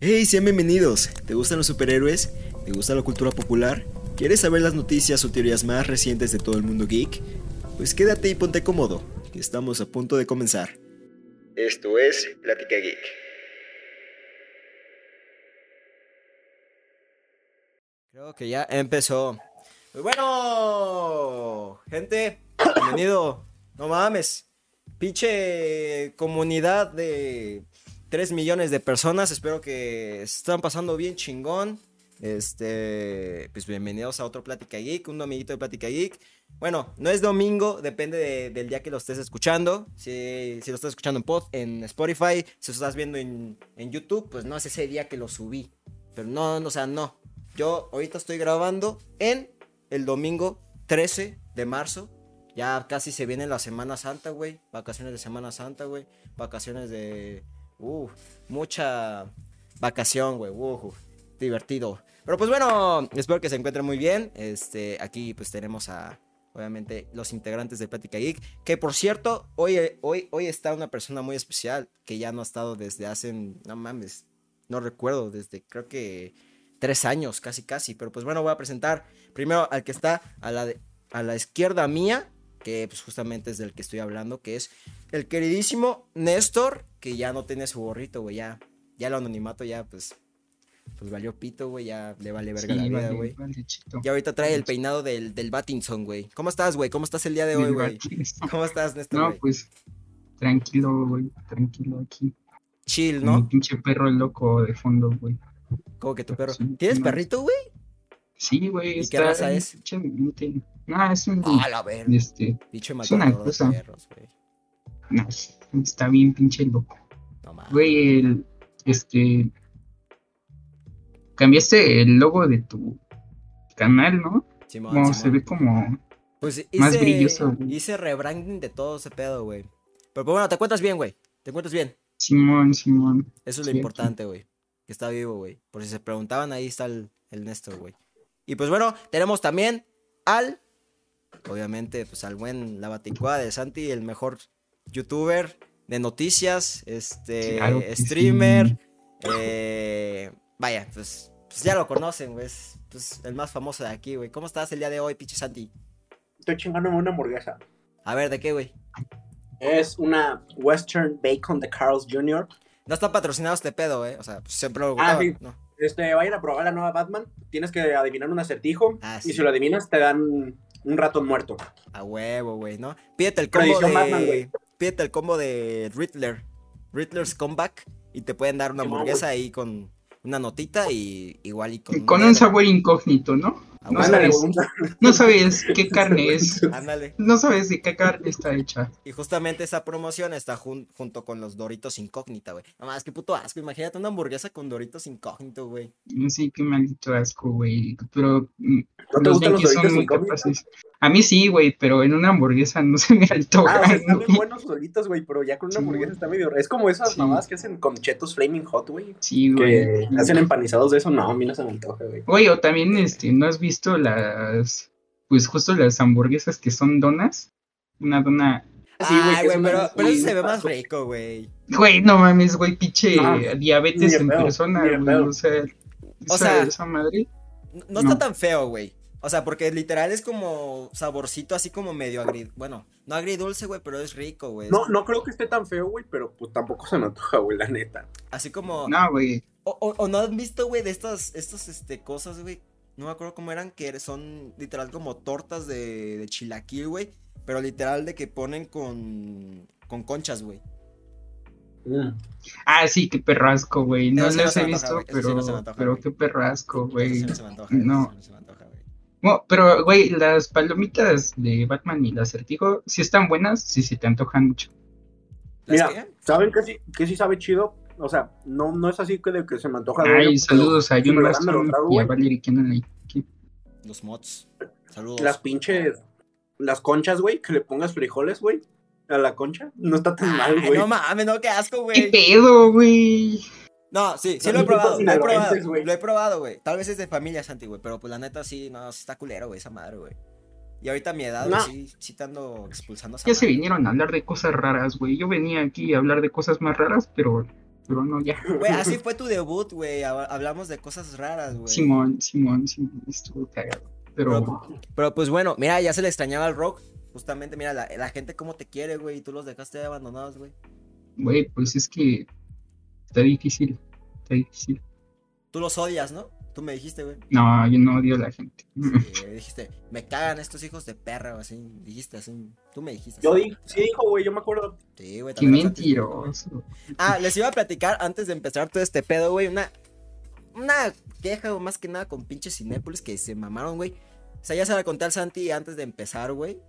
Hey, sean bienvenidos. ¿Te gustan los superhéroes? ¿Te gusta la cultura popular? ¿Quieres saber las noticias o teorías más recientes de todo el mundo geek? Pues quédate y ponte cómodo, que estamos a punto de comenzar. Esto es Plática Geek. Creo que ya empezó. Pues bueno, gente, bienvenido. No mames. Pinche comunidad de 3 millones de personas. Espero que están pasando bien chingón. Este, pues bienvenidos a otro Plática Geek, un amiguito de Plática Geek. Bueno, no es domingo, depende de- del día que lo estés escuchando. Si, si lo estás escuchando en pod, en Spotify, si lo estás viendo en, en YouTube, pues no es ese día que lo subí. Pero no, no, o sea, no. Yo ahorita estoy grabando en el domingo 13 de marzo. Ya casi se viene la Semana Santa, güey. Vacaciones de Semana Santa, güey. Vacaciones de... Uh, mucha vacación, güey. Uh, divertido. Pero pues bueno, espero que se encuentren muy bien. Este, aquí pues tenemos a, obviamente, los integrantes de Plática Geek. Que por cierto, hoy, hoy, hoy está una persona muy especial que ya no ha estado desde hace, no mames, no recuerdo, desde creo que tres años, casi casi. Pero pues bueno, voy a presentar primero al que está a la, a la izquierda mía, que pues justamente es del que estoy hablando, que es el queridísimo Néstor, que ya no tiene su gorrito, güey, ya, ya el anonimato ya pues, pues valió pito, güey, ya le vale verga Sí, la vida, güey. vale. Y ahorita trae el peinado del, del Battinson, güey. ¿Cómo estás, güey? ¿Cómo estás el día de hoy, güey? ¿Cómo estás, Néstor, No, pues tranquilo, güey, tranquilo aquí. Chill, Con Mi ¿no? pinche perro loco de fondo, güey. Como que tu perro. Sí, ¿Tienes no. perrito, güey? Sí, güey, ¿Y qué raza es? pinche. No, es un Ah, la verga. este, es una cosa. perros, güey. No, está bien pinche loco. No. Güey, el este cambiaste el logo de tu canal, ¿no? Simón, Como se ve como Pues hice, más brilloso, güey. hice rebranding de todo ese pedo, güey. Pero pues, bueno, te cuentas bien, güey. Te cuentas bien. Simón, Simón. Eso es lo Sí, importante, güey. Que está vivo, güey. Por si se preguntaban, ahí está el, el Néstor, güey. Y pues bueno, tenemos también al, obviamente, pues al buen La Baticuada de Santi, el mejor youtuber de noticias, este, Claro streamer. sí. eh, vaya, pues, pues ya lo conocen, güey. Es pues, el más famoso de aquí, güey. ¿Cómo estás el día de hoy, pinche Santi? Estoy chingándome una hamburguesa. A ver, ¿de qué, güey? Es una Western Bacon de Carl's Jr. No está patrocinado este pedo, eh. O sea, pues, siempre lo Ah, sí. ¿no? Este, vayan a probar la nueva Batman. Tienes que adivinar un acertijo. Ah, Y si lo adivinas, te dan un ratón muerto. A huevo, güey, ¿no? Pídete el combo Tradición de. Batman, güey. Pídete el combo de Riddler. Riddler's Comeback. Y te pueden dar una hamburguesa ahí con una notita y igual y con. Con un sabor incógnito, ¿no? Ah, no sabes. güey. No sabes qué carne es. Ándale. No sabes de qué carne está hecha. Y justamente esa promoción está jun- junto con los Doritos Incógnita, güey. No más, qué puto asco. Imagínate una hamburguesa con Doritos Incógnito, güey. Sí, qué maldito asco, güey. Pero mm, ¿No te los gustan los Yankees son Doritos muy capaces. A mí sí, güey, pero en una hamburguesa no se me Ah, antoja. o sea, están bien buenos solitos, güey, pero ya con una Sí, hamburguesa está medio... Es como esas Sí. mamadas que hacen con chetos flaming hot, güey. Sí, güey. Que hacen empanizados de eso. No, a mí no se me antoja, güey. Oye, o también, este, ¿no has visto las, pues justo las hamburguesas que son donas? Una dona, Sí, güey, Ay, güey, pero, una- pero eso se ve más rico, güey. güey, no mames, güey, pinche No, diabetes en persona, güey, o sea, O sea, esa madre. No, no está tan feo, güey. O sea, porque literal es como saborcito así como medio agri... Bueno, no agridulce, güey, pero es rico, güey. No, no creo que esté tan feo, güey, pero pues tampoco se me antoja, güey, la neta. Así como... No, güey, O, o- o no has visto, güey, de estas, estas este, cosas, güey. No me acuerdo cómo eran, que son literal como tortas de, de chilaquil, güey. Pero literal de que ponen con, con conchas, güey. Mm. ah, sí, qué perrasco, güey, no sí las he antoja, visto, sí pero, no antoja, pero qué perrasco, güey. sí no se me antoja, güey, No. eso sí no se me antoja, güey. Bueno, pero, güey, las palomitas de Batman y el acertijo, si están buenas, sí se te antojan mucho. ¿Las Mira, qué? ¿saben sí, que sí sabe chido? O sea, no, no es así que de que se me antoja. Ay, güey, saludos a pero si John y a. Valerie Kennedy. Los mods. Saludos. Las pinches, las conchas, güey, que le pongas frijoles, güey, a la concha, no está tan mal, güey. no mames, no, qué asco, ¿Qué güey. pedo, güey? No, sí, sí lo he probado, lo he probado, lo he probado, güey. Tal vez es de familia Santi, güey, pero pues la neta sí, no, sí está culero, güey, esa madre, güey. Y ahorita a mi edad, sí, sí te ando expulsando esa Ya se vinieron a hablar de cosas raras, güey. Yo venía aquí a hablar de cosas más raras, pero pero no, ya. Güey, así fue tu debut, güey. hab- Hablamos de cosas raras, güey. Simón, Simón, Simón, estuvo cagado. Pero, Pero pues bueno, mira, ya se le extrañaba al rock. Justamente, mira, la, la gente cómo te quiere, güey. Y tú los dejaste ahí abandonados, güey. güey, pues es que está difícil, está difícil. Tú los odias, ¿no? Tú me dijiste, güey. No, yo no odio a la gente. Sí, dijiste, me cagan estos hijos de perra, o así. Dijiste así. Tú me dijiste. Yo dije, sí dijo, güey, yo me acuerdo. Sí, güey. Qué también sentí. mentiroso. Ah, les iba a platicar antes de empezar todo este pedo, güey. Una, una queja, o más que nada, con pinches Cinépolis que se mamaron, güey. O sea, ya se la conté al Santi antes de empezar, güey.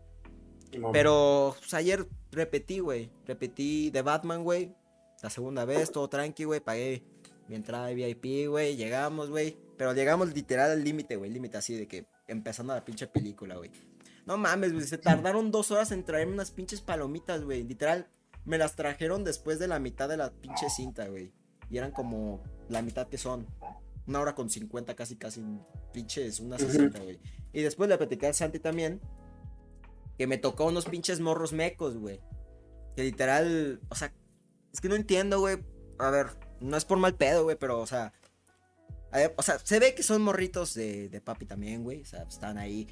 Pero pues, ayer repetí, güey. Repetí de Batman, güey. La segunda vez, todo tranqui, güey. Pagué mi entrada de VIP, güey. Llegamos, güey. Pero llegamos literal al límite, güey. Límite así de que empezando la pinche película, güey. No mames, güey. Se tardaron dos horas en traerme unas pinches palomitas, güey. Literal, me las trajeron después de la mitad de la pinche cinta, güey. Y eran como la mitad que son. Una hora con 50, casi, casi. Pinches, una Ujú. 60, güey. Y después le platicé al Santi también. Que me tocó unos pinches morros mecos, güey. Que literal, o sea, es que no entiendo, güey. A ver, no es por mal pedo, güey, pero, o sea. O sea, se ve que son morritos de, de papi también, güey. O sea, están ahí.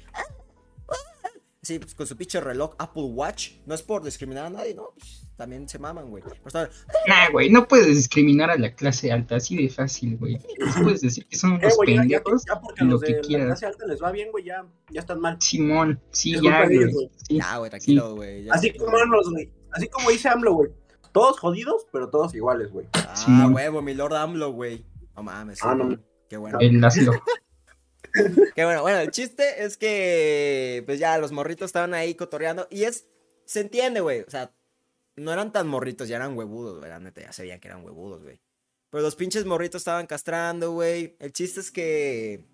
Sí, pues con su pinche reloj Apple Watch. No es por discriminar a nadie, ¿no? Pues, también se maman, güey. Están- Nah, güey, no puedes discriminar a la clase alta así de fácil, güey. Puedes decir que son Eh, unos güey, ya, ya, pendejos. ya porque a lo los que de la quieras. clase alta les va bien, güey, ya, ya están mal. Simón, sí, ya, güey. ellos, güey. Sí. Ya, güey, tranquilo, güey. ya Así tranquilo. como los, güey. Así como dice AMLO, güey. Todos jodidos, pero todos iguales, güey. Ah, Simón. huevo, mi Lord AMLO, güey. No mames. Ah, sí, no. Qué bueno. El Laszlo. Qué bueno. Bueno, el chiste es que, pues ya, los morritos estaban ahí cotorreando. Y es, se entiende, güey. O sea, no eran tan morritos, ya eran huevudos, güey. Neta, ya se veían que eran huevudos, güey. Pero los pinches morritos estaban castrando, güey. El chiste es que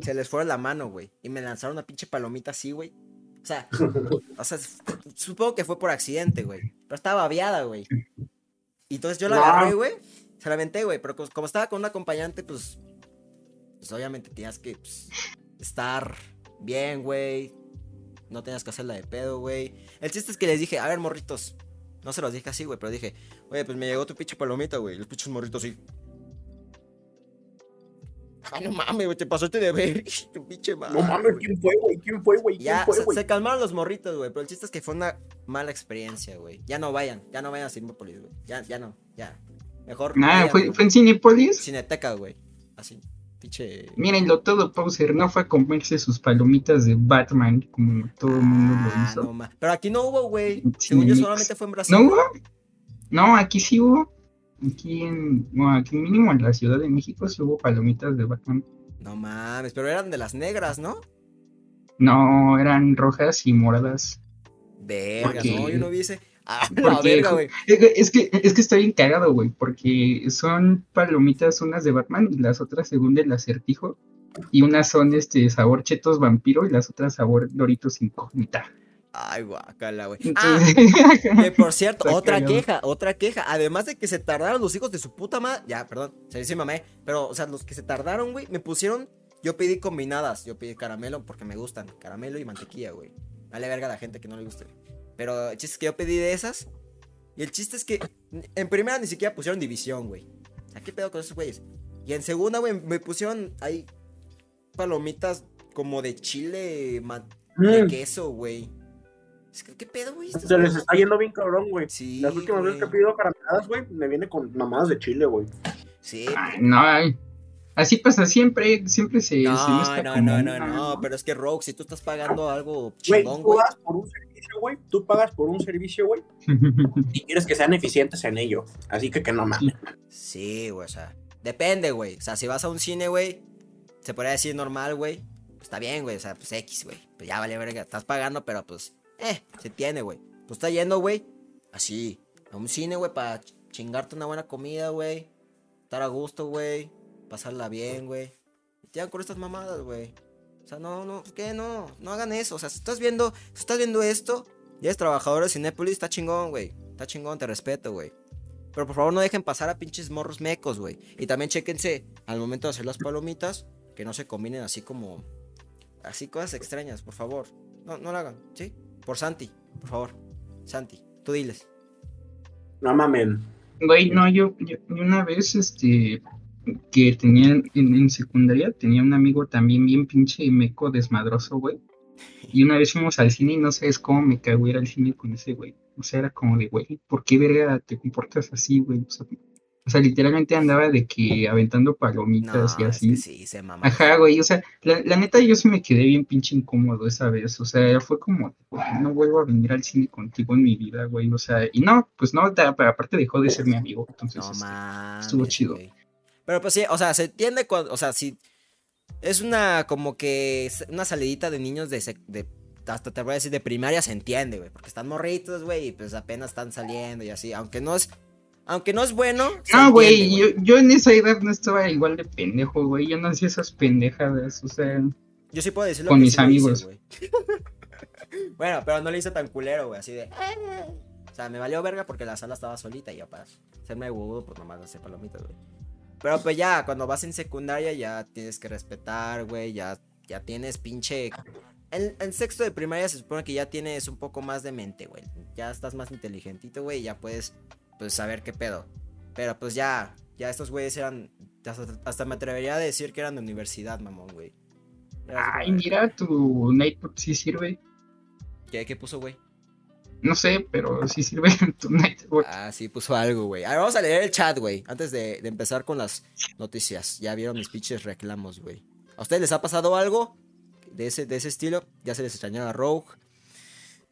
se les fue la mano, güey. Y me lanzaron una pinche palomita así, güey. O sea, o sea, supongo que fue por accidente, güey. Pero estaba aviada, güey. Y entonces yo la agarré, güey. Se la aventé, güey. Pero como, como estaba con un acompañante, pues. Pues obviamente tenías que pues, estar bien, güey. No tenías que hacerla de pedo, güey. El chiste es que les dije, a ver, morritos. No se los dije así, güey, pero dije, güey, pues me llegó tu pinche palomita, güey. Los pinches morritos sí. Ay, no mames, güey, te pasaste de ver. tu pinche madre. No mames. ¿quién fue, güey? ¿Quién fue, güey? ¿Quién Ya, fue, se, se calmaron los morritos, güey. Pero el chiste es que fue una mala experiencia, güey. Ya no vayan, ya no vayan a Cinépolis, güey. Ya, ya no, ya. Mejor. Nah, vayan, fue, fue en Cinepolis. Cineteca, güey. Así, pinche. Mírenlo todo, Pauser. No fue a comerse sus palomitas de Batman como todo el mundo lo Ah, hizo. no ma- Pero aquí no hubo, güey. Sí, Según yo solamente fue en Brasil. ¿No hubo? No, aquí sí hubo. Aquí en, no, aquí mínimo en la Ciudad de México sí hubo palomitas de Batman. No mames, pero eran de las negras, ¿no? No, eran rojas y moradas. Verga, no, yo no vi ese. Ah, porque- verga. Es que, es que está bien cagado, güey, porque son palomitas unas de Batman y las otras según del acertijo. Y unas son este sabor chetos vampiro y las otras sabor doritos incógnita. Ay, guacala, güey. Ah, que por cierto, Está otra queja, otra queja. Además de que se tardaron los hijos de su puta madre. Ya, perdón, se dice mamé. Pero, o sea, los que se tardaron, güey, me pusieron. Yo pedí combinadas. Yo pedí caramelo porque me gustan. Caramelo y mantequilla, güey. Vale verga a la gente que no le guste. Pero el chiste es que yo pedí de esas. Y el chiste es que en primera ni siquiera pusieron división, güey. O sea, ¿qué pedo con esos güeyes? Y en segunda, güey, me pusieron ahí palomitas como de chile, de Mm, queso, güey. Es que, ¿Qué pedo, güey? Se les está yendo bien cabrón, güey. Sí, Las últimas veces que he pedido carameladas, güey, me viene con mamadas de chile, güey. Sí. ay, no, ay, así pasa siempre, siempre se, se No, no, no, no, no, pero es que Rogue, si tú estás pagando algo Güey, chingón, tú güey. pagas por un servicio, güey. Tú pagas por un servicio, güey. Y quieres que sean eficientes en ello. Así que que no mames. Sí, güey, o sea, depende, güey. O sea, si vas a un cine, güey, se podría decir normal, güey. pues Está bien, güey, o sea, pues X, güey. Pues ya vale verga, estás pagando, pero pues, eh, se tiene, güey. Tú estás yendo, güey, así, a un cine, güey, para chingarte una buena comida, güey. Estar a gusto, güey. Pasarla bien, güey. Y te dan con estas mamadas, güey. O sea, no, no, ¿qué? No, no hagan eso. O sea, si estás viendo, si estás viendo esto, y eres trabajador de Cinépolis, está chingón, güey. Está chingón, te respeto, güey. Pero por favor no dejen pasar a pinches morros mecos, güey. Y también chéquense al momento de hacer las palomitas, que no se combinen así como... Así cosas extrañas, por favor. No, no lo hagan, ¿sí? Por Santi, por favor. Santi, tú diles. No mamen. Güey, no, yo, yo, yo una vez, este, que tenía en, en secundaria, tenía un amigo también bien pinche meco desmadroso, güey. Y una vez fuimos al cine y no sabes cómo me cagó ir al cine con ese güey. O sea, era como de, güey, ¿por qué verga te comportas así, güey? O sea, o sea, literalmente andaba de que aventando palomitas y es así. que sí, se mamá. Ajá, güey, o sea, la, la neta yo sí me quedé bien pinche incómodo esa vez, o sea, fue como, "Güey, no vuelvo a venir al cine contigo en mi vida, güey, o sea, y no, pues no, aparte dejó de ser mi amigo, entonces, No este, estuvo chido. güey. Pero pues sí, o sea, se entiende cuando, o sea, sí. Es una como que una salidita de niños de, de hasta te voy a decir de primaria se entiende, güey, porque están morritos, güey, y pues apenas están saliendo y así, aunque no es aunque no es bueno. no, güey, yo, yo en esa edad no estaba igual de pendejo, güey, yo no hacía esas pendejadas, o sea, Yo sí puedo decirlo con mis sí hice, amigos. güey. bueno, pero no le hice tan culero, güey, así de O sea, me valió verga porque la sala estaba solita y yo para hacerme huevudo, pues nomás hacer palomitas, güey. Pero pues ya, cuando vas en secundaria ya tienes que respetar, güey, ya, ya tienes pinche... En, en sexto de primaria se supone que ya tienes un poco más de mente, güey. Ya estás más inteligentito, güey, y ya puedes, pues, saber qué pedo. Pero pues ya, ya estos güeyes eran... Hasta, hasta me atrevería a decir que eran de universidad, mamón, güey. Ay, mira, tu Nightbot sí sirve, ¿Qué, qué puso, güey? No sé, pero sí sirve tu Nightbot. Ah, sí, puso algo, güey. A ver, vamos a leer el chat, güey. Antes de, de empezar con las noticias. Ya vieron mis pinches reclamos, güey. ¿A ustedes les ha pasado algo de ese, de ese estilo? Ya se les extrañaba Rogue.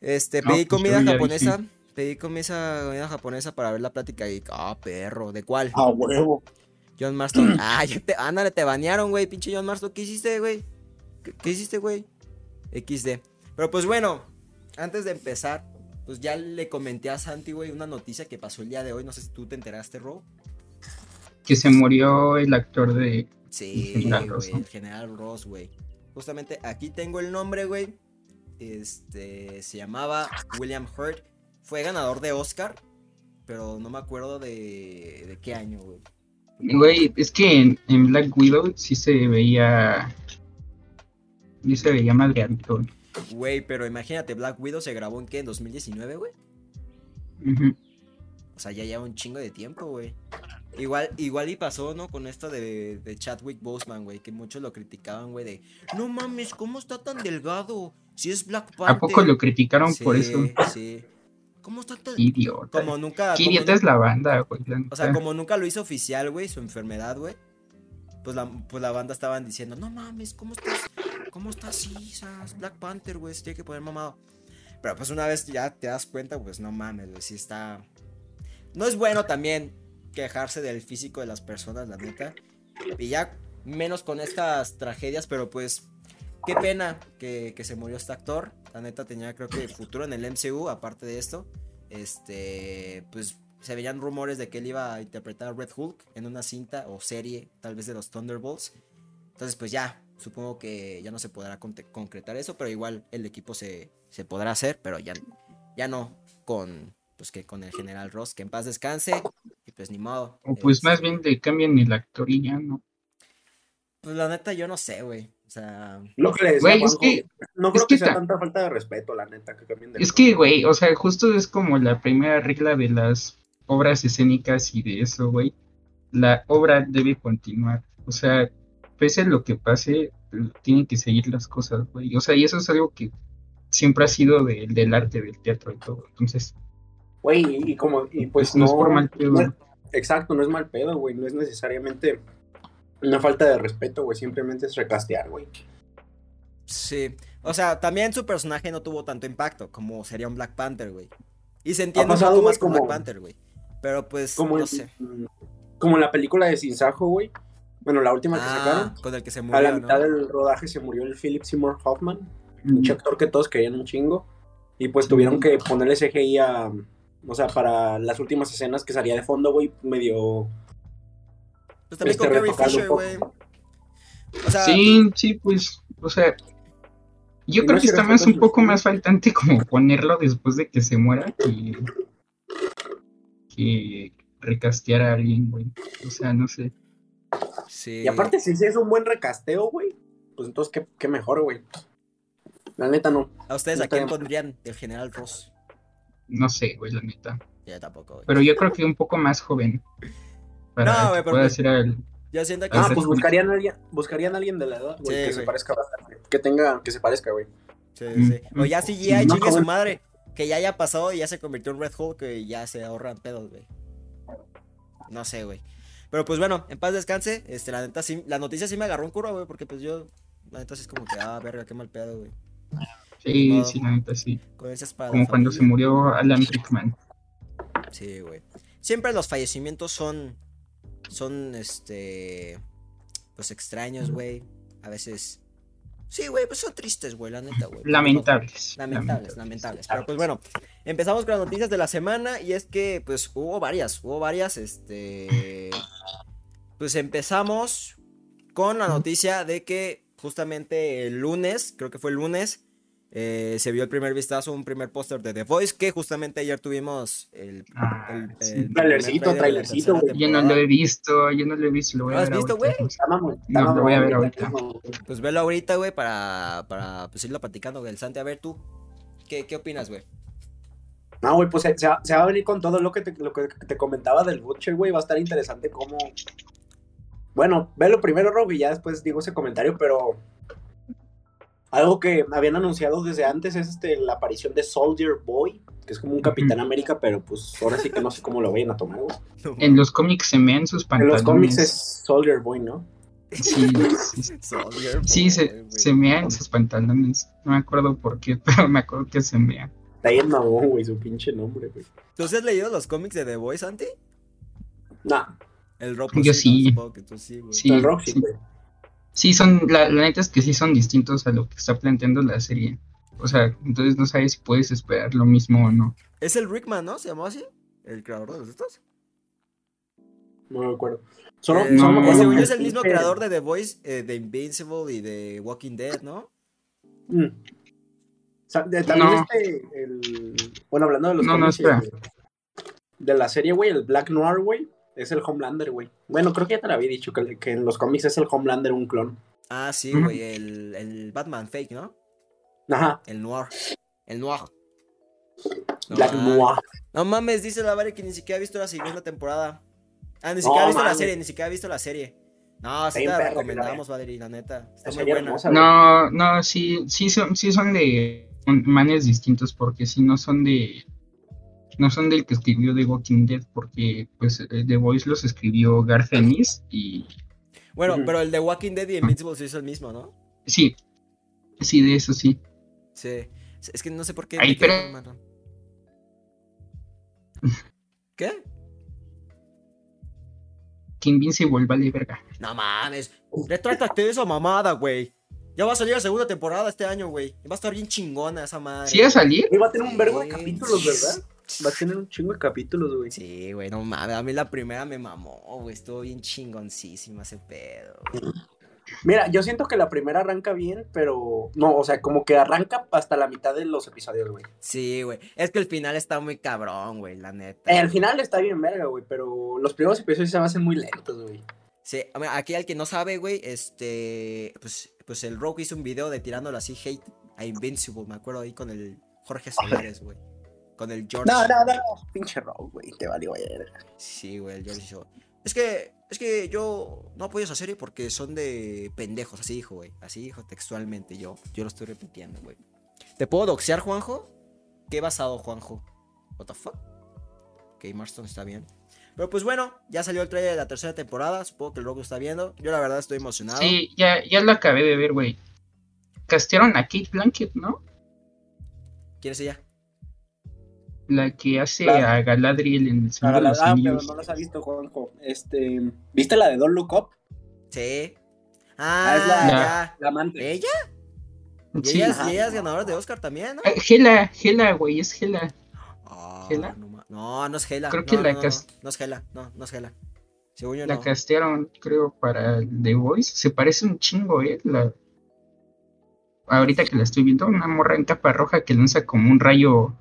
Este, No, pedí pues comida japonesa. Pedí comida, comida japonesa para ver la plática y... Ah, perro. ¿De cuál? A huevo. John Marston. ah, ya te, ándale, te banearon, güey. Pinche John Marston. ¿Qué hiciste, güey? ¿Qué, qué hiciste, güey? XD. Pero pues bueno, antes de empezar, pues ya le comenté a Santi, güey, una noticia que pasó el día de hoy. No sé si tú te enteraste, Ro. Que se murió el actor de Sí, El General güey, Ross, ¿no? el General Ross, güey. Justamente aquí tengo el nombre, güey. Este, se llamaba William Hurt. Fue ganador de Oscar, pero no me acuerdo de, de qué año, güey. Güey, es que en, en Black Widow sí se veía. Sí se veía madreadito. Güey, pero imagínate, Black Widow se grabó en qué, en 2019, güey. Ujú. O sea, ya lleva un chingo de tiempo, güey. Igual, igual y pasó, ¿no? Con esto de, de Chadwick Boseman, güey, que muchos lo criticaban, güey, de, no mames, ¿cómo está tan delgado? Si es Black Panther. ¿A poco lo criticaron por eso? Sí. ¿Cómo está tan...? Idiota. Como nunca... Qué como idiota nu- es la banda, güey. O sea, como nunca lo hizo oficial, güey, su enfermedad, güey. Pues la, pues la banda estaban diciendo, no mames, ¿cómo estás? ¿Cómo estás así? Black Panther, güey, se tiene que poner mamado. Pero pues una vez ya te das cuenta, pues no mames, güey, sí está... No es bueno también quejarse del físico de las personas, la neta. Y ya menos con estas tragedias, pero pues qué pena que, que se murió este actor. La neta tenía creo que futuro en el MCU, aparte de esto. Este, pues se veían rumores de que él iba a interpretar a Red Hulk en una cinta o serie, tal vez de los Thunderbolts. Entonces, pues ya, supongo que ya no se podrá concretar eso, pero igual el equipo se, se podrá hacer, pero ya, ya no con, pues que con el General Ross, que en paz descanse, y pues ni modo. O pues Este, más bien le cambian el actor y ya, ¿no? Pues la neta, yo no sé, güey. O sea, Lo que le decía Güey, es Juanjo, que. no creo es que, que sea ta- tanta falta de respeto, la neta, que cambien de Es que, güey, o sea, justo es como la primera regla de las obras escénicas y de eso, güey. La obra debe continuar. O sea, pese a lo que pase, tienen que seguir las cosas, güey. O sea, y eso es algo que siempre ha sido de- del arte, del teatro y todo. Entonces, Güey, y como, y pues pues no es por mal pedo. no es- exacto, no es mal pedo, güey, no es necesariamente una falta de respeto, güey, simplemente es recastear, güey. sí. O sea, también su personaje no tuvo tanto impacto como sería un Black Panther, güey. Y se entiende un pasado, poco más con como- Black Panther, güey. Pero pues, Como, no sé. como en la película de Sin Sajo, güey. Bueno, la última que Ah, sacaron. con el que se A la murió, mitad ¿no? del rodaje se murió el Philip Seymour Hoffman, mm, un actor que todos querían un chingo. Y pues tuvieron que ponerle CGI a. O sea, para las últimas escenas que salía de fondo, güey, medio. Pues también este, con retocarlo Fisher, un güey. poco. O sea, Sí, sí, pues, o sea, yo creo no que está más un poco más faltante como ponerlo después de que se muera que, que recastear a alguien, güey. O sea, no sé. Sí. Y aparte, si es un buen recasteo, güey, pues entonces qué, qué mejor, güey. La neta no. ¿A ustedes no a quién bien. pondrían el General Ross? No sé, güey, la neta. Yo tampoco, güey. Pero yo creo que un poco más joven. Para No, güey, porque- ser el. Yo siento que... Ah, Ese pues es- buscarían a alguien, buscarían a alguien de la edad, güey, Sí, que se parezca bastante. Que tenga, que se parezca, güey. Sí, sí, sí. Mm, O ya mm, CGI, sí, no, chingue su madre. Que ya haya pasado y ya se convirtió en Red Hulk, que ya se ahorran pedos, güey. No sé, güey. Pero pues bueno, en paz descanse. Este, la neta sí, la noticia sí me agarró un curo, güey, porque pues yo, la neta sí es como que, ah, verga, qué mal pedo, güey. Sí, sí, la neta, sí. Coherencias para la Como cuando se murió Alan Rickman. Sí, güey. Siempre los fallecimientos son, son, este, pues extraños, güey. A veces, sí, güey, pues son tristes, güey, la neta, güey. Lamentables. Lamentables, lamentables. Pero pues bueno, empezamos con las noticias de la semana y es que pues hubo varias, hubo varias, este... Pues empezamos con la noticia de que justamente el lunes, creo que fue el lunes, eh, se vio el primer vistazo, un primer póster de The Voice, que justamente ayer tuvimos el... Ah, el, sí. el Trailercito, güey. Yo no lo he visto, yo no lo he visto, lo voy ¿Lo a has ver visto, está No, lo voy a ver güey. ahorita. Pues velo ahorita, güey, para, para pues irlo platicando, güey. El Santi, a ver tú, ¿qué, qué opinas, güey? No, güey, pues se, se va, se va a venir con todo lo que te, lo que te comentaba del Butcher, güey. Va a estar interesante cómo. Bueno, velo primero, Rob, y ya después digo ese comentario, pero. Algo que habían anunciado desde antes es este, la aparición de Soldier Boy, que es como un Capitán América, pero pues ahora sí que no sé cómo lo vayan a tomar. En los cómics se mean sus En pantalones. los cómics es Soldier Boy, ¿no? Sí, sí, Soldier sí, Boy, se, se mean sus pantalones. No me acuerdo por qué, pero me acuerdo que se mean. Está ahí el mamón, güey, su pinche nombre, güey. ¿Tú sí has leído los cómics de The Voice, Santi? Nah, El Rob Yo sí. ¿no? Supongo que tú sí, güey. Sí, el Rock sí, sí. güey. Sí, son, la, la neta es que sí son distintos a lo que está planteando la serie. O sea, entonces no sabes si puedes esperar lo mismo o no. Es el Rickman, ¿no? ¿Se llamaba así? El creador de los estos. No me acuerdo. Solo, Eh, no, es el mismo creador de The Voice, eh, de Invincible y de Walking Dead, ¿no? Mm. O sea, de- también No. este, el... Bueno, hablando de los No, no, espera. de, de la serie, güey, el Black Noir, güey, es el Homelander, güey. Bueno, creo que ya te lo había dicho, que, que en los cómics es el Homelander un clon. Ah, sí, güey, el, el Batman fake, ¿no? Ajá, El Noir. El Noir. No Black mames. Noir. No mames, dice la Vare que ni siquiera ha visto la segunda temporada. Ah, ni siquiera ha visto la serie, ni siquiera ha visto la serie. No, sí te la recomendamos, Valerie, la neta. Está muy buena. hermosa. No, no, sí, sí son, sí son de manes distintos porque si no son de, no son del que escribió The Walking Dead porque pues eh, The Voice los escribió Garth Ennis y Bueno, pero el de Walking Dead y Invincible sí es el mismo, ¿no? sí, sí de eso sí. Sí. Es que no sé por qué. Ay, pero-. ¿Qué? Que Invincible vale verga. No mames. Retráctate esa mamada, güey. Ya va a salir la segunda temporada este año, güey. Va a estar bien chingona esa madre. ¿Sí va a salir? Y va a tener un vergo de capítulos, ¿verdad? Va a tener un chingo de capítulos, güey. Sí, güey, no mames. A mí la primera me mamó, güey. Estuvo bien chingoncísima ese pedo. Mira, yo siento que la primera arranca bien, pero no, o sea, como que arranca hasta la mitad de los episodios, güey. Sí, güey. Es que el final está muy cabrón, güey, la neta. El final está bien verga, güey, pero los primeros episodios se me hacen muy lentos, güey. Sí, a ver, aquí al que no sabe, güey, este. Pues, pues el Rogue hizo un video de tirándolo así hate a Invincible, me acuerdo ahí con el Jorge Solares, güey. Con el George. No, no, no, pinche Rogue, güey, te valió ayer. Sí, güey, el George hizo. Es que, es que yo no apoyo esa serie porque son de pendejos, así dijo, güey. Así dijo textualmente yo. Yo lo estoy repitiendo, güey. ¿Te puedo doxear, Juanjo? ¿Qué basado, Juanjo? ¿What the fuck? Ok, Marston está bien. Pero pues bueno, ya salió el trailer de la tercera temporada. Supongo que el Rogue está viendo. Yo la verdad estoy emocionado. Sí, ya, ya lo acabé de ver, güey. Castearon a Kate Blanket, ¿no? ¿Quién es ella? La que hace Claro. a Galadriel en el Señor de los Ah, pero Anillos. no las ha visto, Juanjo. Este, ¿viste la de Don't Look Up? Sí. Ah, Ah, es la- ya. La amante. ¿Ella? Y Sí. ella, es- y ella es ganadora de Oscar también, ¿no? Ah, Gela, Gela, güey, es Gela. Ah, ¿Gela? No, ma- no, no es Gela. Creo no, que no, la no, no, no es Gela. No, no es Gela. Según yo La no. castearon, creo, para The Voice. Se parece un chingo, ¿eh? La... Ahorita que la estoy viendo, una morra en capa roja que lanza como un rayo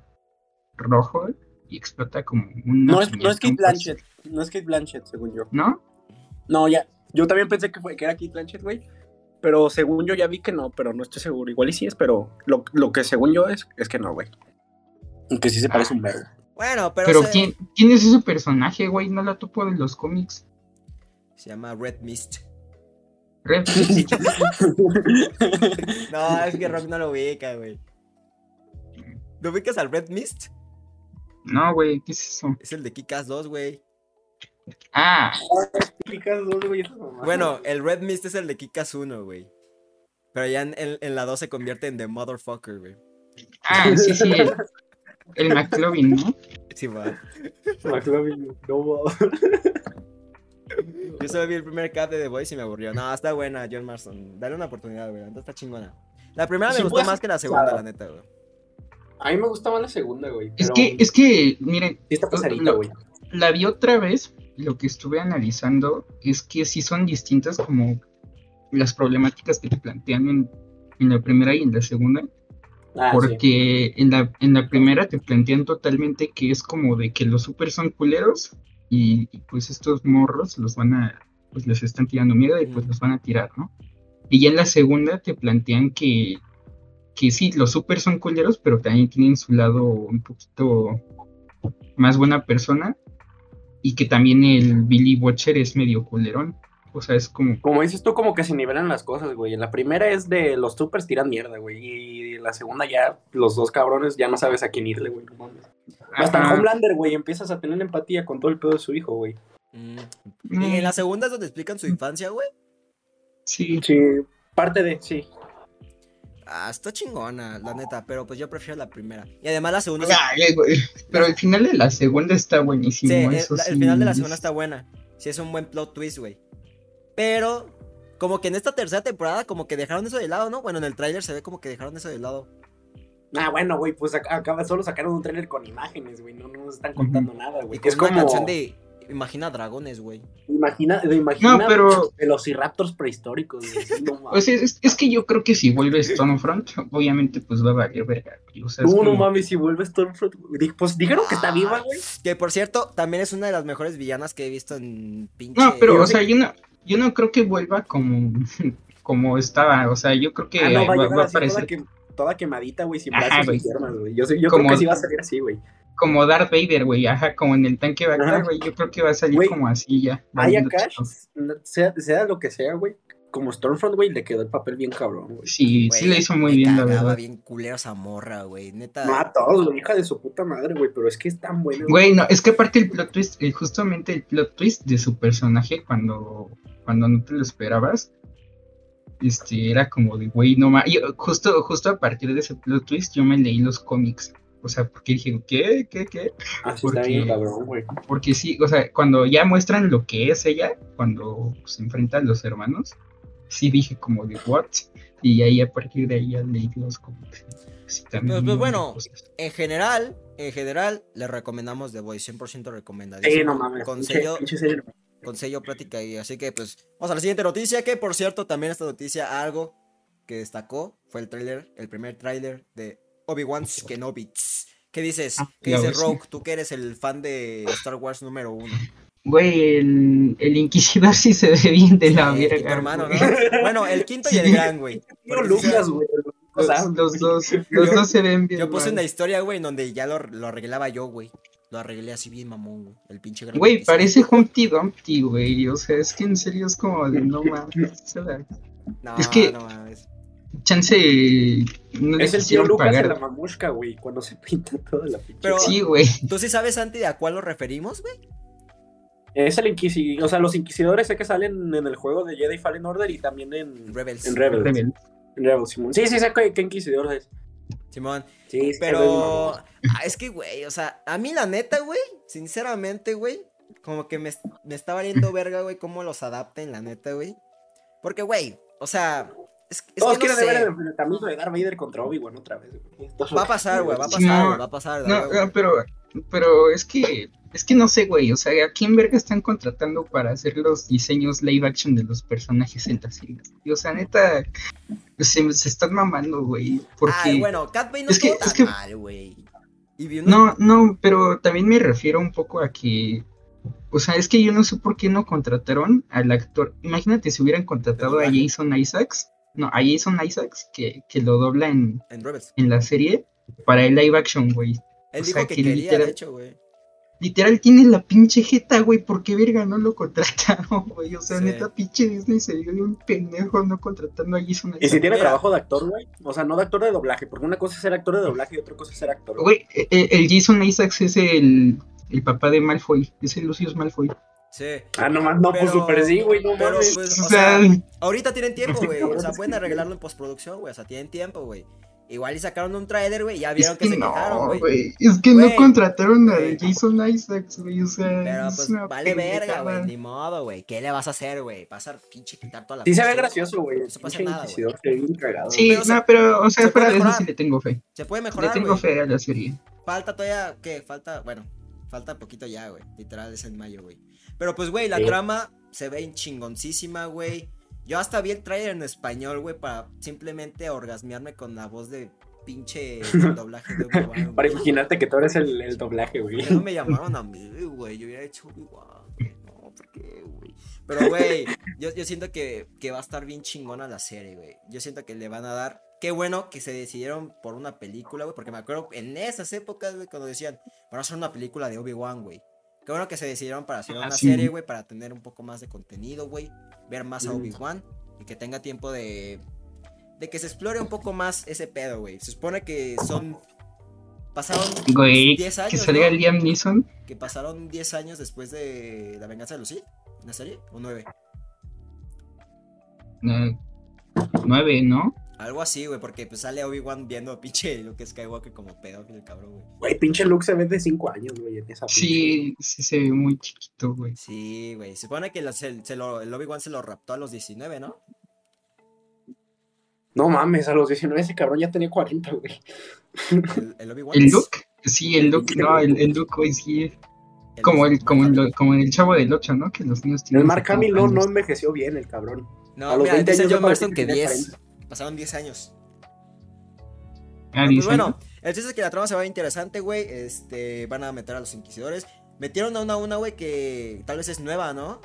rojo y explota como un. No es, no es Kate Blanchett. No es Kate Blanchett, según yo. ¿No? No, ya. Yo también pensé que, fue, que era Kate Blanchett, güey. Pero según yo ya vi que no, pero no estoy seguro. Igual y sí es, pero lo, lo que según yo es, es que no, güey. Que sí se parece un verbo. Bueno, pero. Pero se- ¿quién, ¿quién es ese personaje, güey? No la topo de los cómics. Se llama Red Mist. Red No, es que Rock no lo ubica, güey. ¿Lo ubicas al Red Mist? No, güey, ¿qué es eso? Es el de Kikas 2, güey. Ah, Picas dos, güey, esas mamadas. Bueno, el Red Mist es el de Kikas 1, güey. Pero ya en, en- en la 2 se convierte en The Motherfucker, güey. ah, sí, sí, el, el McLovin, ¿no? Sí, va. McLovin, no, va. Yo solo vi el primer cap de The Voice y me aburrió. No, está buena, John Marston. Dale una oportunidad, güey. Entonces está chingona. La primera me Sí, gustó pues, más que la segunda, claro. la neta, güey. A mí me gusta más la segunda, güey. Es que, es que, miren, Sí está pasadita, güey. la vi otra vez, lo que estuve analizando es que sí son distintas como las problemáticas que te plantean en, en la primera y en la segunda, Ah, sí. porque en, la, en la primera te plantean totalmente que es como de que los super son culeros y, y, pues estos morros los van a, pues les están tirando miedo y pues los van a tirar, ¿no? Y ya en la segunda te plantean que, que sí, los super son culeros, pero también tienen su lado un poquito más buena persona y que también el Billy Watcher es medio culerón. O sea, es como... Como dices tú, como que se nivelan las cosas, güey. La primera es de los supers tiran mierda, güey. Y en la segunda ya, los dos cabrones, ya no sabes a quién irle, güey. No. Hasta Ajá. Homelander, güey, empiezas a tener empatía con todo el pedo de su hijo, güey. Mm, Y en la segunda es donde explican su infancia, güey. Sí, Sí, parte de, sí. Ah, está chingona, la neta. Pero pues yo prefiero la primera. Y además la segunda. es- Ay, güey, Pero el final de la segunda está buenísimo. Sí, el, eso la- el sí. final de la segunda está buena. Sí, es un buen plot twist, güey. Pero, como que en esta tercera temporada, como que dejaron eso de lado, ¿no? Bueno, en el tráiler se ve como que dejaron eso de lado. Ah, bueno, güey, pues acá, solo sacaron un trailer con imágenes, güey. No, no nos están contando nada, Y güey. con Es una como. canción de Imagina Dragones, güey. Imagina, imagina No, pero- velociraptors prehistóricos, güey. No, sea, es, es que yo creo que si vuelve Stormfront, obviamente pues va a valer verga. O sea, No, no como- mames, si vuelve Stormfront. Pues dijeron que está viva, güey. Que por cierto, también es una de las mejores villanas que he visto en pinche. No, pero, o sea, yo no, yo no creo que vuelva como, como estaba. O sea, yo creo que Ah, no, va a va, llegar va a así toda, aparecer que- toda quemadita, güey, sin brazos y piernas, güey. Yo, yo Como- creo que sí va a salir así, güey. Como Darth Vader, güey. Ajá, como en el tanque Ajá. Bacta, güey. Yo creo que va a salir como así ya. Aya valiendo Cash, sea, sea lo que sea, güey. Como Stormfront, güey, le quedó el papel bien cabrón, güey. Sí, sí le hizo muy bien, la verdad. bien culero esa morra, güey. Neta. No a todos, güey, hija de su puta madre, güey, pero es que es tan buena. Güey, no, es que aparte el plot twist, eh, justamente el plot twist de su personaje cuando, cuando no te lo esperabas, este, era como de, güey, no más. Justo, justo a partir de ese plot twist yo me leí los cómics. O sea, porque dije, ¿qué? ¿Qué? ¿Qué? Así está porque- bien cabrón, güey. Porque sí, o sea, cuando ya muestran lo que es ella, cuando se enfrentan los hermanos, sí dije como de, ¿what? Y ahí a partir de ahí ya leí los. Sí, también Pues, pues, bueno, cosas. En general, en general, le recomendamos The Voice, 100% recomendadísimo. Sí, no mames. Con sello, con sello plática y así que pues vamos a la siguiente noticia que por cierto también esta noticia algo que destacó fue el tráiler, el primer tráiler de Obi-Wan Kenobi. ¿Qué dices? Ah, ¿Qué dices. Rogue? Tú que eres el fan de Star Wars número uno. Güey, el, el Inquisidor sí se ve bien de la verga. hermano. Bueno, el quinto y el gran, güey. Lucas, güey. O sea, Los, los dos, los yo- dos se ven bien. Yo puse mal. una historia, güey, en donde ya lo, lo arreglaba yo, güey. Lo arreglé así bien mamón, güey. El pinche gran Güey, parece Humpty Dumpty, güey. O sea, es que en serio es como de no mames. No, es que- no mames. Chance no es el tío Lucas de la mamushka, güey, cuando se pinta toda la pinche. Pero- Sí, güey. ¿Tú sí sabes, Santi, de a cuál nos referimos, güey? Es el inquisidor, o sea, los inquisidores sé que salen en el juego de Jedi Fallen Order y también en, Rebels. en Rebels. Rebel. En Rebels, Simón. Sí, sí, sé qué, qué inquisidor es. Simón. Sí, sí, Pero. es ah, es que, güey, o sea, a mí la neta, güey, sinceramente, güey, como que me, me está valiendo verga, güey, cómo los adapten, la neta, güey. Porque, güey, o sea, es, es Todos que no quieren ver sé. el enfrentamiento de Darth Vader contra Obi-Wan otra vez. Va a pasar, güey, va a pasar, no. güey, va a pasar. No, no, pero, pero es que, es que no sé, güey. O sea, ¿a quién verga están contratando para hacer los diseños live action de los personajes en la serie? Y, o sea, neta, se, se están mamando, güey. Porque. Ay, bueno, Cat Bane no es que- tan es que- mal, güey. No, no, pero también me refiero un poco a que. O sea, es que yo no sé por qué no contrataron al actor. Imagínate si hubieran contratado a. Jason Isaacs. No, a Jason Isaacs, que, que lo dobla en, en Rebels. en la serie, para el live action, güey. Él O dijo sea, que que quería, de literal- hecho, güey. Literal tiene la pinche jeta, güey. ¿Por qué verga no lo contrataron, güey? O sea, Sí. neta, pinche Disney se dio de un pendejo no contratando a Jason Y si tiene Mira. trabajo de actor, güey. O sea, no de actor de doblaje, porque una cosa es ser actor de doblaje y otra cosa es ser actor. Güey, e- e- el Jason Isaacs es el, el papá de Malfoy. Es el Lucius Malfoy. Sí. Ah, no más, no, pues Pero- super sí, güey, no Pero, mames. pues, O sea, ahorita tienen tiempo, güey. O sea, pueden arreglarlo en postproducción, güey. O sea, tienen tiempo, güey. Igual y sacaron un trailer, güey, ya es vieron que, que se quejaron, no, güey. güey. Es que no contrataron a. Jason Isaacs, güey. O sea, Pero es pues vale verga, güey. Ni modo, güey. ¿Qué le vas a hacer, güey? Pasar pinche quitar toda la Sí se ve gracioso, güey. No se pasa nada, cagado. Sí, Pero, o sea, no, pero, o sea, se fuera de eso sí le tengo fe. Se puede Le mejorar, tengo güey. fe a la serie. Falta todavía, ¿qué? Falta, bueno, falta poquito ya, güey. Literal es en mayo, güey. Pero pues, güey, la Sí. trama se ve chingoncísima, güey. Yo hasta vi el trailer en español, güey, para simplemente orgasmearme con la voz de pinche doblaje de Obi-Wan. Para imaginarte que tú eres el, el doblaje, güey. No me llamaron a mí, güey. Yo hubiera hecho Obi-Wan. No, ¿por qué, güey? Pero, güey, yo, yo siento que, que va a estar bien chingona la serie, güey. Yo siento que le van a dar. Qué bueno que se decidieron por una película, güey. Porque me acuerdo en esas épocas, güey, cuando decían, van a hacer una película de Obi-Wan, güey. Qué bueno que se decidieron para hacer Ah, una sí. serie, güey, para tener un poco más de contenido, güey. Ver más a. Obi-Wan y que tenga tiempo de. De que se explore un poco más ese pedo, güey. Se supone que son. Pasaron Güey, 10 que años, salga ¿no? Liam Neeson. que pasaron 10 años después de La venganza de Lucy, ¿la serie? ¿O 9? eh, nueve, ¿no? Algo así, güey, porque pues sale Obi-Wan viendo a pinche Luke Skywalker como pedófilo el cabrón, güey. Güey, pinche Luke se ve de 5 años, güey, en esa pinche- Sí, sí se ve muy chiquito, güey. Sí, güey. Se supone que la- se, se lo, el Obi-Wan se lo raptó a los 19, ¿no? No mames, a los 19 ese cabrón ya tenía 40, güey. El, el Obi-Wan. ¿El Luke? Sí, el Luke, no, el, el Luke, güey, sí. el- Como el, como, Mark el, como el chavo del 8, ¿no? Que los niños El tienen. Mark 70 Hamill no, no envejeció bien, el cabrón. No, a los mira, 20 dice años John Marston que que tenía 10. 40. Pasaron 10 años. Ah, pues, bueno, el chiste es que la trama se va interesante, güey. Este, van a meter a los inquisidores. Metieron a una, una, güey, que tal vez es nueva, ¿no?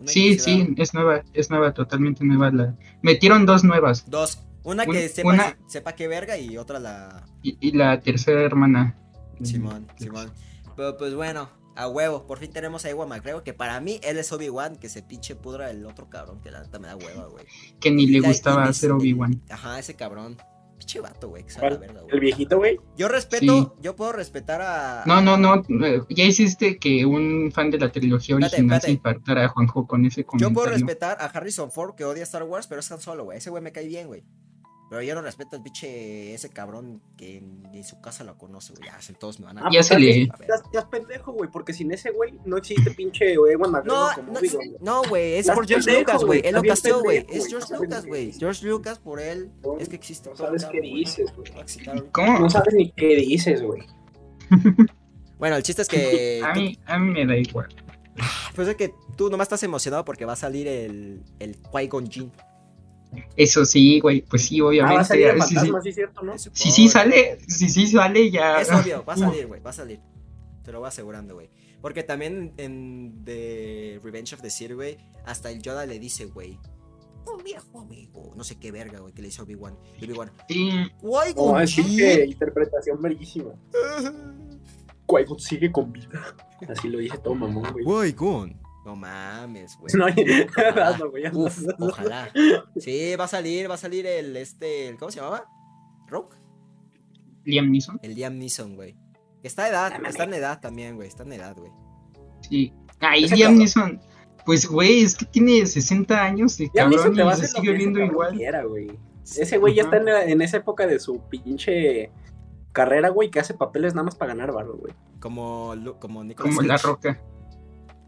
Una Sí, sí, es nueva, es nueva, totalmente nueva. La... Metieron dos nuevas Dos. Una Un- que sepa, una- sepa qué verga y otra la. y, y la tercera hermana. Simón, Simón. Pero pues bueno, a huevo. Por fin tenemos a Ewan McGregor. Que para mí él es Obi-Wan. Que se pinche pudra el otro cabrón. Que la neta me da hueva, güey. Que ni le gustaba y- hacer Obi-Wan. Ajá, ese cabrón. Pinche vato, güey. El viejito, güey. Yo respeto, Sí. yo puedo respetar a. No, no, no. eh, Ya hiciste que un fan de la trilogía Espérate, original espérate. se infartara a Juanjo con ese Yo comentario. puedo respetar a Harrison Ford que odia Star Wars, pero es tan solo, güey. Ese güey me cae bien, güey. Pero yo no respeto al pinche ese cabrón que ni su casa lo conoce, güey. Ya, se- todos me van a. Ah, Ya pues, se le-. Estás, pendejo, güey, porque sin ese güey no existe pinche Ewan No, McGregor como no, güey. no, güey, es por George pendejo, Lucas, güey. Él lo casteó, güey. Es George Lucas, güey. George Lucas por él. No, Es que existe no sabes qué dices, güey. ¿Cómo? No sabes ni qué dices, güey. Bueno, el chiste es que. A mí, a mí me da igual. pues es que tú nomás estás emocionado porque va a salir el, el Qui-Gon Jinn. Eso sí, güey, pues sí, Ah, va a obviamente. salir el sí, sí. fantasma, sí, cierto, Si sí supone. sale, si sí sale, ya. Es obvio, va a salir, güey, va a salir. Te lo voy asegurando, güey. Porque también en The Revenge of the Sith, güey, hasta el Yoda le dice, güey. Un viejo amigo. No sé qué verga, güey, que le hizo Obi-Wan. Y Obi-Wan. Sí, Qui-Gon No, es Jinn". pinche interpretación verguísima. Qui-Gon sigue con vida. Así lo dice todo mamón, güey. No mames, güey. No, Ojalá. güey, hazlo, Uf, ojalá. Sí, va a salir, va a salir el este, el- ¿cómo se llamaba? Rogue. Liam Neeson. El Liam Neeson, güey. Está de edad, está en edad también, güey. Está en edad, güey. Sí. Ese Liam. Neeson. Pues, güey, es que tiene 60 años hizo cabrón a y se sigue viendo igual. quiera, güey. Ese güey ya está en, la- en esa época de su pinche carrera, güey, que hace papeles nada más para ganar barro, güey. Como, como Nicolas Como la roca.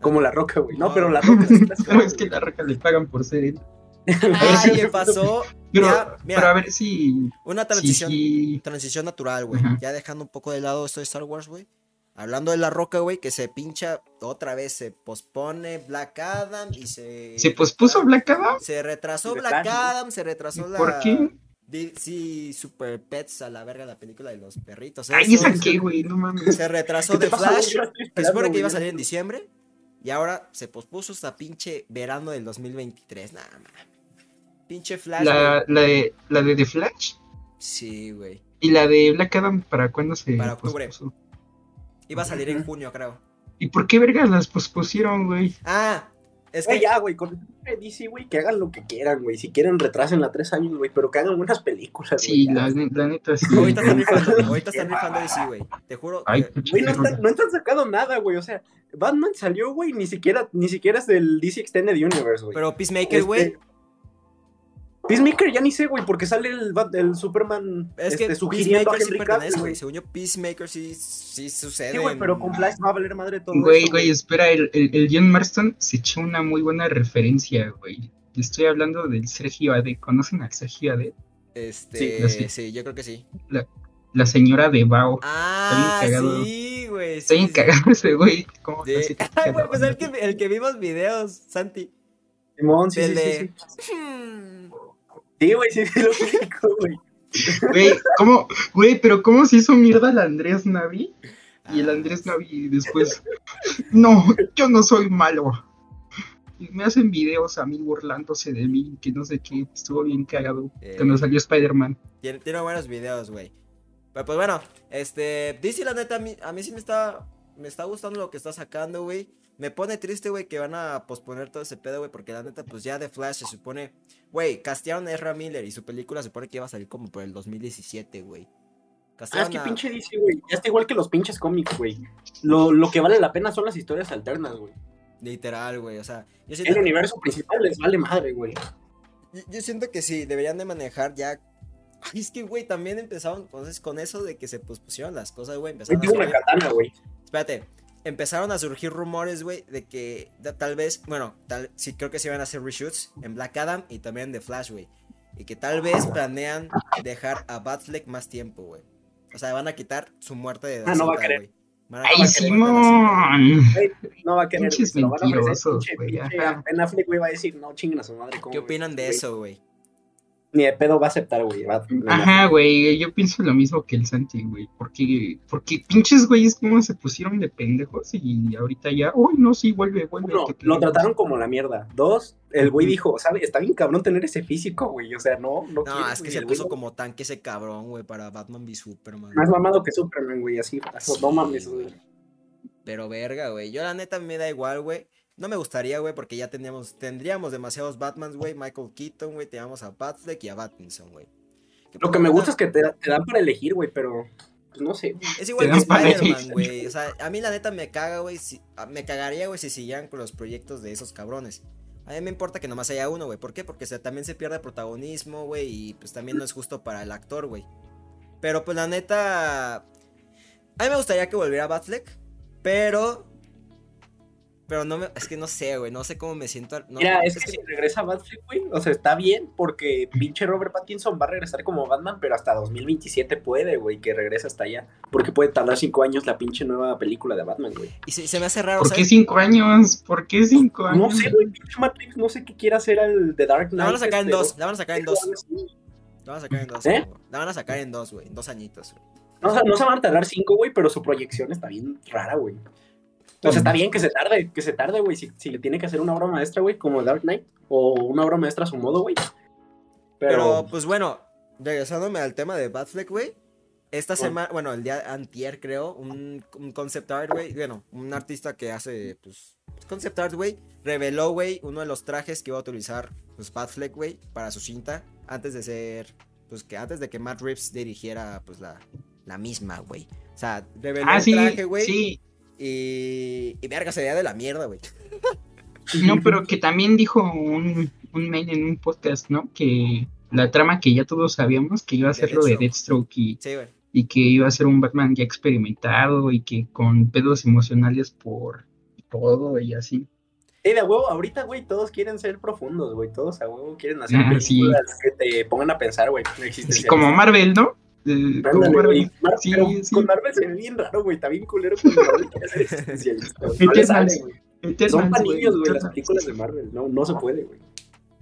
Como la roca, güey. No, pero la roca sí No, es güey. que la roca le pagan por ser él. Ay, pasó. Pero, Mira, mira. pero a ver si. Una si, transición, si- transición natural, güey. Ya dejando un poco de lado esto de Star Wars, güey. Hablando de la roca, güey, que se pincha otra vez, se pospone Black Adam y se. ¿Se pospuso Black Adam? Se retrasó Black. Adam, se retrasó la. ¿Por qué? DC Super Pets a la verga la película de los perritos. Ay. ¿esa qué, güey? No mames. Se retrasó ¿Qué te de? Flash, esperando, supone que iba a salir en diciembre. Y ahora se pospuso hasta pinche verano del 2023. Nada, más. Pinche Flash. La, de, la de The Flash Sí, güey. y la de Black Adam, ¿para cuándo se Para octubre. pospuso? Iba a salir en junio, creo. ¿Y por qué vergas las pospusieron, güey? Ah, es que ya, güey, con el DC, güey, que hagan lo que quieran, güey. Si quieren, retrasen tres años, güey, pero que hagan buenas películas, Sí, la, la neta sí. ahorita están rifando, ahorita están rifando DC, güey. Te juro. Ay, que- pinche Güey, no están, no están sacando nada, güey. O sea, Batman salió, güey, ni siquiera, ni siquiera es del DC Extended Universe, güey. Pero Peacemaker, güey. Este, Peacemaker ya ni sé, güey, porque sale el, Bat- el Superman Es este, que sugiriendo a Peacemaker sí Henry pertenece, güey. güey. Según yo, Peacemaker sí, sí sucede. Sí, güey, en- pero con Flash va a valer madre todo Güey, güey, espera, el, el, el John Marston se echó una muy buena referencia, güey. Estoy hablando del Sergio Ade. ¿Conocen al Sergio Ade? Este, Sí, sí, yo creo que sí. La señora de Bao. Ah, sí, güey. Está sí, bien sí. cagado ese güey. ¿Cómo De- así te Ay, güey, pues el que, el que vimos videos, Santi. Simón, sí, sí, sí, güey, sí, sí, lo ubico, güey. Güey, ¿cómo? Güey, pero ¿cómo se hizo mierda el Andrés Navi? Y el Ah, Andrés Navi después, no, yo no soy malo. Y me hacen videos a mí burlándose de mí, que no sé qué, estuvo bien cagado. Eh. Cuando salió Spider-Man. Tiene, tiene buenos videos, güey. Pero pues bueno, este. DC, la neta, a mí, a mí sí me está. Me está gustando lo que está sacando, güey. Me pone triste, güey, que van a posponer todo ese pedo, güey. Porque la neta, pues ya de Flash se supone. Güey, castearon a Ezra Miller y su película se supone que iba a salir como por el 2017, güey. Ah, es que pinche DC, güey. Ya está igual que los pinches cómics, güey. Lo, lo que vale la pena son las historias alternas, güey. Literal, güey. O sea, yo siento, El que, universo principal les vale madre, güey. yo, yo siento que sí, deberían de manejar ya. Ay, es que, güey, también empezaron entonces, con eso de que se pospusieron las cosas, güey. Güey, Empezaron tengo una subir- katana, güey. Espérate, empezaron a surgir rumores, güey, de que tal vez, bueno, tal, sí creo que se iban a hacer reshoots en Black Adam y también de Flash, güey. Y que tal vez planean dejar a Batfleck más tiempo, güey. O sea, van a quitar su muerte de Ah, no va a querer. ¡Ay. Simón! No va a querer, güey. Pinches mentirosos, güey. Ben Affleck, güey, va a decir, no, chinguen a su madre. ¿cómo, ¿Qué opinan de eso, güey? Ni de pedo va a aceptar, güey. va- Ajá, güey, yo pienso lo mismo que el Santi, güey. Porque, porque pinches güeyes como se pusieron de pendejos y ahorita ya, uy, no, sí, vuelve, vuelve. Uno, te lo queremos". trataron como la mierda. Dos, el güey dijo, ¿sabes? Está bien cabrón tener ese físico, güey. O sea, no, no. No, quieres, es que se El güey puso como tanque ese cabrón, güey, para Batman v Superman. Más mamado que Superman, güey, así. Sí, no mames, güey. Pero verga, güey. Yo la neta me da igual, güey. No me gustaría, güey, porque ya teníamos, tendríamos demasiados Batmans, güey. Michael Keaton, güey. Teníamos a Batfleck y a Battinson, güey. Lo que me gusta es que te, te dan para elegir, güey, pero. Pues no sé. Es igual Te que Spider-Man, güey. O sea, a mí la neta me caga, güey. Si, me cagaría, güey, si siguieran con los proyectos de esos cabrones. A mí me importa que nomás haya uno, güey. ¿Por qué? Porque se- también se pierde protagonismo, güey. Y pues también no es justo para el actor, güey. Pero pues la neta. A mí me gustaría que volviera Batfleck. Pero. Pero no me. Es que no sé, güey. No sé cómo me siento. al- no, Mira, es que si regresa Batfleck, güey, o sea, está bien porque pinche Robert Pattinson va a regresar como Batman, pero hasta 2027 puede, güey, que regrese hasta allá. Porque puede tardar cinco años la pinche nueva película de Batman, güey. Y se, se me hace raro, ¿Por qué cinco años? ¿Por qué cinco No años? sé, güey, pinche Matrix, no sé qué quiera hacer al The Dark Knight. La van a sacar en este, dos. La van a sacar en dos. La van a sacar en dos. ¿Eh? güey. La van a sacar en dos, güey. En dos añitos, güey. No, o sea, no se van a tardar cinco, güey, pero su proyección está bien rara, güey. O sea, está bien que se tarde, que se tarde, güey. Si, si le tiene que hacer una obra maestra, güey, como Dark Knight, o una obra maestra a su modo, güey. Pero, Pero, pues bueno, regresándome al tema de Batfleck, güey. Esta Bueno. semana, bueno, el día antier, creo, un, un concept art, güey. Bueno, un artista que hace, pues, concept art, güey. Reveló, güey, uno de los trajes que iba a utilizar, pues, Batfleck, güey, para su cinta. Antes de ser, pues, que antes de que Matt Reeves dirigiera, pues, la, la misma, güey. O sea, reveló Ah, el sí, traje, güey. sí. Y, y verga, sería de la mierda, güey. No, pero que también dijo un, un mail en un podcast, ¿no? Que la trama que ya todos sabíamos que iba a De ser lo de Deathstroke. Y, Sí, y que iba a ser un Batman ya experimentado y que con pedos emocionales por todo y así. Sí, de huevo, ahorita, güey, todos quieren ser profundos, güey. Todos a huevo quieren hacer Ah, sí. películas que te pongan a pensar, güey. Como Marvel, ¿no? Eh, como Ándale, Marvel. Mar- Sí, pero sí. con Marvel se ve bien raro, güey. Está bien culero cuando Marvel. No le sale, güey. Son para niños, güey, las películas de Marvel. No, no se puede, güey.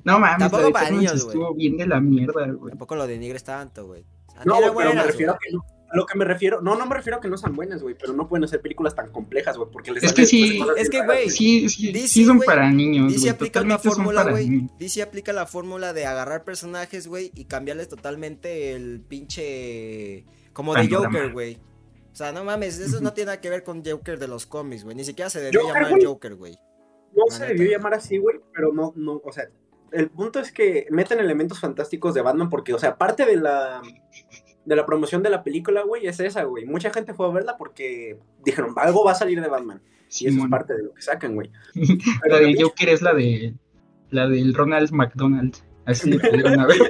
No mames, Tampoco de para niños, güey. estuvo bien de la mierda, güey. Tampoco lo denigres tanto, güey. No, pero me refiero a que no. A lo que me refiero, no, no me refiero a que no sean buenas, güey, pero no pueden hacer películas tan complejas, güey, porque les Es que sí, es que, güey, Sí, sí, DC, sí son para niños, DC güey. aplica una fórmula, güey. DC aplica la fórmula de agarrar personajes, güey, y cambiarles totalmente el pinche. Como de. Joker, güey. O sea, no mames, eso no tiene nada que ver con Joker de los cómics, güey. Ni siquiera se debió Joker, llamar. Joker, güey. No La se neta. debió llamar así, güey, pero no, no, o sea, el punto es que meten elementos fantásticos de Batman porque, o sea, parte de la de la promoción de la película, güey, es esa, güey. Mucha gente fue a verla porque dijeron, algo va a salir de Batman. Y eso es parte de lo que sacan, güey. La de Joker es la de la del Ronald McDonald. Así le pudieron haber.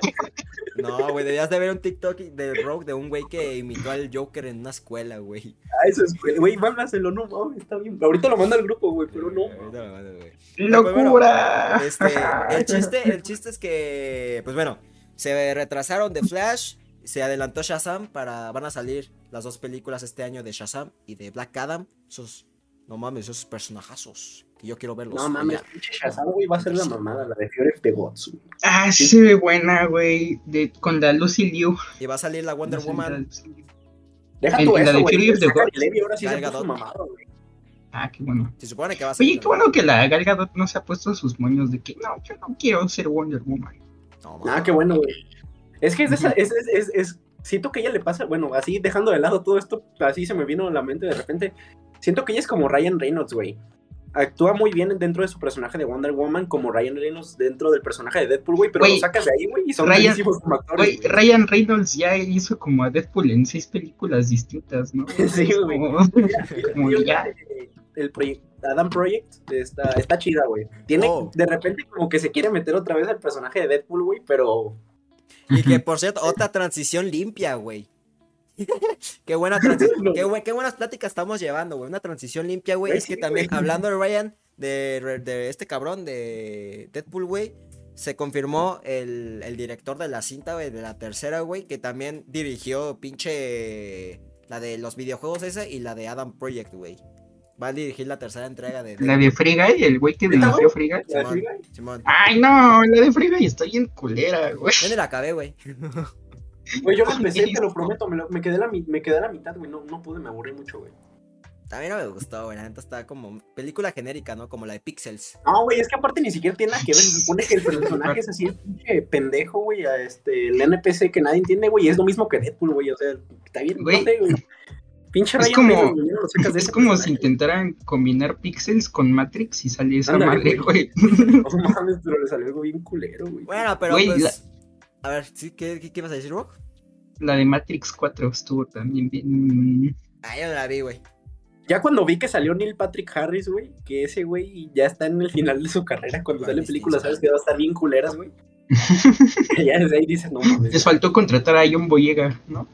No, güey, debías de ver un TikTok de Rogue de un güey que imitó al Joker en una escuela, güey. Ah, eso es, güey, güey, mándaselo, no mames, está bien. Ahorita lo manda al grupo, güey, pero no. Ahorita lo mando, güey. ¡Locura! Este, el chiste, el chiste es que, pues bueno, se retrasaron de Flash, se adelantó Shazam para, van a salir las dos películas este año de Shazam y de Black Adam. Esos, no mames, esos personajazos que yo quiero verlos. No mames, pinche Shazam, güey, va a ser la mamada, la de Fury of the Gods, güey. Ah, sí se ve buena, güey. de- Con la Lucy Liu. Y va a salir la Wonder Woman. Deja El- tú la de. Fury of the Gods. Levi ahora sí se puso mamado, güey. Ah, qué bueno. Se supone que va a salir. Oye, qué bueno que la Gal Gadot no se ha puesto sus moños de que no, yo no quiero ser Wonder Woman. No, Ah, qué bueno, güey. Es que es, de esa, es, es, es, es- siento que a ella le pasa, bueno, así dejando de lado todo esto, así se me vino a la mente de repente. Siento que ella es como Ryan Reynolds, güey. Actúa muy bien dentro de su personaje de Wonder Woman, como Ryan Reynolds dentro del personaje de Deadpool, güey, pero lo sacas de ahí, güey, y son Ryan- como actores. Ryan Reynolds ya hizo como a Deadpool en seis películas distintas, ¿no? Sí, güey. el proyecto Adam Project está, está chida, güey. Tiene, Oh. de repente como que se quiere meter otra vez al personaje de Deadpool, güey, pero Y que por cierto, otra transición limpia, güey. qué buena transición. Qué, buen- qué buenas pláticas estamos llevando, güey. Una transición limpia, güey. Es que también, hablando de Ryan, de, de este cabrón, de Deadpool, güey. Se confirmó el, el director de la cinta, güey, de la tercera, güey, que también dirigió pinche la de los videojuegos esa y la de Adam Project, güey. Va a dirigir la tercera entrega de La de Free Guy, el güey que ¿Neta, dirigió Free Guy. ¿La de Free Simón, Guy? Simón. Ay, no, la de Free Guy está bien culera, güey. Yo ni la acabé, güey. Güey, yo lo empecé, te lo prometo, me, lo- me quedé, la, me quedé a la mitad, güey, no, no pude, me aburrí mucho, güey. También no me gustó, güey. La neta está como película genérica, ¿no? Como la de Pixels. No, güey, es que aparte ni siquiera tiene nada que ver, se supone que el personaje es así, el pinche pendejo, güey, a este, el NPC que nadie entiende, güey, es lo mismo que Deadpool, güey, o sea, está bien, Güey, no sé, güey. Pinche es como- Reynolds, güey, ya no lo sacas de Es como si intentaran combinar Pixels con Matrix y saliera esa Ándale, madre, güey. No mames, pero le salió algo bien culero, güey. Bueno, pero Güey, pues. A ver, ¿sí? ¿Qué, qué, qué ibas a decir, Rock? La de Matrix 4 estuvo también bien. Ah, yo la vi, güey. Ya cuando vi que salió Neil Patrick Harris, güey, que ese güey ya está en el final de su carrera, cuando Vale, sale películas, sabes que va a estar bien culeras, güey. ya desde ahí dices, no mames. Les faltó contratar a John Boyega, ¿no?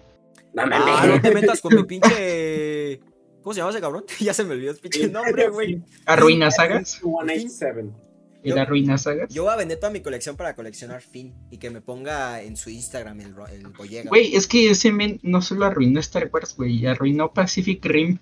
No Ah, no te metas con mi pinche. ¿Cómo se llama ese cabrón? ya se me olvidó el pinche nombre, güey. Arruina sagas. 187. El Arruina sagas. Yo voy a vender toda mi colección para coleccionar Finn y que me ponga en su Instagram el, el. Güey, es que ese men no solo arruinó Star Wars, güey, arruinó Pacific Rim.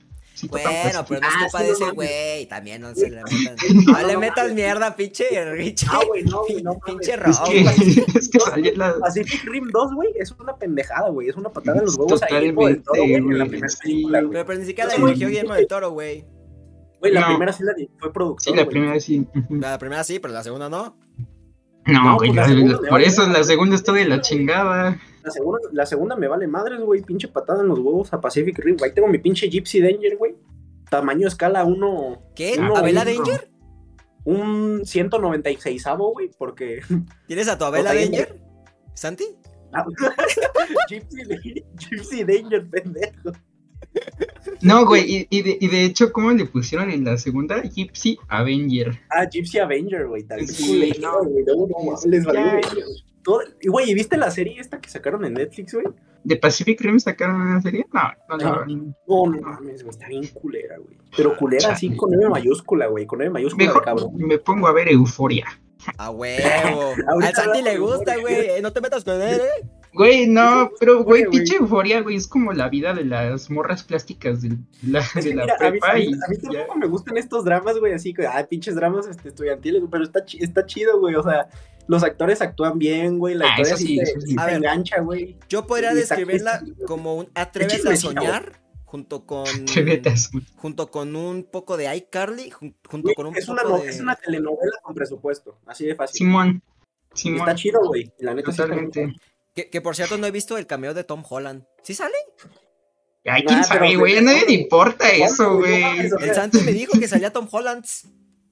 Tocan Bueno, pero no es Ah, culpa de no ese güey. También no se le metan. No, No le metas mames. mierda, pinche Richie. Ah, güey, no, güey, no. Pinche Es Rob, es que salió la. Pacific Rim 2, güey, es una pendejada, güey. Es una patada en los huevos a Guillermo del Totalmente, Toro, güey, en la güey, primera sí. película, güey. Pero, pero ni siquiera la dirigió Guillermo del Toro, güey. Güey, la No. primera sí la fue productor, Sí, la primera sí. La primera sí, pero la segunda no. No, güey, pues por eso la segunda está de la chingada. La segunda, la segunda me vale madres, güey. Pinche patada en los huevos a Pacific Rim, güey. Tengo mi pinche Gypsy Danger, güey. Tamaño escala 1. ¿Qué? Ah, ¿Abela uno. Danger? Un 196avo, güey, porque. ¿Tienes a tu Abela. Danger? ¿Santi? Gypsy, Danger- Gypsy Danger, pendejo. No, güey, y, y de, y de hecho, ¿cómo le pusieron en la segunda? Gypsy Avenger. Ah, Gypsy Avenger, güey. Tal Sí, culero, no. güey. No, no, mames, les valió. Todo- Y, güey, ¿y viste la serie esta que sacaron en Netflix, güey? ¿De Pacific Rim sacaron una serie? No, no, No. no. No, mames, güey. Está bien culera, güey. Pero culera así con M mayúscula, güey. Con M mayúscula de Mejor cabrón. me pongo a ver Euforia. A huevo. Ahorita Al Santi le de gusta, güey. Eh, No te metas con él, eh. Güey, no, pero güey, pinche Euforia, güey, es como la vida de las morras plásticas de la, Es de la mira, a mí, prepa a mí- y a mí ya. tampoco me gustan estos dramas, güey, así que, ah, pinches dramas este, estudiantiles, pero está, chi- está chido, güey, o sea, los actores actúan bien, güey, la Ah, historia sí, eso sí. engancha, güey. Yo podría describirla como un Atrévete a soñar junto con junto con un poco de iCarly, jun- junto Güey, con un es, una poco no- de es una telenovela con presupuesto, así de fácil. Simón, Simón, está chido, güey, la neta totalmente. que, que por cierto no he visto el cameo de Tom Holland. ¿Sí sale? Ay, quién Ah, sabe, pero- güey. A nadie le importa ¿Cuánto, eso, güey? El Santi me dijo que salía Tom Holland.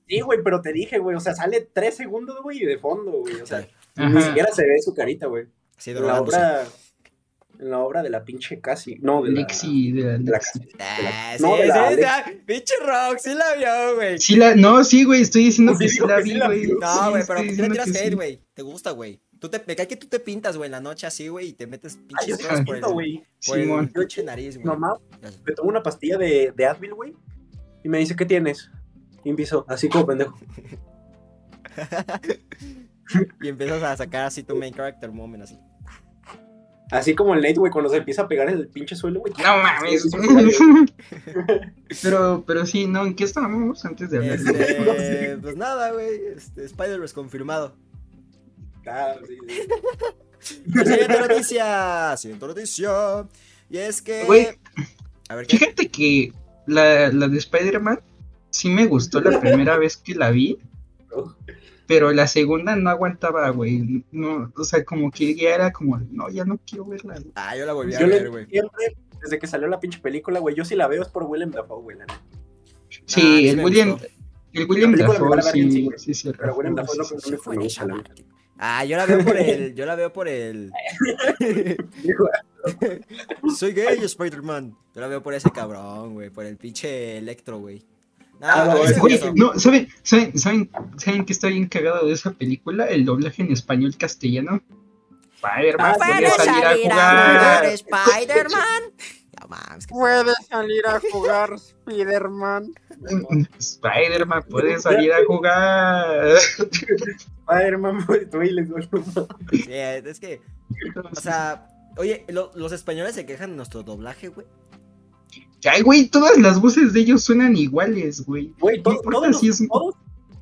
Sí, güey, pero te dije, güey, o sea, sale tres segundos, güey, de fondo, güey. O sea, ni siquiera se ve su carita, güey. Sí, En la obra. En la obra de la pinche casi. No, de la. Lexi, de la de la Lexi. casi. Ah, sí, No, de la sí, Alex. ya, pinche Rock, sí la vio, güey. Sí la, no, sí, güey, estoy diciendo Pues que sí sí la sí vi, güey. No, Sí, güey, pero ¿por qué le tiras hate, sí. güey? ¿Te gusta, güey? Tú te, me cae que tú te pintas, güey, en la noche así, güey, y te metes pinches cosas sí por el, siento, güey. por el Simón. pinche nariz, güey. mamá me tomó una pastilla de, de Advil, güey. Y me dice, ¿qué tienes? Y empiezo, así como pendejo. Y empiezas a sacar así tu main character moment, así. Así como el Nate, güey, cuando se empieza a pegar en el pinche suelo, güey. No mames. Pero, pero sí, no, ¿en qué estábamos antes de hablar? Este, pues nada, güey, este, Spider-Verse confirmado. Ah, sí, sí. Siguiente noticia, siguiente noticia. Y es que... Güey. A ver, ¿qué? Fíjate que la, la de Spider-Man sí me gustó la primera vez que la vi, pero la segunda no aguantaba, güey. No, o sea, como que ya era como, no, ya no quiero verla. güey. Ah, yo la volví a Yo ver, güey. siempre, desde que salió la pinche película, güey, yo sí la veo es por Willem Dafoe, güey, la neta. Sí, sí el William, gustó. el William Dafoe, sí, sí, güey. sí, sí, Pero Willem Dafoe sí, sí. no la neta. Ah, yo la veo por el... Yo la veo por el... Soy gay, Spider-Man. Yo la veo por ese cabrón, güey. Por el pinche Electro, güey. Ah, no, ¿saben, saben, saben, ¿saben qué está bien cagado de esa película? El doblaje en español castellano. Spider-Man Ah, puede ¿puede salir a jugar. Spider-Man? Que- Puede salir a jugar Spider-Man. Spider-Man puede salir a jugar. Spider-Man, Sí, es que, o sea, oye, lo- los españoles se quejan de nuestro doblaje, güey. Ay, güey, todas las voces de ellos suenan iguales, güey. Güey, No to- importa todos, si es- todos,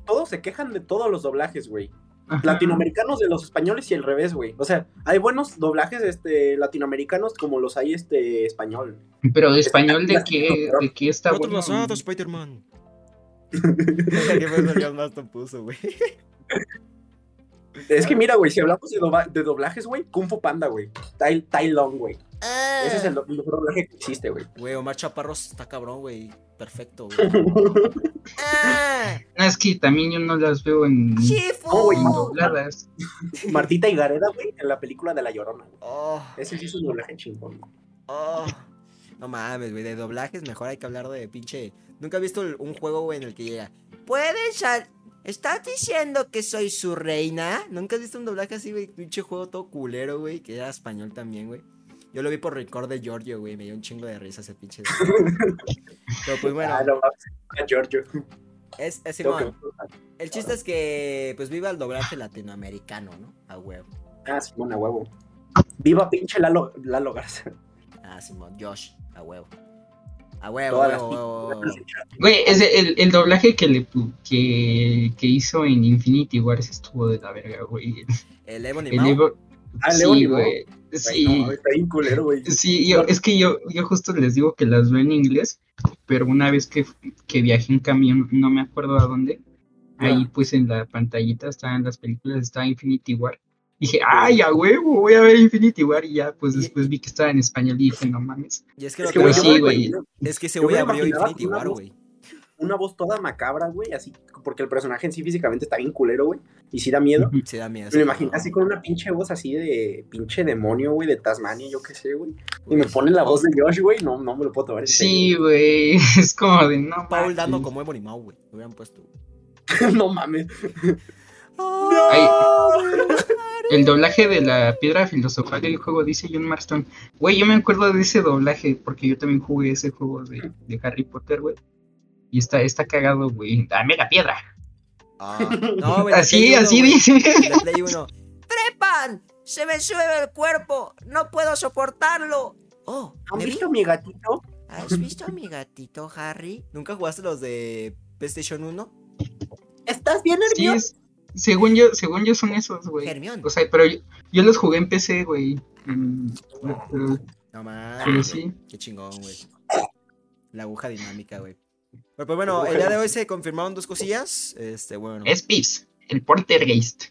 todos se quejan de todos los doblajes, güey. Ajá. Latinoamericanos de los españoles y al revés, güey. O sea, hay buenos doblajes este, latinoamericanos como los hay este español. Pero de español, ¿de qué, de qué está Otro bueno? lanzado, Spider-Man. ¿Qué fue lo que más te puso, güey? Es que mira, güey, si hablamos de, doba- de doblajes, güey, Kung Fu Panda, güey. Tai, tai Long, güey. Ese es el, mejor doblaje que existe, güey. Güey, Omar Chaparros está cabrón, güey. Perfecto, güey. No, es que también yo no las veo en, No, güey, en dobladas. Martita y Gareda, güey, en la película de La Llorona. Oh, Ese sí es un doblaje chingón. oh. No mames, güey. De doblajes mejor hay que hablar de pinche. Nunca he visto un juego, güey, en el que llega. ¿Puedes ¿Estás diciendo que soy su reina? ¿Nunca has visto un doblaje así, güey? Pinche juego todo culero, güey. Que era español también, güey. Yo lo vi por record de Giorgio, güey. Me dio un chingo de risa ese pinche. Pero pues bueno, Ah, no, a Giorgio. es, Simón. El chiste es que, pues, viva el doblaje latinoamericano, ¿no? A huevo. Ah, Simón, a huevo. Viva pinche Lalo, Lalo Garza. Ah, Simón, Josh, a huevo. A huevo, a. Güey, ese, el, el doblaje que, le, que, que hizo en Infinity Wars estuvo de la verga, güey. El Ebony El. Evo- Ah, Leo sí, güey. Sí, no, está bien culero, güey. sí yo, es que yo, yo justo les digo que las veo en inglés, pero una vez que, que viajé en camión, no me acuerdo a dónde, ahí Ya. pues en la pantallita estaban las películas, estaba Infinity War. Dije, ay, a huevo, voy a ver Infinity War y ya, pues después vi que estaba en español y dije, no mames. Y es que, Es lo que, Pero yo sí, güey. es que ese güey abrió Infinity War, güey. Una voz toda macabra, güey, así, porque el personaje en sí físicamente está bien culero, güey, y sí da miedo. Se da miedo. Me imagino así con una pinche voz así de pinche demonio, güey, de Tasmania, yo qué sé, güey. Y me pone la voz de Josh, güey, no, no me lo puedo tomar Sí, güey, es como de no. Paul dando como Ebony Maw, güey. Lo hubieran puesto. no mames. Ay, el doblaje de la piedra filosofal del juego dice John Marston. Güey, yo me acuerdo de ese doblaje porque yo también jugué ese juego de, de Harry Potter, güey. Y está, está cagado, güey. Dame la piedra. Ah, no, güey. de Así, uno, así güey. dice. Play 1. ¡Trepan! ¡Se me sube el cuerpo! ¡No puedo soportarlo! Oh, ¿Han ¿Nevi? visto mi gatito? ¿Has visto a mi gatito, Harry? ¿Nunca jugaste los de PlayStation 1? ¿Estás bien, Sí, es- según yo, según yo son esos, güey. O sea, pero yo, yo los jugué en PC, güey. Mm, pero- No mames. sí. Qué chingón, güey. La aguja dinámica, güey. Pero pues bueno, el día de hoy se confirmaron dos cosillas. Este, bueno. Es Pips, el Portergeist.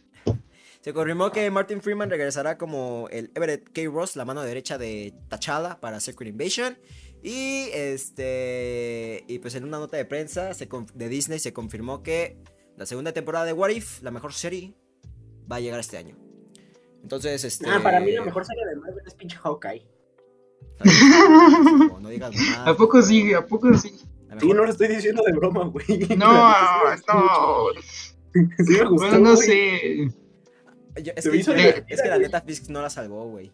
Se confirmó que Martin Freeman regresará como el Everett K. Ross, la mano derecha de T'Challa para Secret Invasion. Y este. Y pues en una nota de prensa se de Disney se confirmó que la segunda temporada de What If, la mejor serie, va a llegar este año. Entonces, este. Ah, para mí la mejor serie de Marvel es pinche Hawkeye. No, no digas nada. ¿A poco sí? ¿A poco sí? Sí, no lo estoy diciendo de broma, güey. No, no. Sí me gustó, Bueno, no güey. sé. Yo- es, que, es la neta Fisk no la salvó, güey.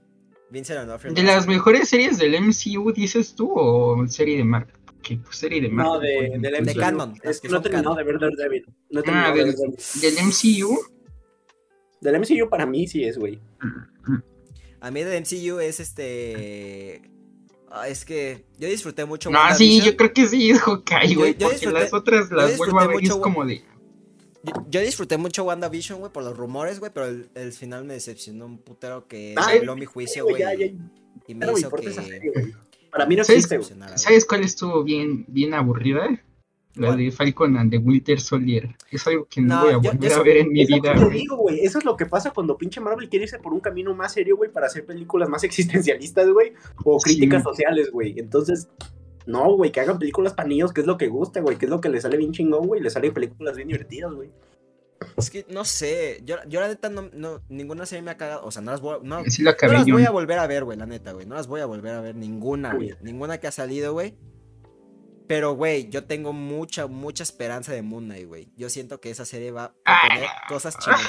Vincent D'Onofrio. ¿De no las mejores series del MCU dices tú o serie de Marvel? Que pues serie de Marvel. No, de, pues, del pues, MCU. canon, Es que no canon. de ver Daredevil. No Ah, terminado de del, del MCU. Del MCU para mí sí es, güey. A mí de MCU es este. ah, es que yo disfruté mucho. No, sí, WandaVision. yo creo que sí es Hawkeye, Yo- güey. yo Porque disfruté- las otras las vuelvo a ver y es mucho, como de. Yo, yo disfruté mucho WandaVision, güey, por los rumores, güey, pero el, el final me decepcionó un putero que Ay, dobló mi juicio, güey, y- Y me hizo que. serie. Para mí no ¿Sabes existe, güey. decepcionara, güey. ¿Sabes cuál estuvo bien, bien aburrida? La ¿Cuál? de Falcon and the Winter Soldier. Es algo que no, No, voy a volver yo a ver en mi vida, güey. digo, güey. Eso es lo que pasa cuando pinche Marvel quiere irse por un camino más serio, güey, para hacer películas más existencialistas, güey, o Sí. críticas sociales, güey. Entonces, no, güey, que hagan películas para niños, que es lo que gusta, güey, que es lo que les sale bien chingón, güey, les salen películas bien divertidas, güey. Es que no sé. Yo, yo la neta no, no. Ninguna serie me ha cagado. O sea, no las voy, no, Sí no las voy a volver a ver, güey, la neta, güey. No las voy a volver a ver ninguna, güey. Ninguna que ha salido, güey. Pero, güey, yo tengo mucha, mucha esperanza de Moon Knight, güey. Yo siento que esa serie va a tener cosas chidas.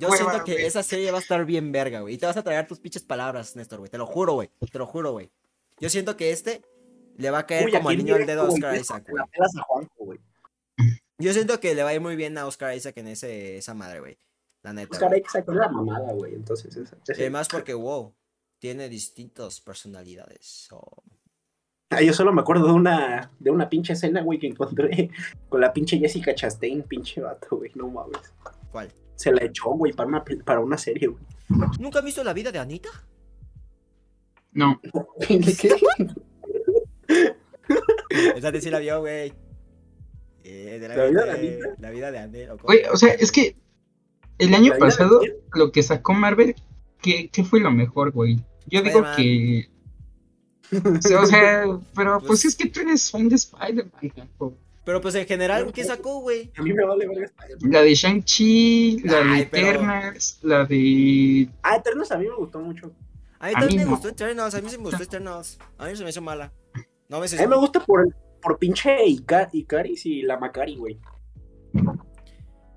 Yo, siento que esa serie va a estar bien verga, güey. Y te vas a traer tus pinches palabras, Néstor, güey. Te lo juro, güey. Te lo juro, güey. Yo siento que este le va a caer Uy, como al niño al dedo a Oscar Isaac, güey. pelas a Juanjo, güey. Yo siento que le va a ir muy bien a Oscar Isaac en ese, esa madre, güey. La neta. Oscar güey. Isaac es la mamada, güey. Entonces, Y esa- además porque, wow, tiene distintas personalidades. o- Ah, yo solo me acuerdo de una, de una pinche escena, güey, que encontré con la pinche Jessica Chastain, pinche vato, güey, no mames. ¿Cuál? Se la echó, güey, para una, para una serie, güey. ¿Nunca has visto la vida de Anita? No, ¿Qué? Esa sí la vio, güey. Eh, de ¿La vida de de-? La vida de. ¿o cómo? güey, o sea, es que el año ¿La vida pasado lo que sacó Marvel, ¿qué, qué fue lo mejor, güey? Yo digo que... O sea, o sea, pero Pues- pues es que tú eres fan de Spider-Man. Pero pues en general, ¿qué sacó, güey? A mí me vale verga Spider-Man. La de Shang-Chi, la de pero- Eternals, la de... Ah, Eternos a mí me gustó mucho. A mí A también mí me no. gustó Eternals, a mí sí me gustó Eternals. A mí se me hizo mala. No me A mí me gusta por, el- por pinche Ica- Icaris y la Macari, güey.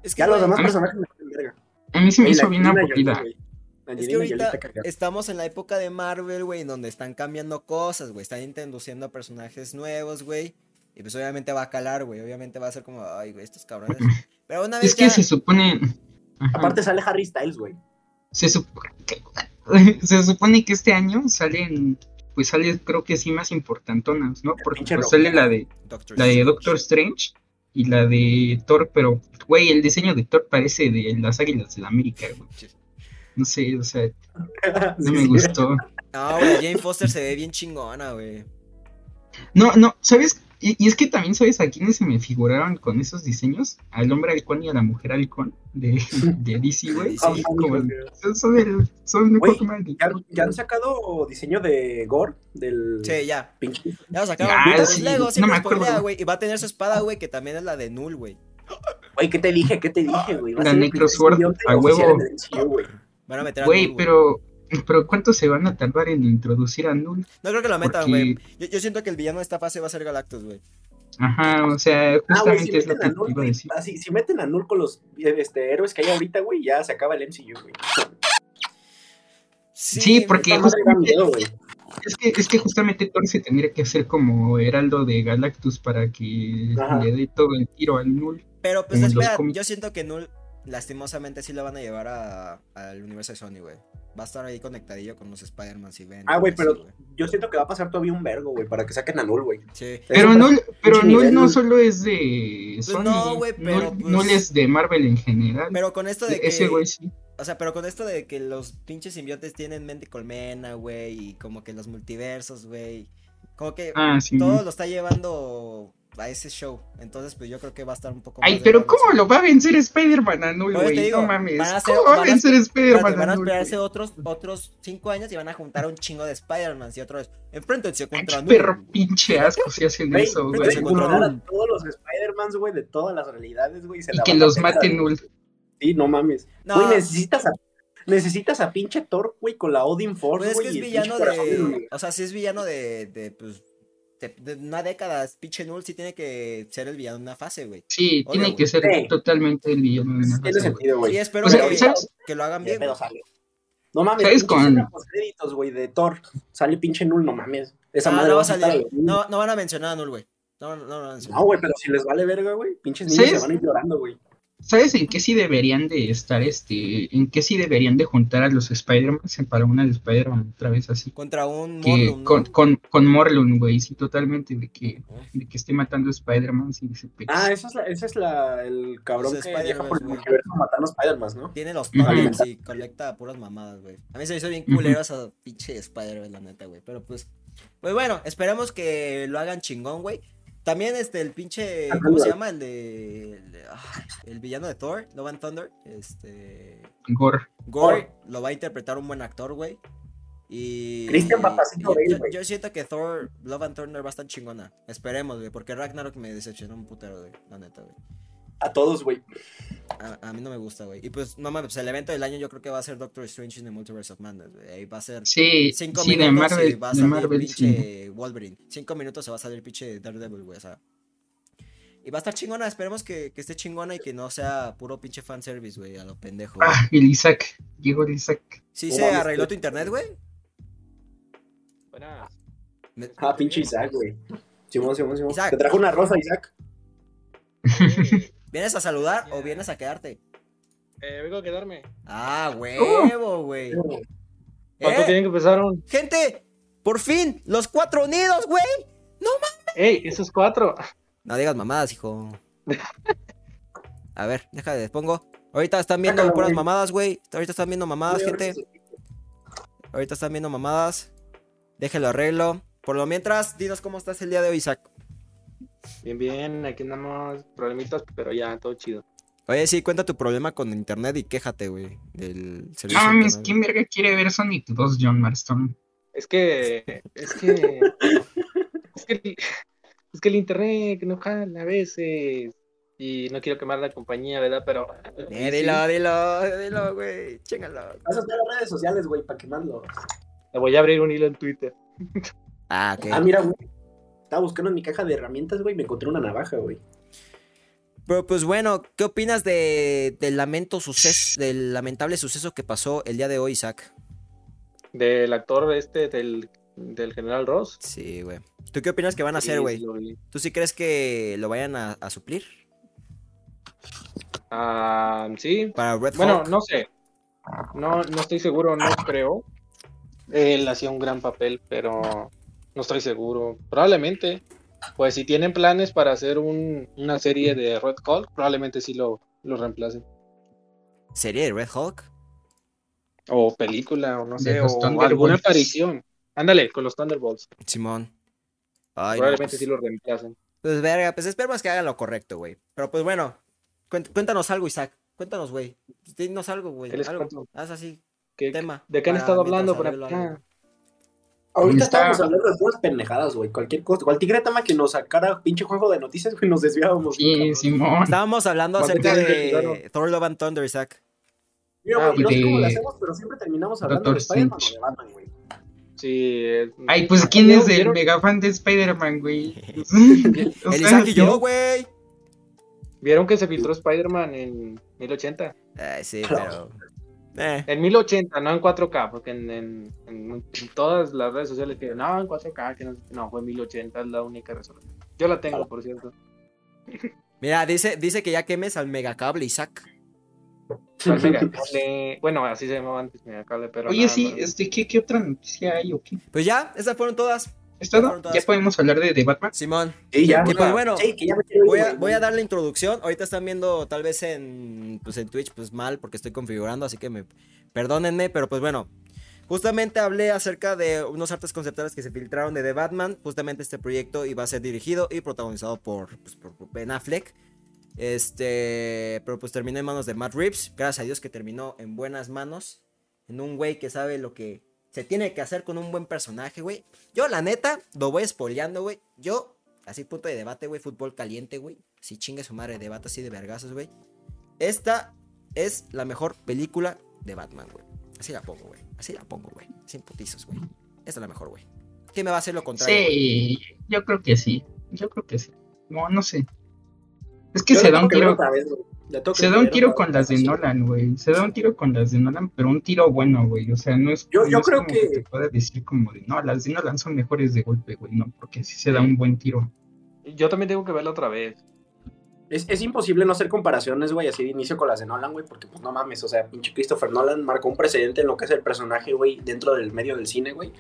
Es que, Ya los demás personajes me verga. A mí se me hizo bien aburrida. Es que ahorita estamos en la época de Marvel, güey, en donde están cambiando cosas, güey. Están introduciendo personajes nuevos, güey. Y pues obviamente va a calar, güey. Obviamente va a ser como, ay, güey, estos cabrones. Pero una vez Es que ya- se supone... Ajá. Aparte sale Harry Styles, güey. se, se supone que este año salen, pues sale creo que sí más importantonas, ¿no? Porque pues, sale la de Doctor la de Strange. Doctor Strange y la de Thor, pero güey, el diseño de Thor parece de las Águilas de la América, güey. No sé, o sea, no me gustó. No, güey, Jane Foster se ve bien chingona, güey. No, no, ¿sabes? Y, y es que también, ¿sabes a quiénes se me figuraron con esos diseños? Al hombre halcón y a la mujer halcón de, de DC, güey. Sí, son, son, el- son un Güey, poco más de- ¿Ya, ya han sacado diseño de Gore? Del Sí, ya. Ya lo sacaron. Ah, sí, Lego no me acuerdo. güey. Y va a tener su espada, güey, que también es la de Null, güey. Güey, ¿qué te dije? ¿Qué te dije, güey? La el Necrosword, a huevo. el. Van a meter a Güey, pero, pero ¿cuánto se van a tardar en introducir a Null? No creo que lo metan, Porque- güey. Yo, yo siento que el villano de esta fase va a ser Galactus, güey. Ajá, o sea, Ah, justamente si es lo meten que a te Null, iba a güey, decir. así, si meten a Null con los este, héroes que hay ahorita, güey, ya se acaba el MCU, güey. Sí, porque justamente, miedo, es que, es que justamente Thor se tendría que hacer como heraldo de Galactus para que Ajá. le dé todo el tiro al Null. Pero pues espera, yo siento que Null, lastimosamente, sí lo van a llevar a- al universo de Sony, güey. Va a estar ahí conectadillo con los Spider-Man si ven. Ah, güey, pero yo siento que va a pasar todavía un vergo, güey, para que saquen a Null, güey. Sí. Pero Eso Null, pero Null no solo es de Pues Sony, no, güey, pero, Null, pues- Null es de Marvel en general. Pero con esto de que. Ese güey sí. O sea, pero con esto de que los pinches simbiontes tienen mente colmena, güey. Y como que los multiversos, güey. Como que Ah, sí. todo lo está llevando a ese show. Entonces, pues yo creo que va a estar un poco Ay, más pero ¿cómo lo va a vencer Spider-Man a Null, güey? digo, No mames. van a hacer- ¿Cómo va a van a- vencer Spider-Man van a a Null? esperarse otros, otros cinco años y van a juntar un chingo de Spider-Man y otra vez. Enfréntense contra Null. perro pinche asco si hacen eso, güey, a todos los Spider-Mans, güey, de todas las realidades, güey. se Y la que van a los mate Null. Sí, no mames. No. Güey, necesitas a, necesitas a pinche Thor, güey, con la Odin Force, Pues es que es villano de. O sea, si es villano de. de pues. De, de una década, pinche Null sí tiene que ser el villano de una fase, güey. Sí, Obvio, tiene que ser Sí. totalmente el villano de una Tiene fase, güey. sentido, Y güey. espero O sea, que, que lo hagan bien. No mames, ¿Sabes con- postcréditos, güey, de Thor. Sale pinche Null, no mames. Esa Ah, madre no va a estar salir. No, no van a mencionar a Null, güey. No, no, no. No, güey, pero si les vale verga, güey, pinches niños ¿Sabes? se van a ir llorando, güey. ¿Sabes en qué sí deberían de estar, este, en qué sí deberían de juntar a los Spider-Man para una de Spider-Man otra vez así? Contra un Que Morlun, ¿no? con, con, con Morlun, güey, sí, totalmente, de que, de que esté matando a Spider-Man sin ese. Ah, esa es, la, esa es la, el cabrón Los que viaja por el universo matando a Spider-Man, ¿no? Tiene los Ujú. talents y colecta puras mamadas, güey. A mí se me hizo bien culero esa pinche Spider-Man, la neta, güey. Pero pues. Pues bueno, esperemos que lo hagan chingón, güey. También este, el pinche. ¿Cómo se llama? El de. El, de- ah, el villano de Thor, Love and Thunder. Este. Gore. Gore lo va a interpretar un buen actor, güey. Y. Christian Papacito y Bale, yo, güey. yo siento que Thor, Love and Thunder va a estar chingona. Esperemos, güey. Porque Ragnarok me decepcionó un putero, güey. La neta, güey. A todos, güey. A, a mí no me gusta, güey. Y pues, no mames, el evento del año yo creo que va a ser Doctor Strange in the Multiverse of Madness, güey. Ahí va a ser Sí, cinco sí, de minutos y Marvel, va a de salir Marvel, sí. pinche Wolverine. Cinco minutos se va a salir pinche Daredevil, güey, o sea. Y va a estar chingona, esperemos que, que esté chingona y que no sea puro pinche fanservice, güey, a lo pendejo. Ah, el Isaac. Llegó el Isaac. ¿Sí se arregló tu internet, güey? Buenas. Me- Ah, pinche Isaac, güey. Simón, Simón, Simón. Te trajo una rosa, Isaac. ¿Vienes a saludar o vienes a quedarte? eh, vengo a quedarme. Ah, huevo, güey. ¿Cuánto Eh, tienen que empezaron? Gente, por fin, los cuatro unidos, güey. ¡Ey! Esos cuatro. No digas mamadas, hijo. A ver, déjame, les pongo. Ahorita están viendo Sácalo, puras güey. mamadas, güey. Ahorita están viendo mamadas, gente. Ahorita están viendo mamadas. Déjelo arreglo. Por lo mientras, dinos cómo estás el día de hoy, Isaac. Bien, bien. Aquí andamos problemitas, pero ya, todo chido. Oye, sí, cuenta tu problema con internet y quéjate, güey, del servicio. No mames, ¿quién verga quiere ver Sonic 2, John Marston? Es que. Es que. es que. el- Es que el internet no jala a veces. Y no quiero quemar la compañía, ¿verdad? Pero. Eh, dilo, dilo, dilo, güey. Chingalo. Vas a estar en las redes sociales, güey, para quemarlo. Le voy a abrir un hilo en Twitter. Ah, ok. Ah, mira, güey. Estaba buscando en mi caja de herramientas, güey, y me encontré una navaja, güey. Pero pues bueno, ¿qué opinas de, del lamento suceso, del lamentable suceso que pasó el día de hoy, Isaac? Del actor este, del, del general Ross. Sí, güey. ¿Tú qué opinas que van a hacer, güey? ¿Tú sí crees que lo vayan a, a suplir? Ah, sí, Para Red Bueno, Hulk? no sé. No, no estoy seguro, no creo. Él hacía un gran papel, pero no estoy seguro. Probablemente. Pues si tienen planes para hacer un- una serie de Red Hulk, probablemente sí lo, lo reemplacen. ¿Serie de Red Hulk? O película, o no sé, o alguna aparición. Ándale, con los Thunderbolts. Simón. Ay, no, probablemente pues, sí lo reemplacen. pues verga, pues esperemos que hagan lo correcto, güey. Pero pues bueno, cuént- cuéntanos algo, Isaac. Cuéntanos, güey. Dinos algo, güey. ¿Qué les Algo. cuento? Haz así, ¿Qué- tema. ¿De qué han estado hablando por acá? Ahorita Está- estábamos hablando de puras pendejadas, güey. Cualquier cosa, cualquier tema que nos sacara pinche juego de noticias, güey, nos desviábamos. Sí. Simón. Estábamos hablando ¿Cuánto acerca de? Thor Love and Thunder, Isaac. Mira, Ah, güey, no sé cómo lo hacemos, pero siempre terminamos hablando de Spider-Man o de Batman, güey. Sí. es- Ay, pues ¿quién es el mega fan de Spider-Man, güey? El Isaac y yo, güey. ¿Vieron que se filtró Spider-Man en 1080? Ay, sí, pero. Eh. En 1080, no en 4K, porque en, en- en- en todas las redes sociales que no, en 4K, que no, no, fue 1080, es la única resolución. Yo la tengo, por cierto. Mira, dice, dice que ya quemes al megacable, Isaac. ¿Cuál megacable? bueno, así se llamaba antes megacable, pero. Oye, sí, no. este, ¿qué, ¿qué otra noticia hay o qué? Pues ya, esas fueron todas. ¿Es todo? ¿Ya podemos hablar de, de Batman? Simón. Sí, ya. Pues bueno, Sí, que ya voy a, voy a dar la introducción. Ahorita están viendo tal vez en, pues en Twitch, pues mal, porque estoy configurando, así que me perdónenme, pero pues bueno. Justamente hablé acerca de unos artes conceptuales que se filtraron de The Batman. Justamente este proyecto iba a ser dirigido y protagonizado por, pues, por Ben Affleck. Este, pero pues terminó en manos de Matt Reeves. Gracias a Dios que terminó en buenas manos. En un güey que sabe lo que se tiene que hacer con un buen personaje, güey. Yo, la neta, lo voy espoleando, güey. Yo, así punto de debate, güey. Fútbol caliente, güey. Si chingue su madre, debate así de vergazos, güey. Esta es la mejor película de Batman, güey. Así la pongo, güey. Así la pongo, güey. Sin putizos, güey. Esta es la mejor, güey. ¿Qué me va a hacer lo contrario? Sí, yo creo que sí. Yo creo que sí. No, no sé. Es que Yo se da un tiro. otra vez, güey. La que Se da un tiro con las de. Nolan, güey. Se da un tiro con las de Nolan, pero un tiro bueno, güey. O sea, no es. Yo- no yo es creo como que- te pueda decir como de no, las de Nolan son mejores de golpe, güey. No, porque sí se da un buen tiro. Yo también tengo que verla otra vez. Es, es imposible no hacer comparaciones, güey, así de inicio con las de Nolan, güey, porque pues no mames, o sea, pinche Christopher Nolan marcó un precedente en lo que es el personaje, güey, dentro del medio del cine, güey.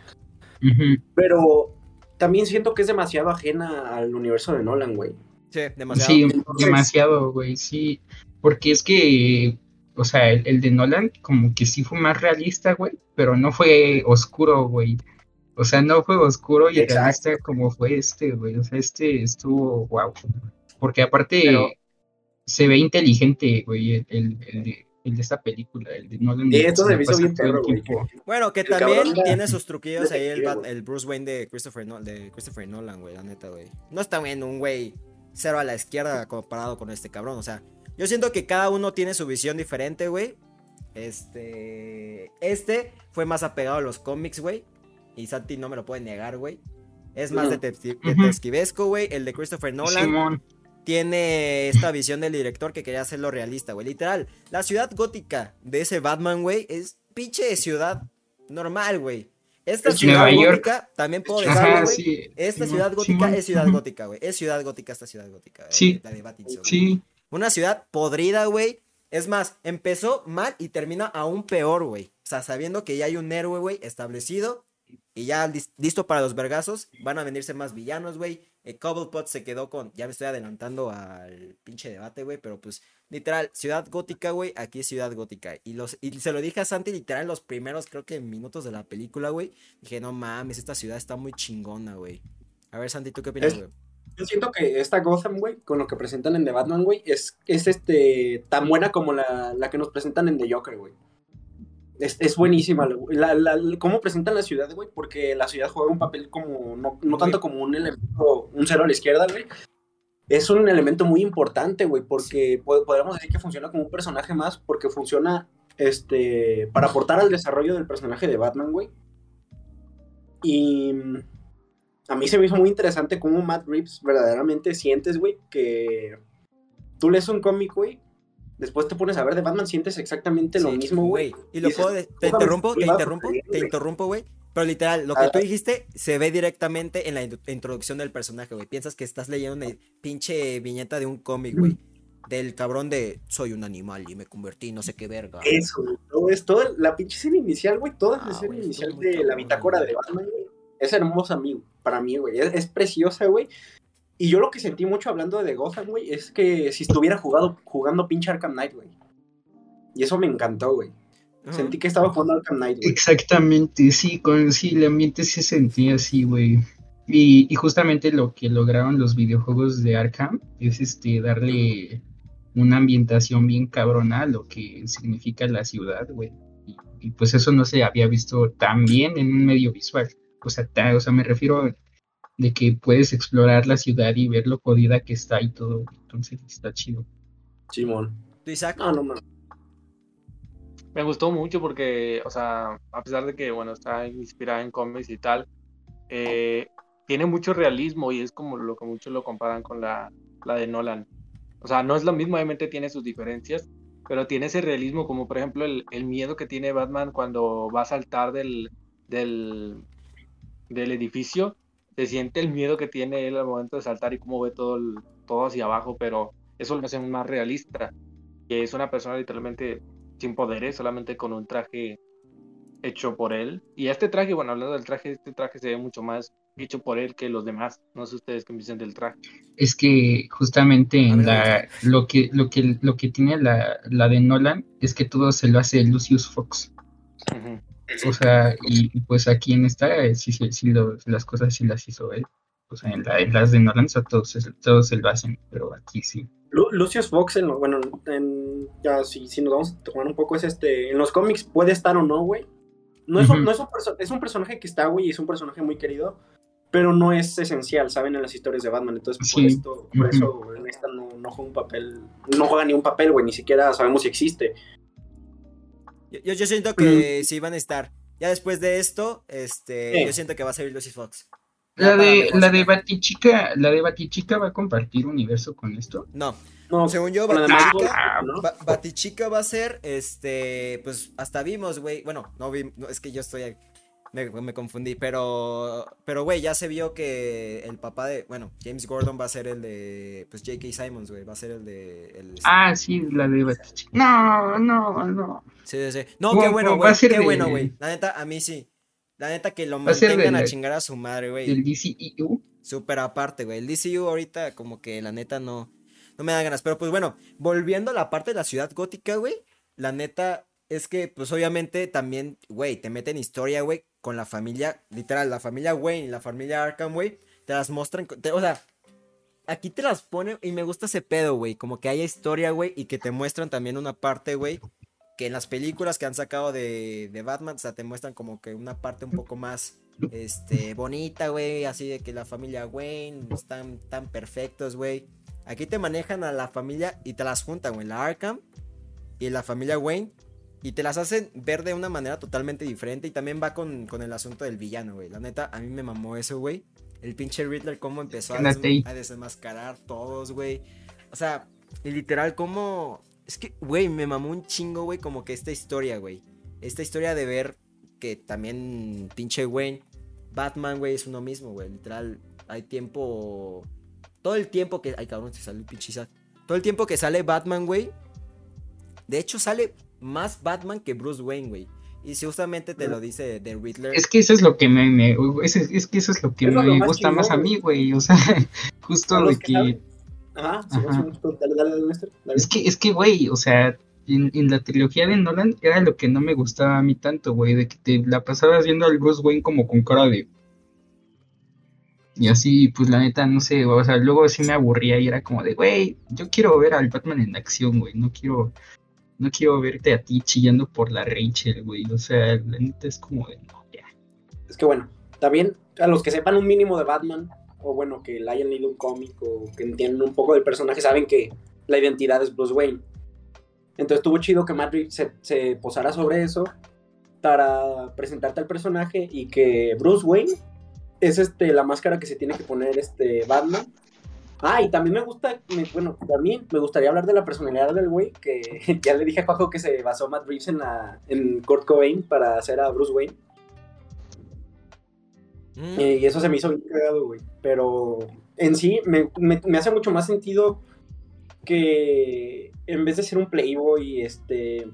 Pero también siento que es demasiado ajena al universo de Nolan, güey. Sí, demasiado. Sí, Entonces- demasiado, güey, sí. Porque es que, o sea, el, el de Nolan como que sí fue más realista, güey, pero no fue oscuro, güey. O sea, no fue oscuro y Exacto. realista como fue este, güey. O sea, este estuvo wow. Porque aparte Pero- se ve inteligente, güey, el, el, el de, el de esta película, el de Nolan. Sí, esto se me hizo bien todo el perro, güey. tiempo. Bueno, que El también cabrón tiene sus truquillos ahí el, el Bruce Wayne de Christopher, Nol- de Christopher Nolan, güey, la neta, güey. No está bien un güey cero a la izquierda comparado con este cabrón, o sea, yo siento que cada uno tiene su visión diferente, güey. Este, este fue más apegado a los cómics, güey, y Santi no me lo puede negar, güey. Es más Ujú. detectivesco, güey. El de Christopher Nolan Simón. tiene esta visión del director que quería hacerlo realista, güey. Literal, la ciudad gótica de ese Batman, güey, es pinche ciudad normal, güey. Esta Es ciudad Nueva York. gótica, también puedo decirlo, Ajá, güey. sí. Esta ciudad gótica Simón, es ciudad gótica, güey. Es ciudad gótica esta ciudad gótica. güey, Sí. La de Pattinson, güey. Sí, Una ciudad podrida, güey. Es más, empezó mal y termina aún peor, güey. O sea, sabiendo que ya hay un héroe, güey, establecido y ya lis- listo para los vergazos. Van a venirse más villanos, güey. El Cobblepot se quedó con. Ya me estoy adelantando al pinche debate, güey. Pero pues, literal, ciudad gótica, güey. Aquí es ciudad gótica. Y, los, y se lo dije a Santi, literal, en los primeros, creo que minutos de la película, güey. Dije, no mames, esta ciudad está muy chingona, güey. A ver, Santi, ¿tú qué opinas, güey? Yo siento que esta Gotham, güey, con lo que presentan en The Batman, güey, es, es este, tan buena como la, la que nos presentan en The Joker, güey. Es, es buenísima. La, la- la- cómo presentan la ciudad, güey, porque la ciudad juega un papel como, no, no tanto como un elemento, un cero a la izquierda, güey. Es un elemento muy importante, güey, porque po- podríamos decir que funciona como un personaje más, porque funciona este, para aportar al desarrollo del personaje de Batman, güey. Y a mí se me hizo muy interesante cómo Matt Reeves verdaderamente sientes, güey, que tú lees un cómic, güey, después te pones a ver de Batman, sientes exactamente lo mismo, güey. Y lo Dices, puedo. de- Te "Puta, interrumpo, te interrumpo, te güey". interrumpo, güey. Pero literal, lo que Ah. tú dijiste se ve directamente en la introducción del personaje, güey. Piensas que estás leyendo una pinche viñeta de un cómic, güey. Del cabrón de soy un animal y me convertí, no sé qué verga. Eso, todo es todo, la pinche escena inicial, güey, toda Ah, la escena inicial de la bitácora de Batman, güey, es hermosa, amigo, para mí, güey, es, es preciosa, güey. Y yo lo que sentí mucho hablando de Gotham, güey, es que si estuviera jugado, jugando pinche Arkham Knight, güey. Y eso me encantó, güey. Sentí que estaba jugando Arkham Knight, güey. Exactamente, sí, con, sí, el ambiente se sentía así, güey. Y, y justamente lo que lograron los videojuegos de Arkham es este darle una ambientación bien cabrona a lo que significa la ciudad, güey. Y, y pues eso no se había visto tan bien en un medio visual. O sea, ta- o sea, me refiero de que puedes explorar la ciudad y ver lo jodida que está y todo. Entonces está chido. Simón. ¿Tú, Isaac? No, no, no. Me gustó mucho porque, o sea, a pesar de que, bueno, está inspirada en cómics y tal, eh, tiene mucho realismo y es como lo que muchos lo comparan con la, la de Nolan. O sea, no es lo mismo, obviamente tiene sus diferencias, pero tiene ese realismo, como por ejemplo el, el miedo que tiene Batman cuando va a saltar del, del, del edificio. Se siente el miedo que tiene él al momento de saltar y cómo ve todo, el- todo hacia abajo, pero eso lo hace más realista. Que es una persona literalmente sin poderes, solamente con un traje hecho por él. Y este traje, bueno, hablando del traje, este traje se ve mucho más hecho por él que los demás. No sé ustedes qué me dicen del traje. Es que justamente en la, lo que lo que lo que tiene la, la de Nolan es que todo se lo hace Lucius Fox. O sea, y, y, pues aquí en esta, eh, sí, sí, sí lo- las cosas sí las hizo él. O sea, en, la- en las de Nolan, todos, todos se lo hacen, pero aquí sí. Lu- Lucius Fox, en lo- bueno, en, ya si, si nos vamos a tomar un poco, es este, en los cómics puede estar o no, güey. No, es, un- Ujú. no es, un es un personaje que está, güey, y es un personaje muy querido, pero no es esencial, ¿saben? En las historias de Batman. Entonces, por, Sí. esto, por eso en esta no, no juega un papel, no juega ni un papel, güey, ni siquiera sabemos si existe. Yo, yo- siento que sí van a estar. Ya después de esto, este, Sí. yo siento que va a salir Lucy Fox. La de, la de. Batichica, la de Batichica va a compartir universo con esto. No, No, según yo, Batichica, ¿no? Ba- Batichica va a ser, este, pues hasta vimos, güey. Bueno, no vi, no, es que yo estoy, me, me confundí, pero, pero, güey, ya se vio que el papá de, bueno, James Gordon va a ser el de, pues J.K. Simons, güey, va a ser el de, el, Ah, sí, la de. No, no, no. sí, sí, sí. No, Bueno, qué bueno, güey, qué de- bueno, güey. La neta, a mí sí. La neta que lo de mantengan a chingar a su madre, güey. Del DCEU. Súper aparte, güey. El DCU ahorita como que la neta no, no me da ganas. Pero pues bueno, volviendo a la parte de la ciudad gótica, güey. La neta es que pues obviamente también, güey, te meten historia, güey, con la familia, literal, la familia Wayne y la familia Arkham, güey. Te las muestran, te- o sea, aquí te las pone y me gusta ese pedo, güey. Como que haya historia, güey, y que te muestran también una parte, güey. Que en las películas que han sacado de, de Batman, o sea, te muestran como que una parte un poco más este, bonita, güey, así de que la familia Wayne están tan perfectos, güey. Aquí te manejan a la familia y te las juntan, güey, la Arkham y la familia Wayne. Y te las hacen ver de una manera totalmente diferente. Y también va con, con el asunto del villano, güey. La neta, a mí me mamó eso, güey. El pinche Riddler, cómo empezó a, des- a desenmascarar todos, güey. O sea, y literal, cómo. Es que, güey, me mamó un chingo, güey, como que esta historia, güey. Esta historia de ver que también pinche Wayne, Batman, güey, es uno mismo, güey. Literal, hay tiempo. Todo el tiempo que. Ay, cabrón, se sale el pinche. Todo el tiempo que sale Batman, güey. De hecho, sale más Batman que Bruce Wayne, güey. Y si justamente te lo dice de Riddler. Es que eso es lo que me, me- es, es que eso es lo que me más gusta más a mí, güey. O sea, justo de que. Ajá, dale, dale, dale. Es que, es que, güey, o sea, en, en la trilogía de Nolan era lo que no me gustaba a mí tanto, güey, de que te la pasabas viendo al Bruce Wayne como con cara de... Y así, pues la neta, no sé, o sea, luego sí me aburría y era como de, güey, yo quiero ver al Batman en acción, güey, no quiero, no quiero verte a ti chillando por la Rachel, güey, o sea, la neta es como de, no, ya. Es que bueno, también a los que sepan un mínimo de Batman, o bueno, que le hayan leído un cómic o que entiendan un poco del personaje, saben que la identidad es Bruce Wayne. Entonces estuvo chido que Matt Reeves se, se posara sobre eso para presentarte al personaje y que Bruce Wayne es este la máscara que se tiene que poner este Batman. Ah, y también me gusta, me- bueno, también me gustaría hablar de la personalidad del güey, que ya le dije a Juanjo que se basó Matt Reeves en, la, en Kurt Cobain para hacer a Bruce Wayne. Mm, Eh, y eso se me hizo bien cagado, güey. Pero en sí me, me- me hace mucho más sentido que en vez de ser un playboy, este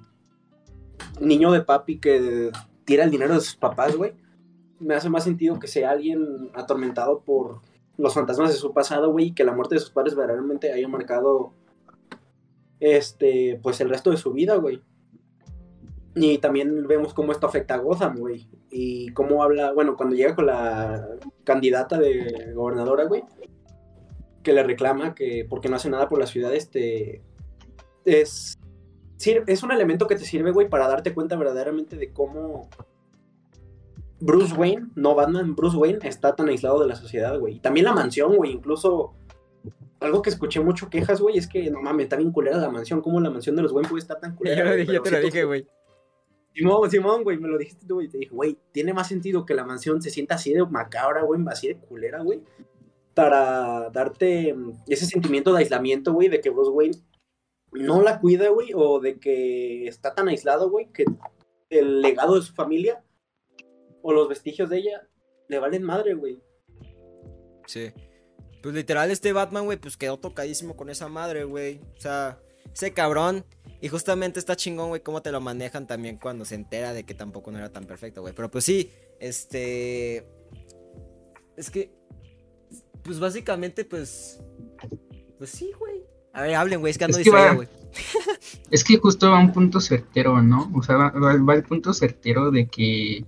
niño de papi que tira el dinero de sus papás, güey, me hace más sentido que sea alguien atormentado por los fantasmas de su pasado, güey, que la muerte de sus padres verdaderamente haya marcado este, pues el resto de su vida, güey. Y también vemos cómo esto afecta a Gotham, güey. Y cómo habla, bueno, cuando llega con la candidata de gobernadora, güey, que le reclama que porque no hace nada por la ciudad, este, es, es un elemento que te sirve, güey, para darte cuenta verdaderamente de cómo Bruce Wayne, no Batman, Bruce Wayne está tan aislado de la sociedad, güey. Y también la mansión, güey, incluso algo que escuché mucho quejas, güey, es que no mames, está bien culera la mansión, ¿cómo la mansión de los Wayne puede estar tan culera? yo, yo te lo dije, güey. Simón, Simón, güey, me lo dijiste tú, güey. Te dije, güey, tiene más sentido que la mansión se sienta así de macabra, güey, así de culera, güey. Para darte mm, ese sentimiento de aislamiento, güey, de que Bruce Wayne no la cuida, güey, o de que está tan aislado, güey, que el legado de su familia o los vestigios de ella le valen madre, güey. Sí. Pues literal, este Batman, güey, pues quedó tocadísimo con esa madre, güey. O sea, ese cabrón. Y justamente está chingón, güey, cómo te lo manejan también cuando se entera de que tampoco no era tan perfecto, güey. Pero pues sí, este. Es que. Pues básicamente, pues. Pues sí, güey. A ver, hablen, güey, es que ando distraído, güey. Es que justo va a un punto certero, ¿no? O sea, va, va- va al punto certero de que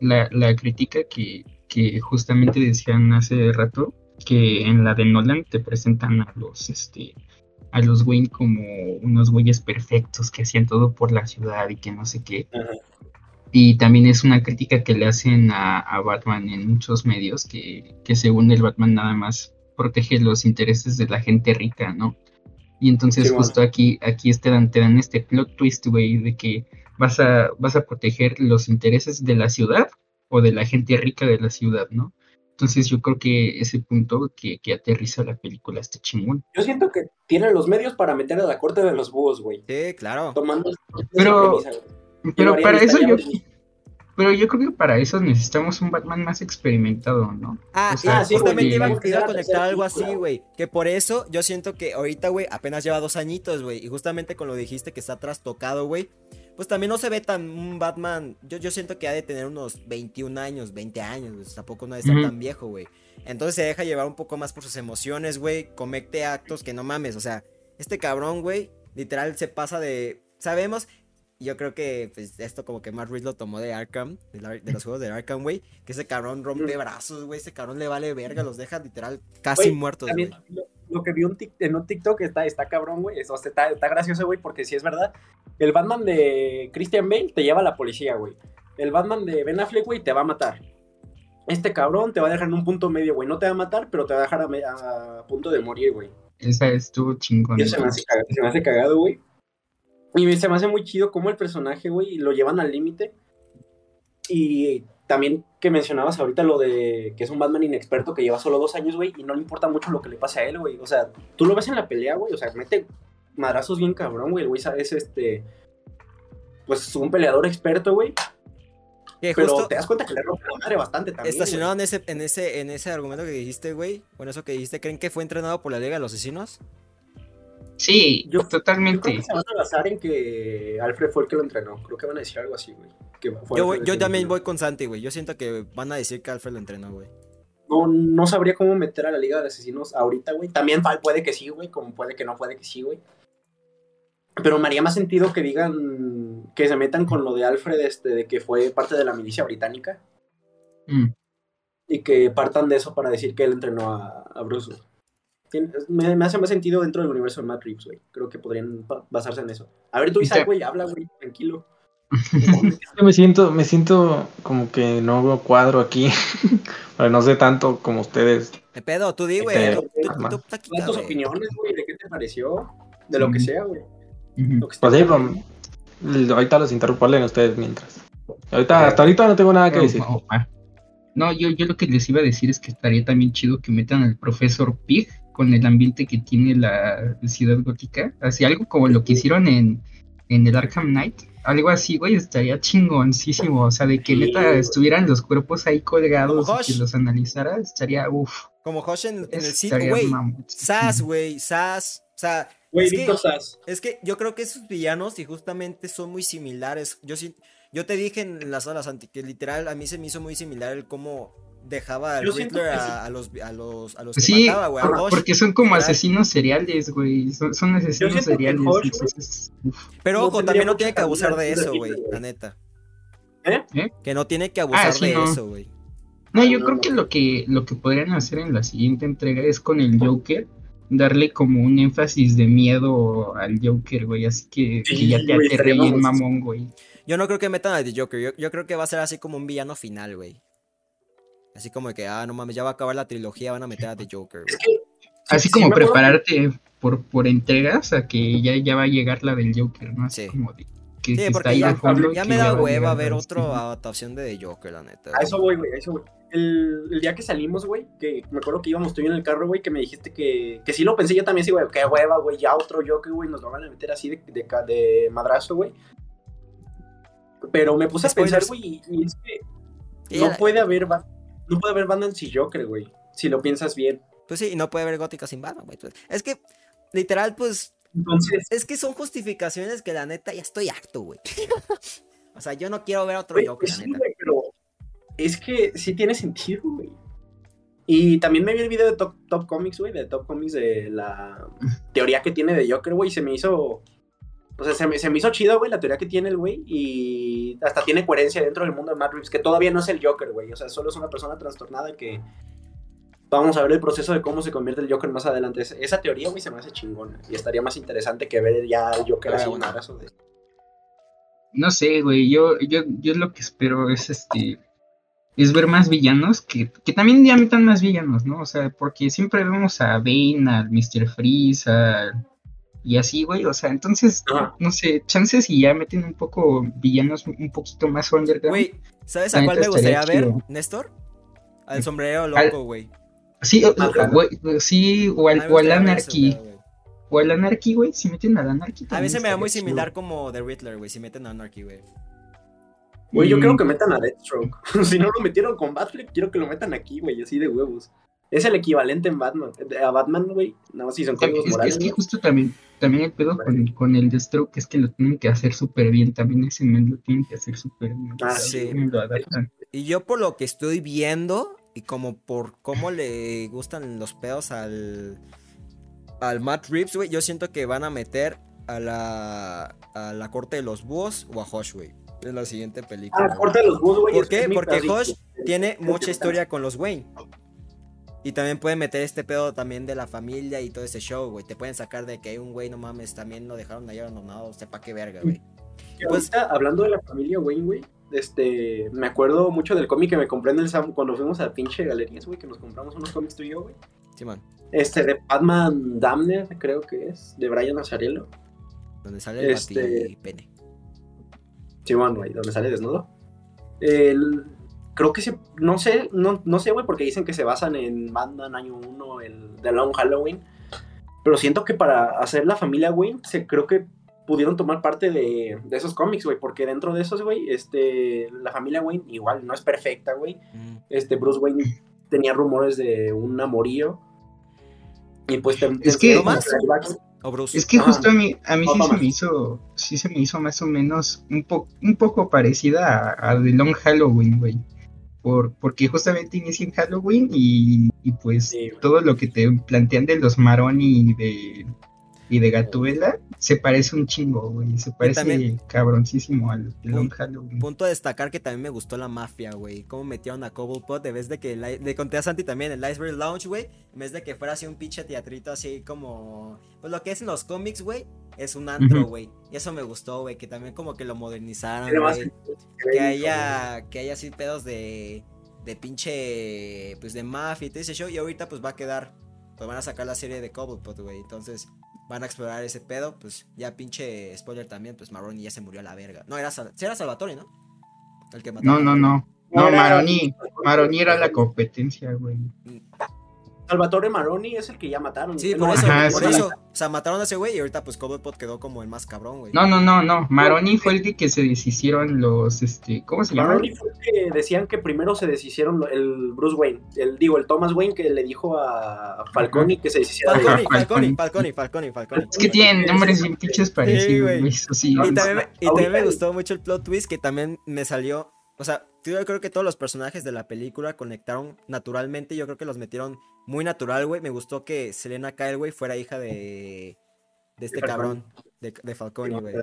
la, la crítica que, que justamente decían hace rato, que en la de Nolan te presentan a los, este, a los Wayne como unos güeyes perfectos que hacían todo por la ciudad y que no sé qué. Ajá. Y también es una crítica que le hacen a, a Batman en muchos medios, que, que según el Batman nada más protege los intereses de la gente rica, ¿no? Y entonces Sí, bueno. justo aquí, aquí te dan, te dan este plot twist, güey, de que vas a, vas a proteger los intereses de la ciudad o de la gente rica de la ciudad, ¿no? Entonces yo creo que ese punto que, que aterriza la película está chingón. Yo siento que tienen los medios para meter a la corte de los búhos, güey. Sí, claro. Tomando Pero-. Pero para eso yo, pero yo creo que para eso necesitamos un Batman más experimentado, ¿no? Ah, O sea, sí, justamente iba, a conectar algo así, güey. Que por eso yo siento que ahorita, güey, apenas lleva dos añitos, güey. Y justamente con lo dijiste que está trastocado, güey. Pues también no se ve tan un Batman. Yo, yo siento que ha de tener unos 21 años, 20 años, güey. Tampoco no ha de estar tan viejo, güey. Entonces se deja llevar un poco más por sus emociones, güey. Comete actos que no mames. O sea, este cabrón, güey, literal se pasa de. Sabemos. Yo creo que pues, esto como que Matt Reeves lo tomó de Arkham, de, la- de los juegos de Arkham, güey. Que ese cabrón rompe brazos, güey. Ese cabrón le vale verga, los deja literal casi muertos, güey. También lo, lo que vi un tic- en un TikTok está, está cabrón, güey. es- o sea, está, está gracioso, güey, porque si es verdad. El Batman de Christian Bale te lleva a la policía, güey. El Batman de Ben Affleck, güey, te va a matar. Este cabrón te va a dejar en un punto medio, güey. No te va a matar, pero te va a dejar a, punto de morir, güey. Esa estuvo chingón. Y eso se me hace cagado, se me hace cagado, güey. Y se me hace muy chido cómo el personaje, güey, lo llevan al límite. Y también que mencionabas ahorita lo de que es un Batman inexperto que lleva solo dos años, güey, y no le importa mucho lo que le pase a él, güey. O sea, tú lo ves en la pelea, güey, o sea, mete madrazos bien cabrón, güey. El güey es este. Pues un peleador experto, güey. Que Pero justo te das cuenta que le rompe la madre bastante también. estacionado en ese, en ese, en ese argumento que dijiste, güey. Bueno, eso que dijiste, ¿creen que fue entrenado por la Liga de los Asesinos? Sí, Yo- Yo creo totalmente. que se van a basar en que Alfred fue el que lo entrenó. Creo que van a decir algo así, güey. Que Yo, voy- también voy con Santi, güey. Yo siento que van a decir que Alfred lo entrenó, güey. No, no sabría cómo meter a la Liga de Asesinos ahorita, güey. También puede que sí, güey. Como puede que no, puede que sí, güey. Pero me haría más sentido que digan que se metan con lo de Alfred, este, de que fue parte de la milicia británica. Mm. Y que partan de eso para decir que él entrenó a, a Bruce. Me, me hace más sentido dentro del universo de Matt Reeves, güey. Creo que podrían ba- basarse en eso. A ver, tú, Isaac, güey, habla, güey, tranquilo. Me siento, me siento como que no veo cuadro aquí. Pero no sé tanto como ustedes. ¿Qué pedo? Tú di, güey. Este, tus opiniones, güey, de qué te pareció. De lo que sea, güey. Pues sí, pues, ahorita los interrumpo, hablen ustedes mientras. Ahorita, hasta ahorita no tengo nada que decir. No. No, yo, yo lo que les iba a decir es que estaría también chido que metan al profesor Pig con el ambiente que tiene la ciudad gótica. Así algo como lo que hicieron en, en el Arkham Knight. Algo así, güey, estaría chingoncísimo. O sea, de que Sí, neta güey. estuvieran los cuerpos ahí colgados y que los analizara, estaría uff. Como Josh en, en el sitio, güey. Sas, güey. Sas. O sea, Güey, es que- Sass. Es que yo creo que esos villanos y justamente son muy similares. Yo sí, yo te dije en las horas antes que literal a mí se me hizo muy similar el cómo dejaba al Riddler a, los a los a los que Sí, mataba, güey. porque son como asesinos seriales, güey. Son, son asesinos seriales. Entonces. Pero ojo, también no tiene que abusar de eso, güey, la neta. ¿Eh? ¿Eh? Que no tiene que abusar Ah, sí, de no. eso, güey. No, yo no, creo no. que lo que lo que podrían hacer en la siguiente entrega es con el Joker, darle como un énfasis de miedo al Joker, güey, así que, que Sí, ya te aterre estaría ahí en mamoncísimo. mamón, güey. Yo no creo que metan a The Joker, yo, yo creo que va a ser así como un villano final, güey. Así como de que, ah, no mames, ya va a acabar la trilogía, van a meter a The Joker, güey. Así Sí, como prepararte por, por entregas a que ya, ya va a llegar la del Joker, ¿no? Así Sí. como de que, Sí, que porque ya, ya me da va a hueva ver otra adaptación de The Joker, la neta. A eso voy, güey, a eso voy. El, el día que salimos, güey, que me acuerdo que íbamos tú y yo en el carro, güey, que me dijiste que, que sí lo pensé yo también, sí, güey, qué hueva, güey, ya otro Joker, güey, nos lo van a meter así de, de, de madrazo, güey. Pero me puse a pensar, güey, y, y es que no puede haber, Ba- no puede haber Batman sin Joker, güey, si lo piensas bien. Pues sí, y no puede haber gótica sin Batman, güey. pues. Es que, literal, pues, Entonces, es que son justificaciones que la neta ya estoy harto, güey. o sea, yo no quiero ver otro güey, Joker, pues la sí, neta. güey, pero es que sí tiene sentido, güey. Y también me vi el video de Top, Top Comics, güey, de Top Comics de la teoría que tiene de Joker, güey, se me hizo. O sea, se me, se me hizo chido, güey, la teoría que tiene el güey. Y hasta tiene coherencia dentro del mundo de Matt Reeves, que todavía no es el Joker, güey. O sea, solo es una persona trastornada que. Vamos a ver el proceso de cómo se convierte el Joker más adelante. Es- Esa teoría, güey, se me hace chingona. Y estaría más interesante que ver ya al Joker Ah, así un bueno. abrazo de. No sé, güey, yo, yo, yo lo que espero es este es ver más villanos que, que también ya metan más villanos, ¿no? O sea, porque siempre vemos a Bane, al Mr. Freeze, a- y así, güey, o sea, entonces, Ajá. no sé, chances y ya meten un poco villanos un poquito más underground. Güey, ¿sabes a cuál me gustaría ver, chido. Néstor? Al sombrero loco, güey. Sí, güey, sí, o al, o al ver ese Anarchy, o al Anarchy, güey, si meten al Anarchy A mí se me da muy chido. similar como The Riddler, güey, si meten a Anarchy, güey. Güey, yo Mm. creo que metan a Deathstroke. si no lo metieron con Batfleck, quiero que lo metan aquí, güey, así de huevos. Es el equivalente en Batman. A Batman, güey. Nada más si son códigos Es morales. es que ¿no? justo también, también el pedo con, con el Deathstroke es que lo tienen que hacer súper bien, también ese men lo tienen que hacer súper bien. Ah, sí. cómo lo adaptan. Y yo por lo que estoy viendo y como por cómo le gustan los pedos al al Matt Reeves, güey, yo siento que van a meter a la a la corte de los búhos o a Hush, güey. En la siguiente película. Ah, güey. corta los búhos, güey. ¿Por es- qué? es Porque. Hush tiene mucha historia con los Wayne. Y también pueden meter este pedo también de la familia y todo ese show, güey. Te pueden sacar de que hay un güey, no mames, también lo dejaron ahí abandonado, sepa qué verga, güey. Ahorita, hablando de la familia Wayne, güey, este, me acuerdo mucho del cómic que me compré en el Sam cuando fuimos a pinche galerías, güey, que nos compramos unos cómics tú y yo, güey. Simón, Este, de Batman Damner, creo que es, de Brian Azarello. donde sale el Este- pene. Sí, güey, donde sale desnudo. El- creo que se, no sé, no, no sé, güey, porque dicen que se basan en Batman Año 1, el de Long Halloween. Pero siento que para hacer la familia Wayne, se, creo que pudieron tomar parte de, de esos cómics, güey, porque dentro de esos, güey, este, la familia Wayne igual no es perfecta, güey. Mm. Este, Bruce Wayne tenía rumores de un amorío. Y pues te, te Es que- enseñan ¿No más? flashbacks. O Bruce. Es que justo a mí, a mí sí se me hizo, sí se me hizo más o menos un, po- un poco parecida a, a The Long Halloween, güey. Por, porque justamente inicia en Halloween y, y pues Sí. todo lo que te plantean de los Maroni y de, y de Gatúbela se parece un chingo, güey. Se parece también- cabroncísimo al Long Halloween. Punto a destacar que también me gustó la mafia, güey. Cómo metieron a Cobblepot de vez de que le conté a Santi también el Iceberg Lounge, güey. En vez de que fuera así un pinche teatrito así como. Pues lo que es en los cómics, güey. Es un antro, güey. Y eso me gustó, güey. Que también como que lo modernizaran, güey. Que haya. Que haya así pedos de. De pinche. Pues de mafia y todo ese show. Y ahorita pues va a quedar. Pues van a sacar la serie de Cobblepot, güey. Entonces. Van a explorar ese pedo, pues ya pinche spoiler también, pues Marroni ya se murió a la verga. No, era, Sal- era Salvatore, ¿no? El que mató No, no, no. No, Maroni, Maroni era la competencia, güey. Salvatore Maroni es el que ya mataron. Sí, por no, eso, Ajá, por sí. eso. O sea, mataron a ese güey y ahorita pues Cobblepot quedó como el más cabrón, güey. No, no, no, no. Maroni fue el de que se deshicieron los, este, ¿cómo se llama? Maroni fue el que decían que primero se deshicieron el Bruce Wayne, el digo, el Thomas Wayne que le dijo a Falcone que se deshiciera de Falconi, Ajá, Falconi, Falconi. Falconi, Falconi, Falconi. Es que tienen nombres bien pinches parecidos, güey. güey. Sí. Y también, me- y también me gustó mucho el plot twist que también me salió. O sea, yo creo que todos los personajes de la película conectaron naturalmente. Yo creo que los metieron muy natural, güey. Me gustó que Selena Kyle, güey, fuera hija de. De este De Falcone. cabrón. De, de Falconi, güey.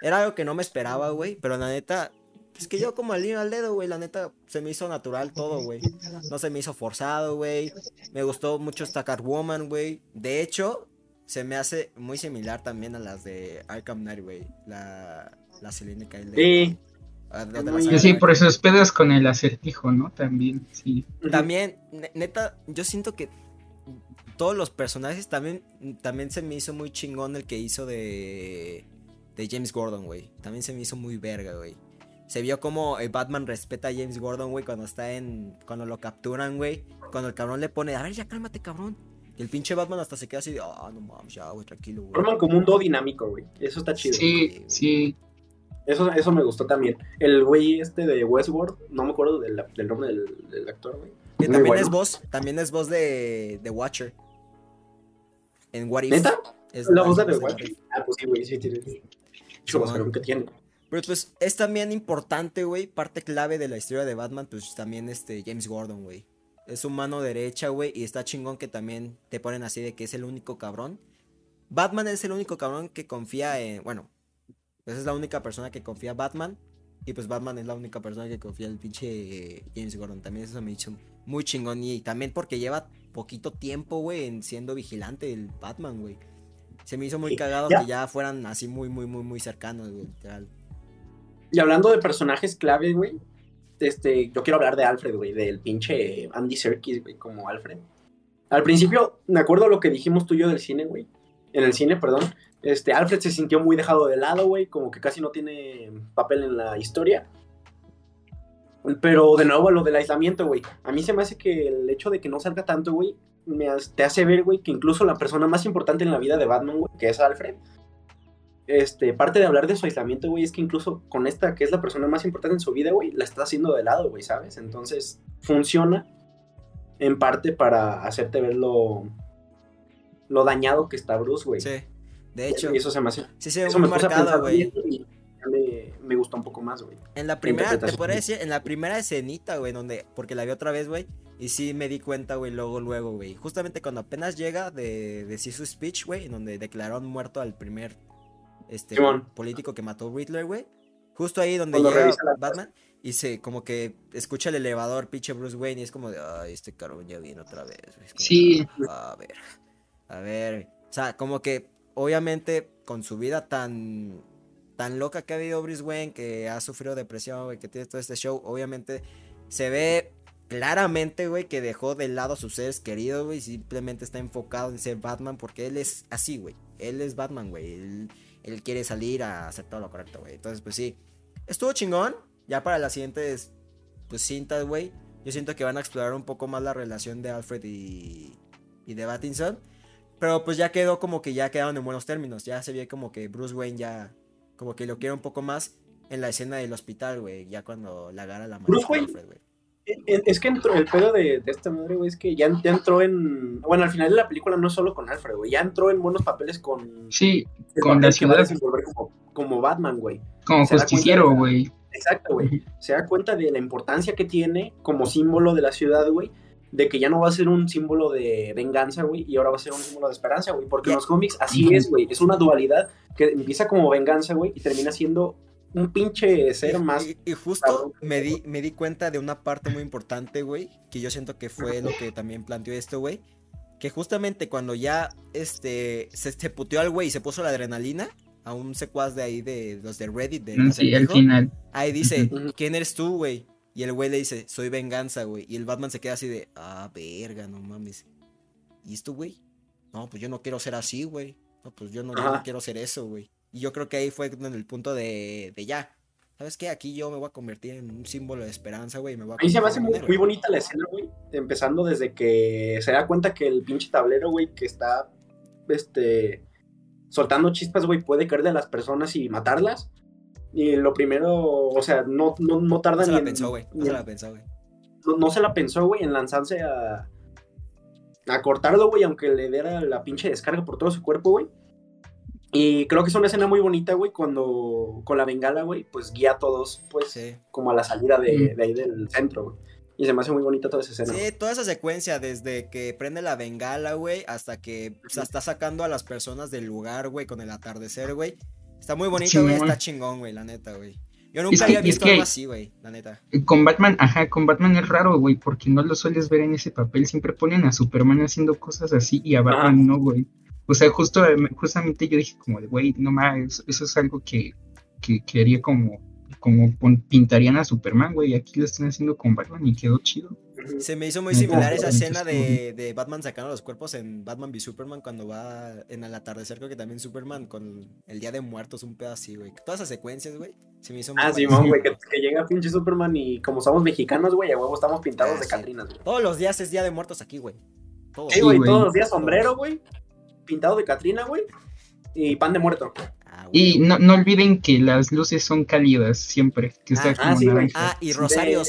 Era algo que no me esperaba, güey. Pero la neta. Es que yo como al niño al dedo, güey. La neta se me hizo natural todo, güey. No se me hizo forzado, güey. Me gustó mucho esta Catwoman, güey. De hecho, se me hace muy similar también a las de Arkham Knight, güey. La, la Selena Kyle. Sí. A- de la Muy- saga Sí, por esos pedos con el acertijo, ¿no? También, sí. También, ne- neta, yo siento que todos los personajes también, también se me hizo muy chingón el que hizo de, de James Gordon, güey. También se me hizo muy verga, güey. Se vio como el Batman respeta a James Gordon, güey, cuando está en. Cuando lo capturan, güey. Cuando el cabrón le pone, a ver, ya cálmate, cabrón. Y el pinche Batman hasta se queda así de, ah, no mames, ya, güey, tranquilo, güey. Forman como un dúo dinámico, güey. Eso está chido. Sí, sí. Eso, eso me gustó también. El güey este de Westworld, no me acuerdo del, del nombre del, del actor, güey. Que también bueno. es voz, también es voz de, de Watcher. En What If. ¿Neta? Es La voz de Watcher. Ah, pues sí, güey, sí tiene. Sí, Chulo, man. que tiene. Pero pues es también importante, güey, parte clave de la historia de Batman, pues también este James Gordon, güey. Es su mano derecha, güey, y está chingón que también te ponen así de que es el único cabrón Batman es el único cabrón que confía en. Bueno, esa es la única persona que confía en Batman. Y pues Batman es la única persona que confía en el pinche James Gordon. También eso me hizo muy chingón. Y también porque lleva poquito tiempo, güey, en siendo vigilante el Batman, güey. Se me hizo muy cagado ya. que ya fueran así muy, muy, muy, muy cercanos, güey, literal. Y hablando de personajes clave, güey, este, yo quiero hablar de Alfred, güey, del pinche Andy Serkis, güey, como Alfred. Al principio, me acuerdo lo que dijimos tú y yo del cine, güey. En el cine, perdón. Este, Alfred se sintió muy dejado de lado, güey, como que casi no tiene papel en la historia. Pero de nuevo, lo del aislamiento, güey. A mí se me hace que el hecho de que no salga tanto, güey, te hace ver, güey, que incluso la persona más importante en la vida de Batman, güey, que es Alfred, este, parte de hablar de su aislamiento, güey, es que incluso con esta, que es la persona más importante en su vida, güey, la está haciendo de lado, güey, ¿sabes? Entonces, funciona en parte para hacerte ver lo, lo dañado que está Bruce, güey. Sí. De hecho, y eso se me hace. sí se ve Eso muy me marcado, güey. bien y ya me, me gustó un poco más, güey. En la primera, te podría decir, en la primera escenita, güey, donde, porque la vi otra vez, güey, y sí me di cuenta, güey, luego, luego, güey. Justamente cuando apenas llega de decir su speech, güey, en donde declararon muerto al primer, este, político que mató Riddler, güey. Justo ahí donde Cuando llega Batman y se, como que escucha el elevador, pinche Bruce Wayne, y es como de, ay, este cabrón ya viene otra vez. güey". Sí. "Ah, a ver, a ver. O sea, como que, obviamente, con su vida tan tan loca que ha habido Bruce Wayne, que ha sufrido depresión, que tiene todo este show, obviamente se ve claramente, güey, que dejó de lado a sus seres queridos, güey, simplemente está enfocado en ser Batman porque él es así, güey. Él es Batman, güey. Él, quiere salir a hacer todo lo correcto, güey. Entonces, pues sí. Estuvo chingón. Ya para las siguientes, pues, cintas, güey. Yo siento que van a explorar un poco más la relación de Alfred y, y de Pattinson. Pero pues ya quedó como que ya quedaron en buenos términos. Ya se ve como que Bruce Wayne ya como que lo quiere un poco más en la escena del hospital, güey. Ya cuando la agarra la mano Bruce con Wayne. Alfred, güey. Eh, eh, Es que entró, el pedo de, de esta madre, güey, es que ya, ya entró en. Bueno, al final de la película no es solo con Alfred, güey. Ya entró en buenos papeles con. Sí, con la ciudad. como, como Batman, güey. como justiciero, güey. Exacto, güey. Se da cuenta de la importancia que tiene como símbolo de la ciudad, güey. De que ya no va a ser un símbolo de venganza, güey, y ahora va a ser un símbolo de esperanza, güey. Porque en los cómics así es, güey. Es una dualidad que empieza como venganza, güey, y termina siendo un pinche ser más. Y, y justo cabrón. me di, me di cuenta de una parte muy importante, güey. Que yo siento que fue lo que también planteó esto, güey. Que justamente cuando ya este se, se puteó al güey y se puso la adrenalina a un secuaz de ahí de los de Reddit de Mm, Sí, al Acertijo, final. Ahí dice. ¿quién eres tú, güey? Y el güey le dice, soy venganza, güey. Y el Batman se queda así de, ah, verga, no mames. ¿Y esto, güey? No, pues yo no quiero ser así, güey. No, pues yo no, yo no Ajá. quiero ser eso, güey. Y yo creo que ahí fue en el punto de, de ya. ¿Sabes qué? Aquí yo me voy a convertir en un símbolo de esperanza, güey. Me voy a A mí se me hace muy, un héroe". muy bonita la escena, güey. Empezando desde que se da cuenta que el pinche tablero, güey, que está este soltando chispas, güey, puede caerle a las personas y matarlas. Y lo primero, o sea, no, no, no tarda No se ni la en- pensó, güey. ni No se en- la pensó, güey. no, no se la pensó, güey, en lanzarse a, a cortarlo, güey, aunque le diera la pinche descarga por todo su cuerpo, güey. Y creo que es una escena muy bonita, güey, cuando con la bengala, güey, pues guía a todos, pues, Sí. como a la salida de, de ahí del centro, güey. Y se me hace muy bonita toda esa escena. Sí, toda esa secuencia, desde que prende la bengala, güey, hasta que o sea, está sacando a las personas del lugar, güey, con el atardecer, güey. Está muy bonito, güey, está chingón, güey, la neta, güey. Yo nunca Es que- había es visto que- algo así, güey, la neta. Con Batman, ajá, con Batman es raro, güey, porque no lo sueles ver en ese papel. Siempre ponen a Superman haciendo cosas así y a Batman no, güey. O sea, justo, justamente yo dije como de, güey, no más, eso es algo que, que, que haría como, como pintarían a Superman, güey. Aquí lo están haciendo con Batman y quedó chido. Se me hizo muy similar esa escena de, de Batman sacando los cuerpos en Batman v Superman cuando va en el atardecer, creo que también Superman con el Día de Muertos, un pedo así, güey. Todas esas secuencias, güey, se me hizo muy Ah, parecido, Simón, güey, que, que llega pinche Superman y como somos mexicanos, güey, a huevo estamos pintados Ah, de sí. Catrinas, güey. Todos los días es Día de Muertos aquí, güey. Todos. Sí, güey, güey. todos los días sombrero, güey, pintado de Catrina, güey, y pan de muerto. Ah. Y no, no olviden que las luces son cálidas siempre, que Ah, como ah, sí, güey. naranja. Ah, y Sí, rosarios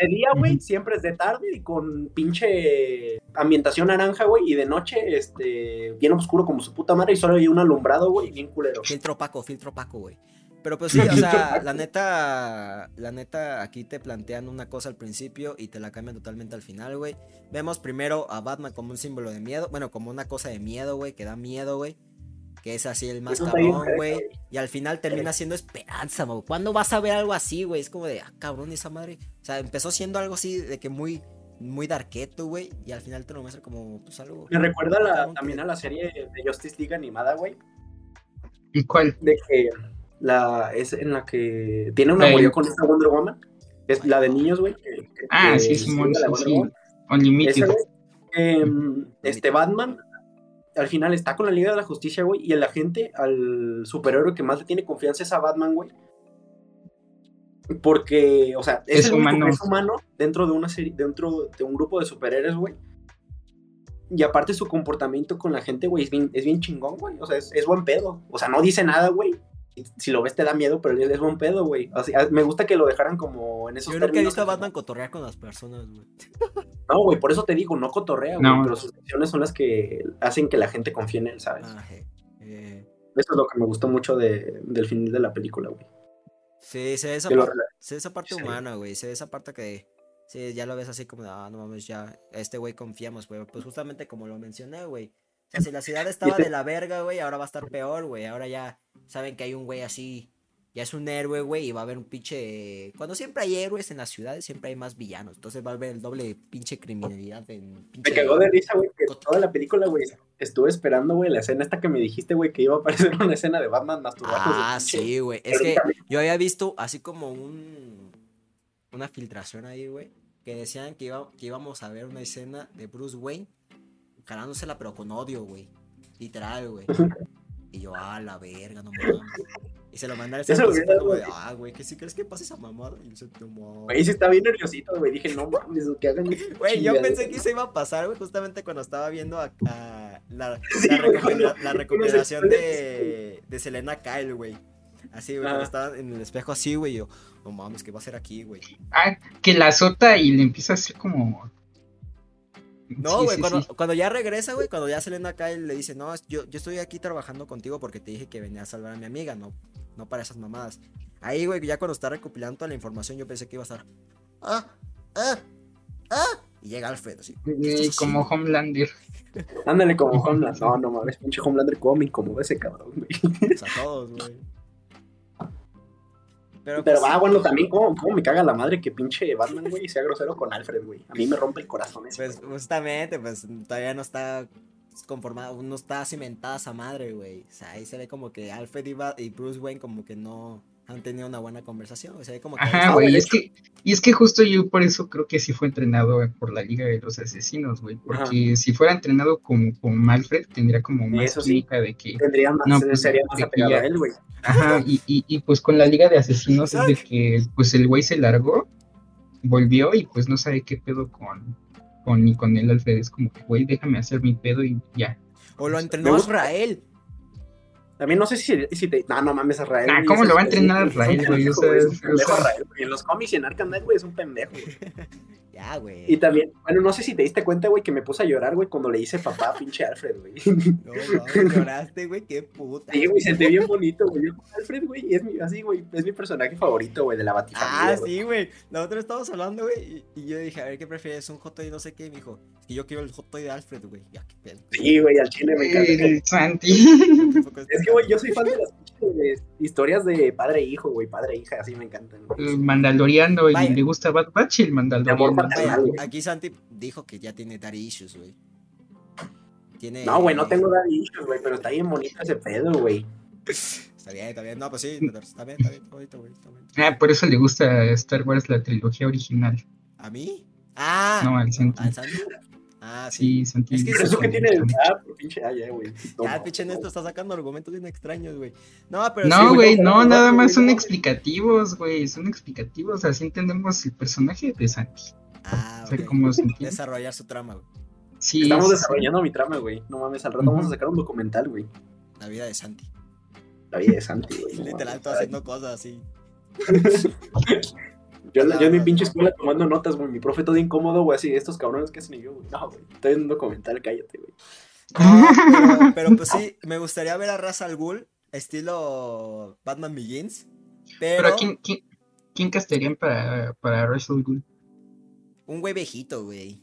de- día, güey, siempre es de tarde y con pinche ambientación naranja, güey, y de noche, este, bien oscuro como su puta madre y solo hay un alumbrado, güey, bien culero. Filtro opaco, filtro opaco, güey. Pero pues sí, o sea, la neta, la neta, aquí te plantean una cosa al principio y te la cambian totalmente al final, güey. Vemos primero a Batman como un símbolo de miedo, bueno, como una cosa de miedo, güey, que da miedo, güey. Que es así el más cabrón, güey. Y al final termina siendo esperanza, güey. ¿Cuándo vas a ver algo así, güey? Es como de, ah, cabrón, esa madre. O sea, empezó siendo algo así de que muy, muy darketo, güey. Y al final te lo muestra como, pues algo. Me recuerda a la- que- también a la serie de Justice League animada, güey. ¿Y cuál? De que la, es en la que tiene un La de- amorío con esta Wonder Woman. Es la de niños, güey. Ah, que sí, sí, sí. Unlimited. Em, este Batman al final está con la Liga de la Justicia, güey, y el agente al superhéroe que más le tiene confianza es a Batman, güey. Porque, o sea, es, Es el único humano. que es humano dentro de una serie, dentro de un grupo de superhéroes, güey. Y aparte su comportamiento con la gente, güey, es bien, es bien chingón, güey. O sea, es, es buen pedo. O sea, no dice nada, güey. Si lo ves te da miedo, pero es, es buen pedo, güey. O sea, me gusta que lo dejaran como en esos Yo nunca he términos. visto a Batman cotorrear con las personas, güey. No, güey, por eso te digo, no cotorrea, güey, No. pero sus acciones son las que hacen que la gente confíe en él, ¿sabes? Ah, eh, Eso es lo que me gustó mucho de- del final de la película, güey. Sí, se ve esa, Que lo par- rela- se ve esa parte Sí. humana, güey. Se ve esa parte que. Sí, ya lo ves así como ah, no mames, ya. Este güey confiamos, güey. Pues justamente como lo mencioné, güey. O sea, si la ciudad estaba de la verga, güey, ahora va a estar peor, güey. Ahora ya saben que hay un güey así. Ya es un héroe, güey, y va a haber un pinche. Cuando siempre hay héroes en las ciudades, siempre hay más villanos. Entonces va a haber el doble de pinche criminalidad en Me pinche. cagó de risa, güey, que toda la película, güey, estuve esperando, güey, la escena esta que me dijiste, güey, que iba a aparecer una escena de Batman masturbándose. Ah, sí, güey. Es que yo había visto así como un una filtración ahí, güey, que decían que, iba, que íbamos a ver una escena de Bruce Wayne jalándosela pero con odio, güey. Literal, güey. Y yo, ah, la verga, no mames. Y se lo mandé al Eso Santos y hubiera, fue como de, güey. ah, güey, que si crees que pase esa mamada. Y no mames. Güey, sí estaba bien nerviosito, güey, dije, no mames, que hagan Güey, yo pensé que se iba a pasar, güey, justamente cuando estaba viendo a, a la, Sí, la, güey, recupera- se- de, de Selena Kyle, güey. Así, güey, cuando Ah. estaba en el espejo así, güey, yo, no mames, ¿qué va a hacer aquí, güey? Ah, que la azota y le empieza a hacer como. No, güey, sí, cuando, sí. cuando ya regresa, güey, cuando ya Selena Kyle le dice, no, yo, yo estoy aquí trabajando contigo porque te dije que venía a salvar a mi amiga, no, no para esas mamadas. Ahí, güey, ya cuando está recopilando toda la información, yo pensé que iba a estar, ah, ah, ah, y llega Alfred, así. ¿qué estás Eh, como? Homelander. Ándale como Homelander. No, no mames, pinche Homelander, cómo me incomoda ese cabrón, güey. O sea, todos, güey. Pero, Pero pues, va, bueno, también cómo, cómo me caga la madre que pinche Batman, güey, sea grosero con Alfred, güey. A mí me rompe el corazón ese. Pues güey. justamente, pues todavía no está conformado, no está cimentada esa madre, güey. O sea, ahí se ve como que Alfred y, Ba- y Bruce Wayne como que no han tenido una buena conversación. O sea, como que... Ajá, güey. Es que, y es que justo yo por eso creo que sí fue entrenado por la Liga de los Asesinos, güey. Porque si fuera entrenado como, como Alfred, tendría como más eso sí. de que. Tendría más, No, pues, sería más apegado ya- a él, güey. Ajá, y, y, y pues con la Liga de Asesinos es de que pues el güey se largó, volvió y pues no sabe qué pedo con, con ni con el Alfred. Es como que, güey, déjame hacer mi pedo y ya. O lo entrenó Israel. También no sé si, si te. No, no mames, Israel. Ah, güey, ¿cómo lo va a entrenar Israel, güey? Es un pendejo Israel. En los cómics y en Arkham Knight, güey, es un pendejo, güey. Ya, güey. Y también, bueno, no sé si te diste cuenta, güey, que me puse a llorar, güey, cuando le hice papá a pinche Alfred, güey. No, mames, lloraste, güey, qué puta. Sí, güey, sentí bien bonito, güey. Yo, Alfred, güey, es mi, así, güey, es mi personaje favorito, güey, de la Batifamilia, Ah, güey. sí, güey. Otra estábamos hablando, güey. Y, y yo dije, a ver, ¿qué prefieres? ¿Un hot toy no sé qué? Y me dijo, es que yo quiero el hot toy de Alfred, güey. Ya, qué pedo. Sí, güey, al chile me encanta. El Santi. Es que, güey, yo soy fan de las pinches historias de padre e hijo, güey, padre e hija, así me encantan. güey. El Mandaloriano y Vaya. le gusta Bad Batch y el De Mandaloriano. Vaya, aquí Santi dijo que ya tiene daddy issues, güey. Tiene... No, güey, no tengo daddy issues, güey, pero está bien bonito ese pedo, güey. Está bien, está bien. No, pues sí, está bien, está bien, está bonito, güey. Está bonito. Ah, por eso le gusta Star Wars la trilogía original. ¿A mí? Ah, No, al Santi. ¿al Santi? Ah, sí. Sí, Santi. Es que Pero eso que tiene. Ah, por pinche. Ah, ya, güey. Ya, pinche Néstor está sacando argumentos bien extraños, güey. No, pero No, güey, no, no, no, nada más son explicativos, güey, son explicativos, así entendemos el personaje de Santi. Ah, O sea. Desarrollar su trama, güey. Sí, Estamos sí, desarrollando mi trama, güey. No mames, al rato vamos a sacar un documental, güey. La vida de Santi. La vida de Santi, güey. Literal, todo haciendo cosas así. Yo, yo en mi pinche escuela tomando notas, güey. Mi profe todo incómodo, güey, así, estos cabrones que hacen y yo, güey. No, güey. Estoy en un documental, cállate, güey. No, pero, pero pues sí, me gustaría ver a Ra's al Ghul estilo Batman Begins. Pero, Pero, ¿a quién, quién, quién castearían para, para Russell Gould? un güey viejito, güey.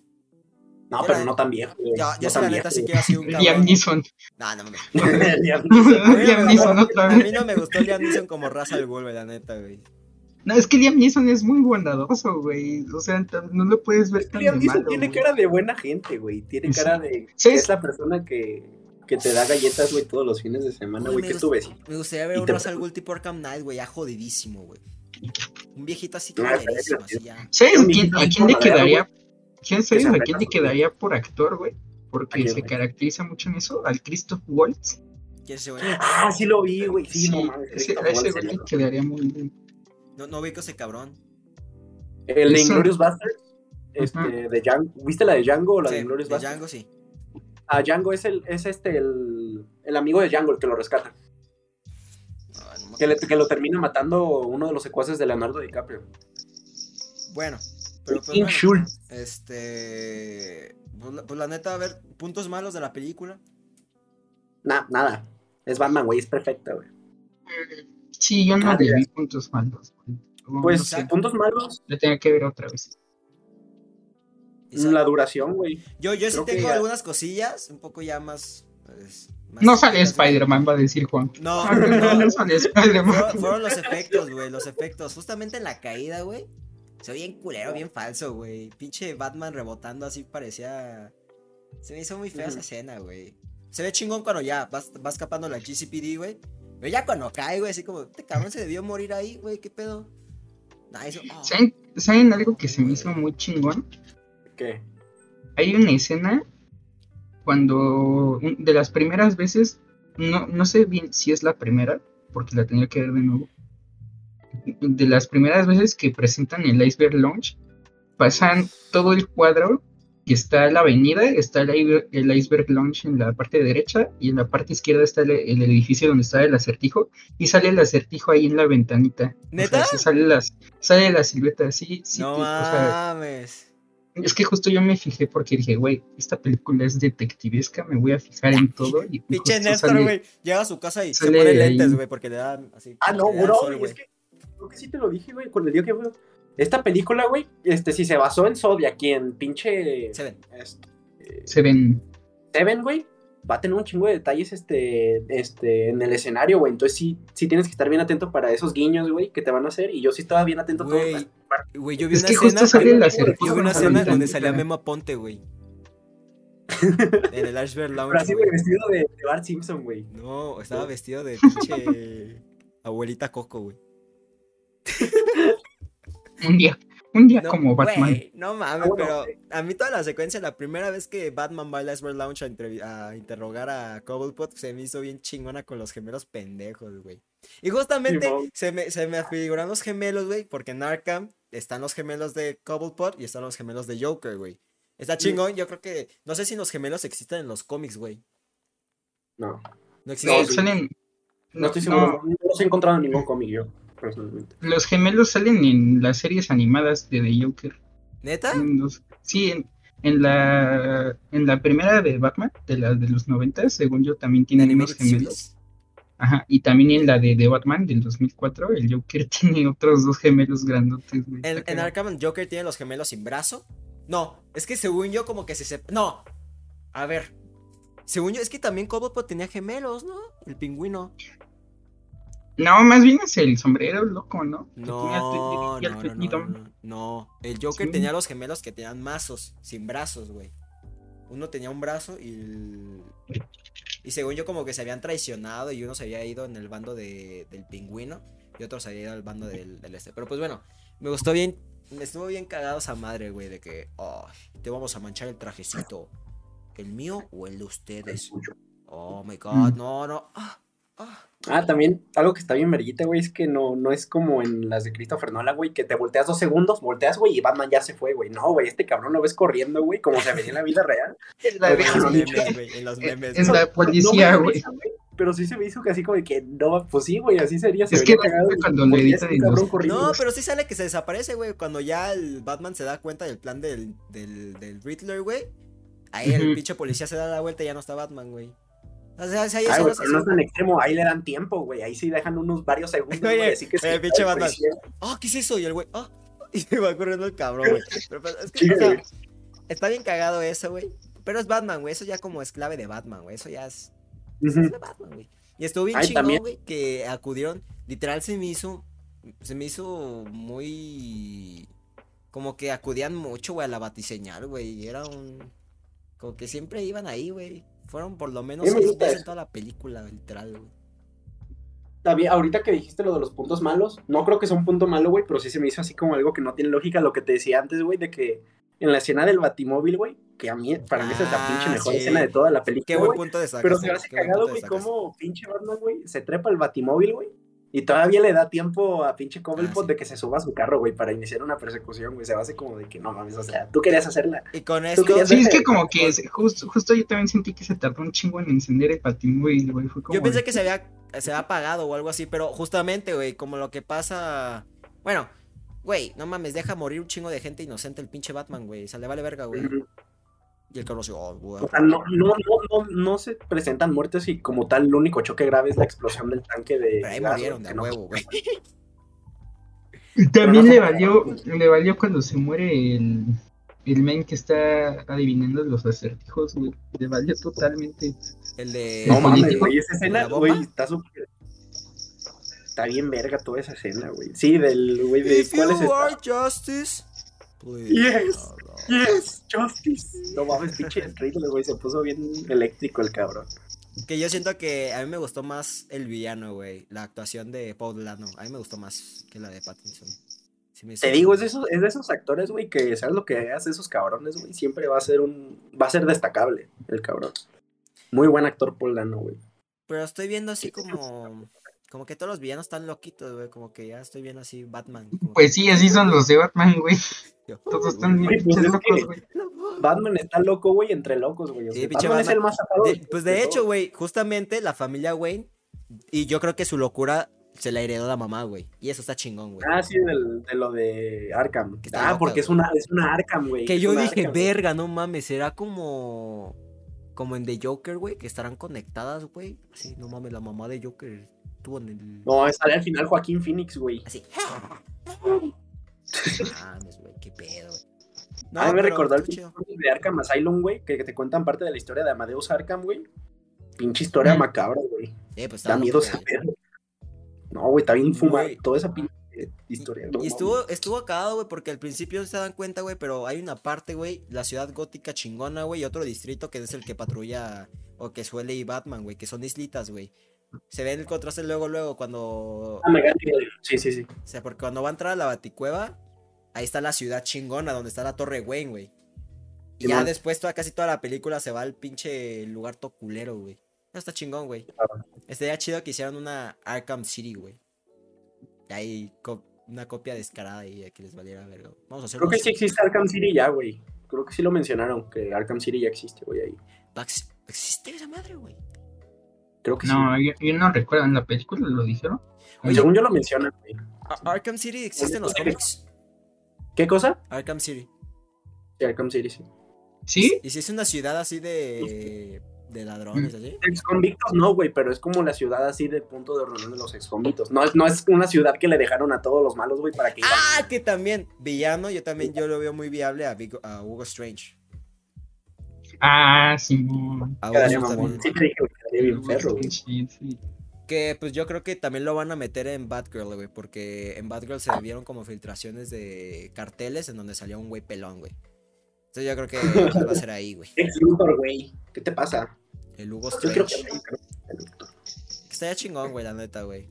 No, pero la- no tan viejo. güey, Yo, no yo sí, la tan neta, sí quiero así un Liam cabrón. Neeson. No, no mames. Liam A mí no me Liam gustó- Neeson otra A mí vez. no me gustó Liam Neeson como raza del güey, la neta, güey. No, es que Liam Neeson es muy bondadoso, güey. O sea, no lo puedes ver tan Liam de Neeson malo, tiene güey. cara de buena gente, güey. Tiene Sí. cara de. Sí. Es la persona que, que te da galletas, güey, todos los fines de semana, Güey, gust- tu vecino. Me gustaría ver Y un te- Russell Gould tipo Arkham Knight, güey, ya jodidísimo, güey. Un viejito así caballerísimo, así ya. ¿Sabes quién, a quién le quedaría? ¿Quién sabes a quién le quedaría por actor, güey? ¿A Porque se caracteriza mucho en eso, al Christoph Waltz. Ah, sí lo vi, güey. Sí, no mames. ese, güey quedaría muy bien. No, no ubico ese cabrón. El de Inglorious Bastards. Este, de Django. ¿Viste la de Django o la de Sí, Inglorious de Bastards? Django, sí. Ah, Django es el, es este, el, el amigo de Django, el que lo rescata. Ah, no Que, le- que lo termina matando uno de los secuaces de Leonardo DiCaprio. Bueno, pero pues King bueno, Schultz. este... Pues la, pues la neta, a ver, puntos malos de la película. Nah, nada. Es Batman, güey, es perfecta, güey. Sí, yo no le vi puntos malos. No, Pues, no sé, puntos malos, le tenía que ver otra vez. Sa- la duración, güey. Yo, yo sí creo tengo ya- algunas cosillas, un poco ya más... pues, más No sale. Spider-Man, va a decir Juan. No, No, no, no sale Spider-Man. Fueron, los efectos, güey, los efectos. Justamente en la caída, güey. Se ve bien culero, bien falso, güey. Pinche Batman rebotando así parecía... Se me hizo muy fea esa escena, güey. Se ve chingón cuando ya vas, vas escapando la GCPD, güey. Pero ya cuando cae, güey, así como, este cabrón se debió morir ahí, güey, ¿qué pedo? Nah, eso... oh. ¿Saben, ¿Saben algo que se me hizo muy chingón? ¿Qué? Hay una escena cuando de las primeras veces, no, no sé bien si es la primera, porque la tenía que ver de nuevo. De las primeras veces que presentan el Iceberg Lounge, pasan todo el cuadro que está la avenida, está el, Iceberg Lounge en la parte derecha y en la parte izquierda está el, el edificio donde está el acertijo y sale el acertijo ahí en la ventanita. O sea, ¿Neta? sale, las, sale la silueta, sí, sí. no te- o sea, mames. es que justo yo me fijé porque dije, güey, esta película es detectivesca, me voy a fijar en todo. Y Pinche Néstor, güey. Llega a su casa y se pone lentes, güey, porque le dan así. Ah, no, bro, es que creo que sí te lo dije, güey, con el día que. Esta película, güey, este, si se basó en Zodiac y en pinche Se ven. este, eh, Se ven. Seven, güey, va a tener un chingo de detalles este, este, en el escenario, güey. Entonces sí, sí tienes que estar bien atento para esos guiños, güey, que te van a hacer. Y yo sí estaba bien atento a todo. Güey, Güey, yo vi Es una que justo escena. Yo vi una en la escena donde salía Memo Ponte, güey. En el Pero Lounge. así, güey, güey. vestido de, de Bart Simpson, güey. No, estaba vestido de pinche abuelita Coco, güey. Un día, un día No, como Batman. no mames, Ah, bueno, pero a mí toda la secuencia, la primera vez que Batman va al Iceberg Lounge a, a interrogar a Cobblepot, se me hizo bien chingona con los gemelos pendejos, güey. Y justamente se me, se me afiguran los gemelos, güey, porque en Arkham están los gemelos de Cobblepot y están los gemelos de Joker, güey. Está chingón, yo creo que, no sé si los gemelos existen en los cómics, güey. No, No No, existen. sí. salen. no estoy no, seguro. No, los he encontrado en ningún cómic yo, personalmente. los gemelos salen en las series animadas de The Joker. ¿Neta? En los- sí, en, en la en la primera de Batman, de la de los 90, según yo, también ¿De tienen unos gemelos. Series? Ajá, y también en la de, de Batman del 2004, el Joker tiene otros dos gemelos grandotes. En, en. Arkham Joker tiene los gemelos sin brazo. No, es que según yo como que se sep- No. A ver. Según yo, es que también Cobblepot tenía gemelos, ¿no? El pingüino. No, más bien es el sombrero loco, ¿no? No, no, no, no, no. El Joker Sí. tenía los gemelos que tenían mazos, sin brazos, güey. Uno tenía un brazo y... el- Y según yo como que se habían traicionado y uno se había ido en el bando de, del pingüino y otro se había ido al bando del, del este. Pero pues bueno, me gustó bien, me estuvo bien cagado esa madre, güey, de que, "Ay, te vamos a manchar el trajecito. ¿El mío o el de ustedes? Oh my god, no, no. Ah, ah. Ah, también algo que está bien verguita, güey, es que no, no es como en las de Christopher Nolan, güey, que te volteas dos segundos, volteas, güey, y Batman ya se fue, güey. No, güey, este cabrón lo ves corriendo, güey, como se veía en la vida real. En la los memes, güey, en los memes. La policía, No me güey. Pero sí se me hizo que así como de que no, pues sí, güey, así sería. Se Es que cagado, cuando porque editan es un en cabrón los- corriendo, No, pero sí sale que se desaparece, güey. Cuando ya el Batman se da cuenta del plan del, del, del Riddler, güey. Ahí el pinche policía se da la vuelta y ya no está Batman, güey. O sea, si hay Ay, güey, escenas pero no es tan extremo, ahí le dan tiempo, güey. Ahí sí dejan unos varios segundos, güey. Así que oye, sí, pinche güey, Batman. sí, ah, ¿qué es eso? Y el güey, ah, y se va corriendo el cabrón, güey. Pero, pero es que, Sí, o sea, güey. está bien cagado eso, güey. Pero es Batman, güey. Eso ya como es clave de Batman, güey. Eso ya es, Ujú. es de Batman, güey. Y estuvo bien Ay, chingón, güey, que acudieron. Literal se me hizo, se me hizo muy, como que acudían mucho, güey, a la batiseñal, güey. y Era un, como que siempre iban ahí, güey. Fueron por lo menos seis gusta veces en toda la película, literal, güey. También, ahorita que dijiste lo de los puntos malos, no creo que sea un punto malo, güey, pero sí se me hizo así como algo que no tiene lógica lo que te decía antes, güey, de que en la escena del Batimóvil, güey, que a mí, para mí esa es la Ah, pinche mejor sí. escena de toda la Qué película, buen güey. punto de sacar. Pero se me hace cagado, güey, como pinche Batman, güey, se trepa al Batimóvil, güey, y todavía le da tiempo a pinche Cobblepot Ah, sí. de que se suba a su carro, güey, para iniciar una persecución, güey. Se me hace como de que no mames, o sea, tú querías hacerla. Y con esto, querías Sí, es que como que es- justo, justo yo también sentí que se tardó un chingo en encender el patimóvil, güey. Fue como Yo pensé de- que se había, se había apagado o algo así, pero justamente, güey, como lo que pasa. Bueno, güey, no mames, deja morir un chingo de gente inocente el pinche Batman, güey. O sea, le vale verga, güey. Y el cabrón así, oh, güey. O sea, no, no, no, no, no se presentan muertes y como tal, el único choque grave es la explosión del tanque de. Pero ahí gas, murieron de huevo, güey. Y también no le se- valió, le valió cuando se muere el, el men que está adivinando los acertijos, güey. Le valió totalmente. El de. No ¿El mames, güey, esa escena, güey, está súper. Está bien verga toda esa escena, güey. Sí, del güey de. If ¿Cuál es you esta? justice, please. Yes. Yes, Justice. No mames, pinche Riddler, güey, se puso bien eléctrico el cabrón. Que yo siento que a mí me gustó más el villano, güey. La actuación de Paul Dano. A mí me gustó más que la de Pattinson. Sí me hizo Te digo, es de esos, es de esos actores, güey, que sabes lo que hace esos cabrones, güey, siempre va a ser un, va a ser destacable el cabrón. Muy buen actor Paul Dano, güey. Pero estoy viendo así como. Como que todos los villanos están loquitos, güey. Como que ya estoy viendo así Batman. Pues sí, así son los de Batman, güey. Todos están bien pues es locos, güey. Batman está loco, güey, entre locos, güey. Sí, sea, pinche Batman, es Batman. el más sacado. De- pues de hecho, güey, justamente la familia Wayne. Y yo creo que su locura se la heredó la mamá, güey. Y eso está chingón, güey. Ah, sí, del- de lo de Arkham. Que Ah, loca, porque es una, es una Arkham, güey. Que es yo dije, Arkham, verga, no mames, será como. Como en The Joker, güey, que estarán conectadas, güey. Sí, no mames, la mamá de Joker estuvo en el. No, sale al final Joaquín Phoenix, güey. Así. mames, güey, qué pedo, güey. No, a mí me recordó el de Arkham Asylum, güey, que, que te cuentan parte de la historia de Amadeus Arkham, güey. Pinche historia macabra, güey. Eh, pues Da miedo saber. No, güey, está bien fumada Güey. toda esa pinche historia. no Y mames. estuvo, estuvo acabado, güey, porque al principio no se dan cuenta, güey, pero hay una parte, güey, la ciudad gótica chingona, güey, y otro distrito que es el que patrulla o que suele ir Batman, güey, que son islitas, güey. Se ve el contraste luego, luego, cuando... Ah, me. Sí, sí, sí. O sea, porque cuando va a entrar a la baticueva, ahí está la ciudad chingona, donde está la Torre Wayne, güey. Y ya después, toda, casi toda la película se va al pinche lugar toculero, güey. Eso está chingón, güey. Ah. Estaría chido que hicieran una Arkham City, güey. Y ahí co- una copia descarada y que les valiera verga. Vamos a hacer Creo que sí existe Arkham City ya, güey. Creo que sí lo mencionaron, que Arkham City ya existe, güey, ahí. ¿Existe esa madre, güey? Creo que No, yo, yo no recuerdo, ¿en la película lo dijeron? sí. Según yo lo mencionan, güey. Ar- ¿Arkham City existe en los cómics? ¿Qué cosa? Arkham City. Sí, Arkham City, sí. ¿Sí? ¿Y si es una ciudad así de. de ladrones, así? Ex convictos no, güey, pero es como la ciudad así de punto de reunión de los ex convictos. No es, no es una ciudad que le dejaron a todos los malos, güey, para que Ah, que también. Villano, yo también yo lo veo muy viable a, Vigo- a Hugo Strange. Ah, Simón. A Hugo Strange también. Sí, te dije, güey, quedaría bien perro, güey. Sí, sí. Que pues yo creo que también lo van a meter en Batgirl, güey. Porque en Batgirl se vieron como filtraciones de carteles en donde salía un güey pelón, güey. Entonces yo creo que va a ser ahí, güey. Ex Luthor, güey. ¿Qué te pasa? El Hugo Yo creo Strange. que el. Estaría chingón, güey, la neta, güey.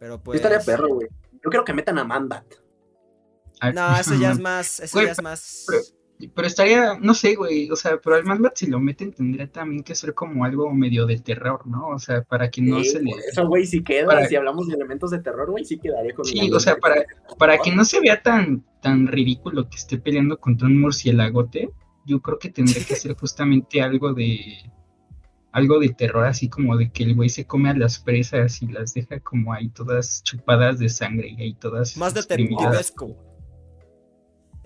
Pero pues. estaría perro, güey. Yo creo que metan a Manbat. Ah, No, eso ya es más. Eso ya es más. pero- Pero estaría, no sé, güey, o sea, pero al Manbat si lo meten tendría también que ser como algo medio de terror, ¿no? O sea, para que no Sí, se le... Eso, güey, si queda, Para- si hablamos de elementos de terror, güey, sí quedaría con Sí, o sea, para, para que no se vea tan, tan ridículo que esté peleando contra un murciélagote, yo creo que tendría que ser justamente algo de algo de terror, así como de que el güey se come a las presas y las deja como ahí todas chupadas de sangre y ahí todas Más de exprimidas.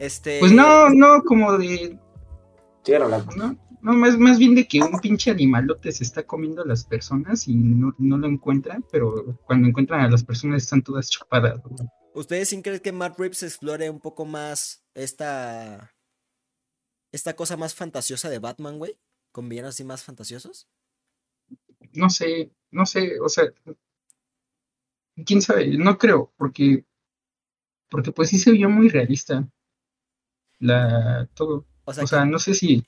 Este. Pues no, no, como de, Sigan hablando. no, No, más, más bien de que un pinche animalote se está comiendo a las personas y no, no lo encuentran, pero cuando encuentran a las personas están todas chupadas. güey. ¿Ustedes sí creen que Matt Reeves explore un poco más esta. esta cosa más fantasiosa de Batman, güey? ¿Con villanos así más fantasiosos? No sé, no sé, o sea, quién sabe, no creo, porque, porque pues sí se vio muy realista la todo. O sea, O sea, que- no sé si,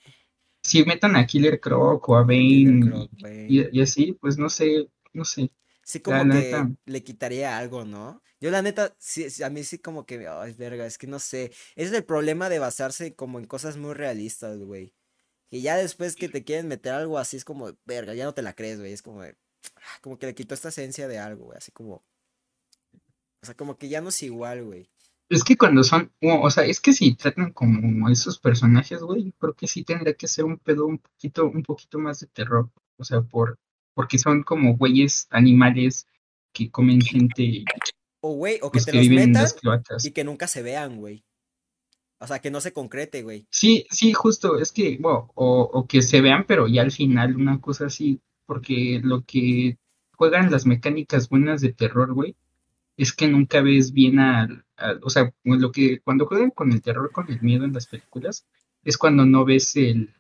si metan a Killer Croc o a Bane Croc, y, y así, pues no sé, no sé. Sí, La como que neta. le quitaría algo, ¿no? Yo la neta, sí, a mí sí como que, ay, verga, es que no sé. Ese es el problema de basarse como en cosas muy realistas, güey. Que ya después que te quieren meter algo así es como, verga, ya no te la crees, güey. Es como, de- ah, como que le quitó esta esencia de algo, güey. Así como, o sea, como que ya no es igual, güey. Es que cuando son, o o sea, es que si tratan como esos personajes, güey, yo creo que sí tendría que ser un pedo un poquito, un poquito más de terror. O sea, por, porque son como güeyes animales que comen gente, O, güey, o que pues te que los viven metan y que nunca se vean, güey. O sea, que no se concrete, güey. Sí, sí, justo, es que, bueno, o, o que se vean, pero ya al final una cosa así, porque lo que juegan las mecánicas buenas de terror, güey, es que nunca ves bien al, al- o sea, lo que, cuando juegan con el terror, con el miedo en las películas, es cuando no ves el,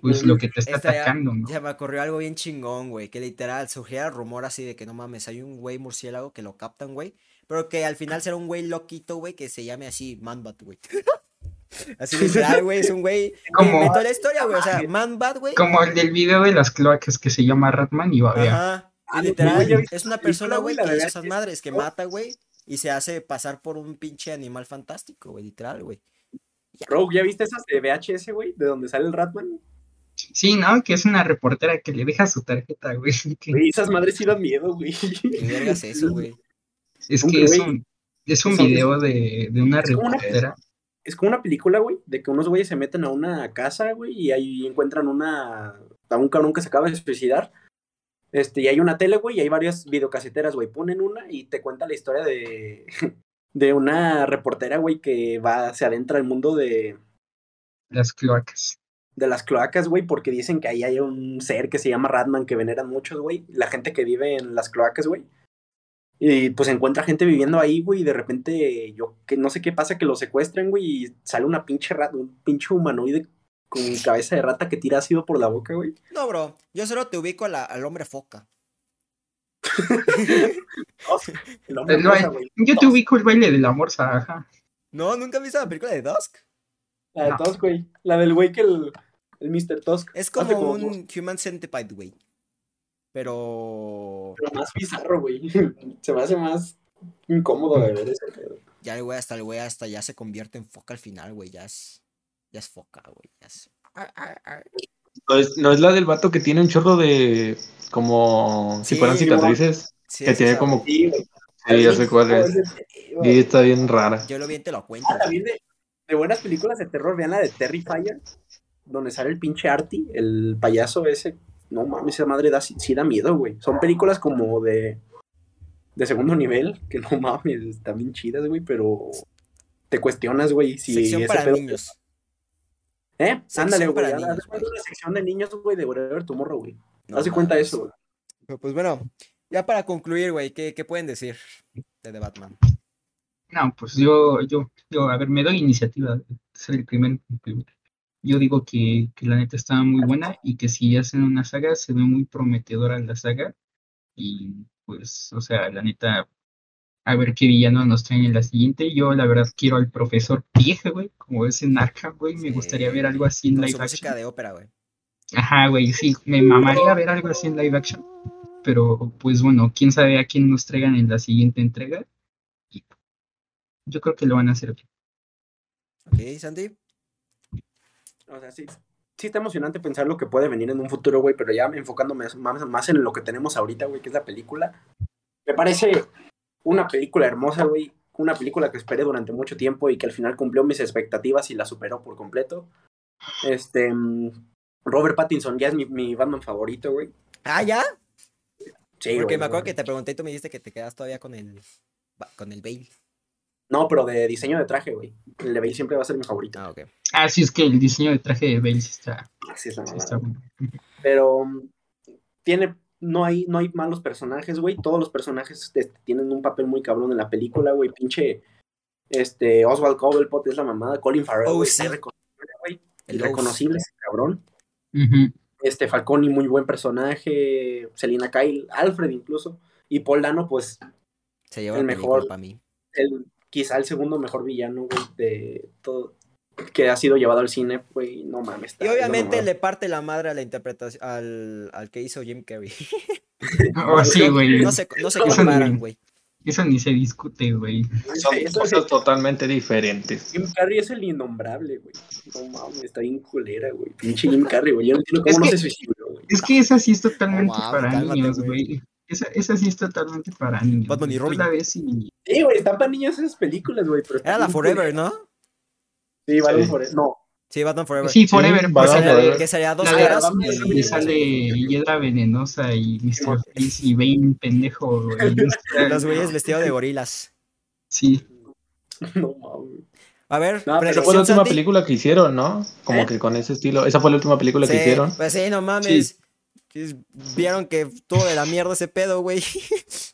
pues lo que te está Esta ya- atacando, ¿no? Ya me ocurrió algo bien chingón, güey. Que literal surgiera el rumor así de que no mames, hay un güey murciélago que lo captan, güey. Pero que al final será un güey loquito, güey, que se llame así Manbat, güey. Así literal, güey, es un güey Como- inventó la historia, güey. O sea, Manbat, güey. Como el del video de las cloacas que se llama Ratman y babea. Ajá. Ah, literal, es una persona, güey, que esas madres, que mata, güey. Y se hace pasar por un pinche animal fantástico, güey, literal, güey. Bro, ¿ya viste esas de VHS, güey? De donde sale el Ratman. Sí, ¿no? Que es una reportera que le deja su tarjeta, güey. Güey, esas madres sí dan miedo, güey. ¿Qué verga es eso, güey? Es que es un, es un video de, de una es como una- reportera. Es como una película, güey, de que unos güeyes se meten a una casa, güey, y ahí encuentran una. a un cabrón que se acaba de suicidar. Este, y hay una tele, güey, y hay varias videocaseteras, güey. Ponen una y te cuenta la historia de. de una reportera, güey, que va, se adentra al mundo de. las cloacas. de las cloacas, güey, porque dicen que ahí hay un ser que se llama Ratman que veneran muchos, güey. La gente que vive en las cloacas, güey. Y pues encuentra gente viviendo ahí, güey, y de repente yo que no sé qué pasa que lo secuestran, güey, y sale una pinche rata, un pinche humanoide con cabeza de rata que tira ácido por la boca, güey. No, bro, yo solo te ubico a la- al hombre foca. El hombre El ba- rosa, güey. Yo te ubico el baile de la morsa, ajá. No, nunca has visto la película de Dusk. La de No. Tusk, güey. La del güey que el, el Mr. Tusk. Es como un Human Centipede, güey. Pero Pero más bizarro, güey. Se me hace más incómodo de ver ese pedo. ya el güey hasta el güey hasta ya se convierte en foca al final, güey. Ya es, ya es foca, güey. Ya es... Ar, ar, ar. No es, no es la del vato que tiene un chorro de. como. si Sí, fueran cicatrices. Sí, que es tiene esa, como. Sí, güey. Sí, ya sé cuál es. Y está bien rara. Yo lo vi te lo cuento. Ah, también de, de buenas películas de terror, vean la de Terrifier, donde sale el pinche Artie, el payaso ese. No mames, esa madre da, sí, sí da miedo, güey. Son películas como de, de segundo nivel, que no mames, están bien chidas, güey, pero te cuestionas, güey, si Sección ese para pedo- niños. ¿Eh? Sección Ándale, güey. haz- una sección de niños, güey, de Whatever Tomorrow, güey. No Haz de cuenta eso, güey. Pero, Pues bueno, ya para concluir, güey, ¿qué, qué pueden decir de The Batman? No, pues yo, yo, yo, a ver, me doy iniciativa de ser el primer. Yo digo que, que la neta estaba muy buena y que si hacen una saga, se ve muy prometedora la saga. Y pues, o sea, la neta, a ver qué villano nos traen en la siguiente. Yo, la verdad, quiero al profesor Pieja, güey, como es en Arkham, güey. Me gustaría ver algo así en Con live su música action. de ópera, güey. Ajá, güey, sí, me mamaría ver algo así en live action. Pero, pues bueno, quién sabe a quién nos traigan en la siguiente entrega. Y yo creo que lo van a hacer bien. Ok, Sandy. O sea, sí, sí está emocionante pensar lo que puede venir en un futuro, güey, pero ya enfocándome más, más en lo que tenemos ahorita, güey, que es la película. Me parece una película hermosa, güey. Una película que esperé durante mucho tiempo y que al final cumplió mis expectativas y la superó por completo. Este. mm, Robert Pattinson ya es mi, mi Batman favorito, güey. Ah, ¿ya? Sí, Porque güey, me acuerdo güey. que te pregunté y tú me dijiste que te quedas todavía con el, con el Bale. No, pero de diseño de traje, güey. El de Bale siempre va a ser mi favorito. Ah, ok. Ah, sí, es que el diseño de traje de Bale sí está, Así es la sí está bueno. Pero um, tiene, no hay, no hay malos personajes, güey. Todos los personajes este, tienen un papel muy cabrón en la película, güey. Pinche, este, Oswald Cobblepot es la mamada. Colin Farrell, Oh, güey, sí. güey. El Irreconocible ese cabrón. Este, Falcone, muy buen personaje. Selina Kyle, Alfred incluso. Y Paul Dano, pues, Se lleva El mejor. para mí. el, quizá el segundo mejor villano, güey, de todo. Que ha sido llevado al cine, güey. No mames. está- Y es obviamente le parte la madre a la interpretación al, al que hizo Jim Carrey. Oh, sí, güey. No se, no se Eso comparan, ni- güey. Eso ni se discute, güey. Son Eso cosas es- totalmente diferentes. Jim Carrey es el innombrable, güey. No mames, está bien culera, güey. Pinche Jim Carrey, güey. Yo no entiendo Es cómo no que- se suicidó, güey. Es que esa sí es totalmente para cálmate, niños, güey. Esa, esa sí es totalmente para niños. Batman y Robin. la ves y- Sí, güey, están para niños esas películas, güey. Era la Forever, culera. ¿no? Sí, Batman Sí. Forever. No, Sí, Batman Forever. Sí, Forever. Batman pues, de- Forever. Que sería dos La y- sale Hiedra Venenosa y Mr. Freeze y Bane, pendejo. los güeyes vestidos de gorilas. Sí. no mames. A ver, No, Esa fue la última Santi. película que hicieron, ¿no? Como ¿Eh? que con ese estilo. Esa fue la última película que hicieron. Pues sí, no mames. Sí, Vieron que todo de la mierda ese pedo, güey.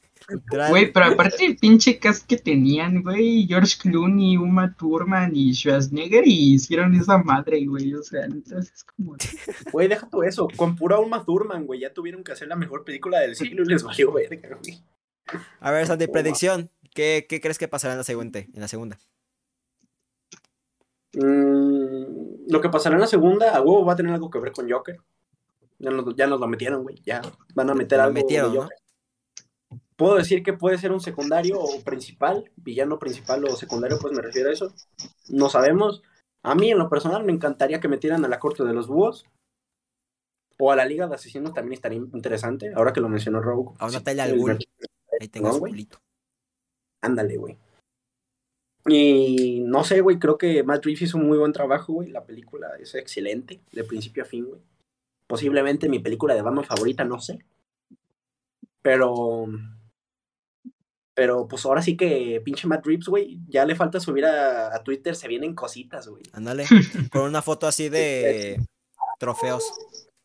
Güey, pero aparte el pinche cast que tenían, güey, George Clooney, Uma Thurman y Schwarzenegger y hicieron esa madre, güey, o sea, entonces es como... Güey, deja todo eso. Con pura Uma Thurman, güey. Ya tuvieron que hacer la mejor película del siglo y les valió verga, güey. A ver, Santi, Oh, predicción. ¿Qué, ¿Qué crees que pasará en la segunda? En la segunda. Mm, lo que pasará en la segunda, a huevo va a tener algo que ver con Joker. Ya nos, ya nos lo metieron, güey. Ya van a meter Lo algo metieron, de ¿no? Joker. Puedo decir que puede ser un secundario o principal, villano principal o secundario, pues me refiero a eso. No sabemos. A mí, en lo personal, me encantaría que metieran a la corte de los búhos. O a la Liga de Asesinos también estaría interesante, ahora que lo mencionó Rogue. A una Sí, tele al el- Ghul. Ahí tengas No, culito. Ándale, güey. Y no sé, güey, creo que Matt Reeves hizo un muy buen trabajo, güey. La película es excelente, de principio a fin, güey. Posiblemente mi película de Batman favorita, no sé. Pero. Pero pues ahora sí que pinche Matt Reeves, güey, ya le falta subir a, a Twitter, se vienen cositas, güey. Ándale. Con una foto así de trofeos.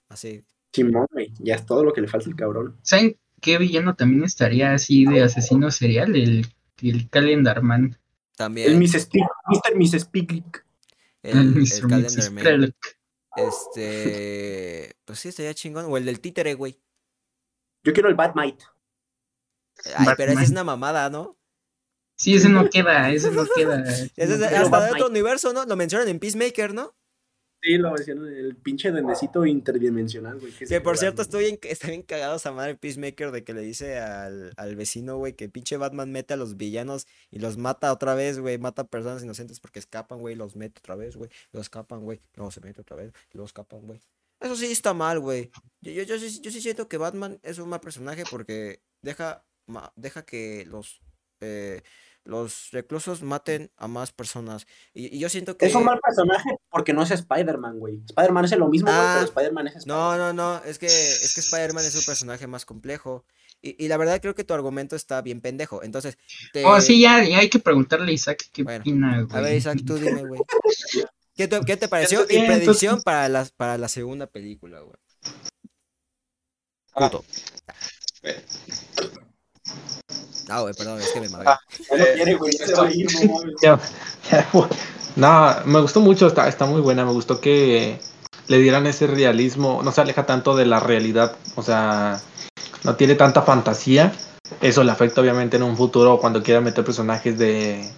Así. Simón, güey, ya es todo lo que le falta al cabrón. ¿Saben qué villano también estaría así de asesino serial? El, el Calendar Man. También. El Miss Speak, Mr. Miss Speak. El, el Mr. Krelk. Este. Pues sí, estaría chingón. O el del títere, güey. Yo quiero el Batmite. Ay, pero esa es una mamada, ¿no? Sí, ese no queda, ese no queda. Ese es No hasta de otro universo, ¿no? Lo mencionan en Peacemaker, ¿no? Sí, lo mencionan, el pinche duendecito interdimensional, güey. Que por cierto, estoy en, está bien cagado esa madre Peacemaker de que le dice al, al vecino, güey, que pinche Batman mete a los villanos y los mata otra vez, güey. Mata a personas inocentes porque escapan, güey. Los mete otra vez, güey. Los escapan, güey. Luego se mete otra vez. y Luego escapan, güey. Eso sí está mal, güey. Yo, yo, yo, sí, yo sí siento que Batman es un mal personaje porque deja, deja que los, eh, los reclusos maten a más personas. Y, y yo siento que... Es un mal personaje porque no es Spider-Man, güey. Spider-Man es lo mismo, güey, Ah, pero Spider-Man es No, Spider-Man. no, no, es que, es que Spider-Man es un personaje más complejo. Y, y la verdad creo que tu argumento está bien pendejo. Entonces, te... Oh, sí, ya, ya hay que preguntarle a Isaac qué Bueno, opina, güey. A ver, Isaac, tú dime, güey. ¿Qué te, qué te pareció? Y bien, predicción entonces- para, la, para la segunda película, güey. Ah. Puto. Ah, güey, perdón, es que me mavé. Ah, no me gustó mucho, está, está muy buena. Me gustó que le dieran ese realismo. No se aleja tanto de la realidad. O sea, no tiene tanta fantasía. Eso le afecta obviamente en un futuro cuando quiera meter personajes de,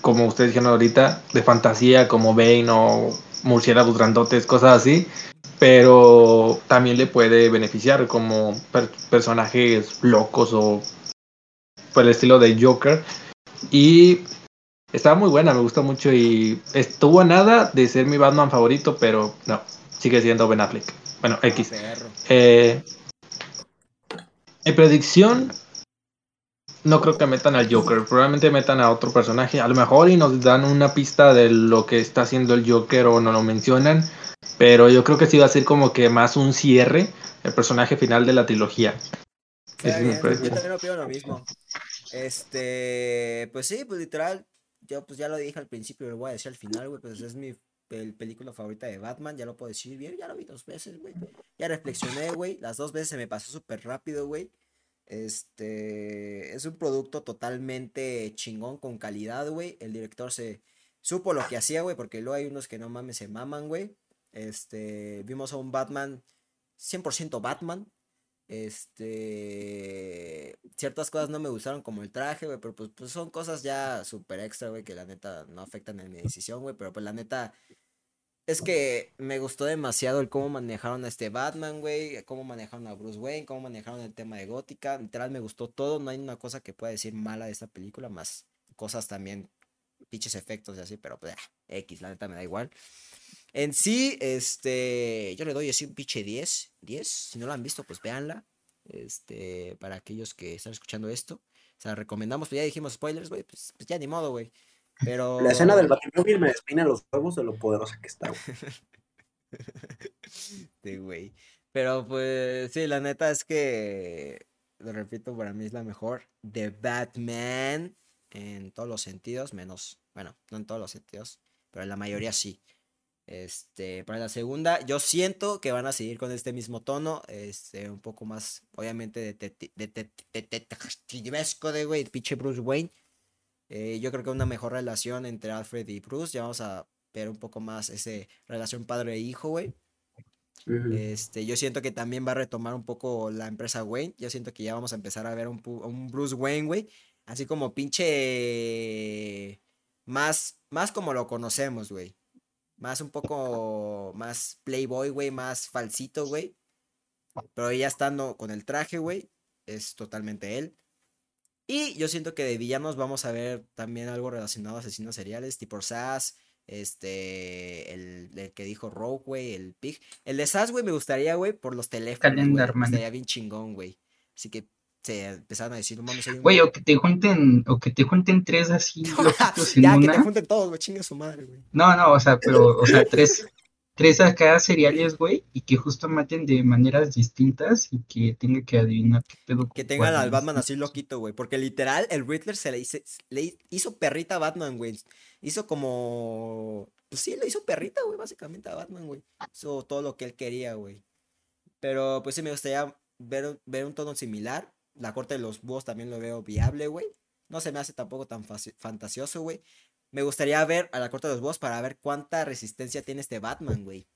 como ustedes dijeron ahorita, de fantasía como Bane o murciélagos grandotes, cosas así. Pero también le puede beneficiar como per- personajes locos o por el estilo de Joker. Y estaba muy buena, me gustó mucho y estuvo a nada de ser mi Batman favorito, pero no, sigue siendo Ben Affleck. Bueno, X. Perro. Eh, en predicción, no creo que metan al Joker, probablemente metan a otro personaje, a lo mejor y nos dan una pista de lo que está haciendo el Joker o no lo mencionan, pero yo creo que sí va a ser como que más un cierre, el personaje final de la trilogía. Yo también opino lo mismo. Este, pues sí, pues literal, yo pues ya lo dije al principio, lo voy a decir al final, güey, pues es mi pel- película favorita de Batman, ya lo puedo decir bien, ya lo vi dos veces, güey. Ya reflexioné, güey, las dos veces se me pasó súper rápido, güey. Este, es un producto totalmente chingón, con calidad, güey. El director se supo lo que hacía, güey, porque luego hay unos que no mames, se maman, güey. Este, vimos a un Batman, 100% Batman. Este, ciertas cosas no me gustaron como el traje, güey, pero pues, pues son cosas ya súper extra, güey, que la neta no afectan en mi decisión, güey, pero pues la neta es que me gustó demasiado el cómo manejaron a este Batman, güey, cómo manejaron a Bruce Wayne, cómo manejaron el tema de Gótica, literal me gustó todo, no hay una cosa que pueda decir mala de esta película, más cosas también, pinches efectos y así, pero pues, ah, X, la neta me da igual. En sí, este, yo le doy así un pinche 10, 10, si no la han visto, pues véanla, este, para aquellos que están escuchando esto, o sea, recomendamos, pues ya dijimos spoilers, güey, pues, pues ya ni modo, güey, pero... La escena del Batimóvil me despeina los huevos de lo poderosa que está, güey. Güey. Pero pues sí, la neta es que, lo repito, para mí es la mejor de Batman en todos los sentidos, menos, bueno, no en todos los sentidos, pero en la mayoría sí. Este, para la segunda, yo siento que van a seguir con este mismo tono, este, un poco más, obviamente, detecti- dete- detectivesco de, güey, pinche Bruce Wayne. Eh, yo creo que una mejor relación entre Alfred y Bruce, ya vamos a ver un poco más ese relación padre e hijo, güey. Este, yo siento que también va a retomar un poco la empresa Wayne. Yo siento que ya vamos a empezar a ver un, un Bruce Wayne, güey. Así como pinche. Más, más como lo conocemos, güey. Más un poco más playboy, güey. Más falsito, güey. Pero ya estando con el traje, güey. Es totalmente él. Y yo siento que de villanos vamos a ver también algo relacionado a asesinos seriales, tipo Sass, este, el, el que dijo Rogue, güey, el Pig. El de Sass, güey, me gustaría, güey, por los teléfonos. Calendar Man. Estaría bien chingón, güey. Así que se empezaron a decir, no mames, hay un Güey, o que te junten, o que te junten tres así loquitos en ya, que te junten todos, güey, chingue su madre, güey. No, no, o sea, pero, o sea, tres, tres acá seriales, güey, y que justo maten de maneras distintas y que tenga que adivinar qué pedo. Que tengan al. Batman así loquito, güey. Porque literal, el Riddler se le, hice- le hizo perrita a Batman, güey. Hizo como. Pues sí, le hizo perrita, güey, básicamente a Batman, güey. Hizo todo lo que él quería, güey. Pero pues sí me gustaría ver, ver un tono similar. La corte de los búhos también lo veo viable, güey. No se me hace tampoco tan fantasioso, güey. Me gustaría ver a la corte de los búhos para ver cuánta resistencia tiene este Batman, güey.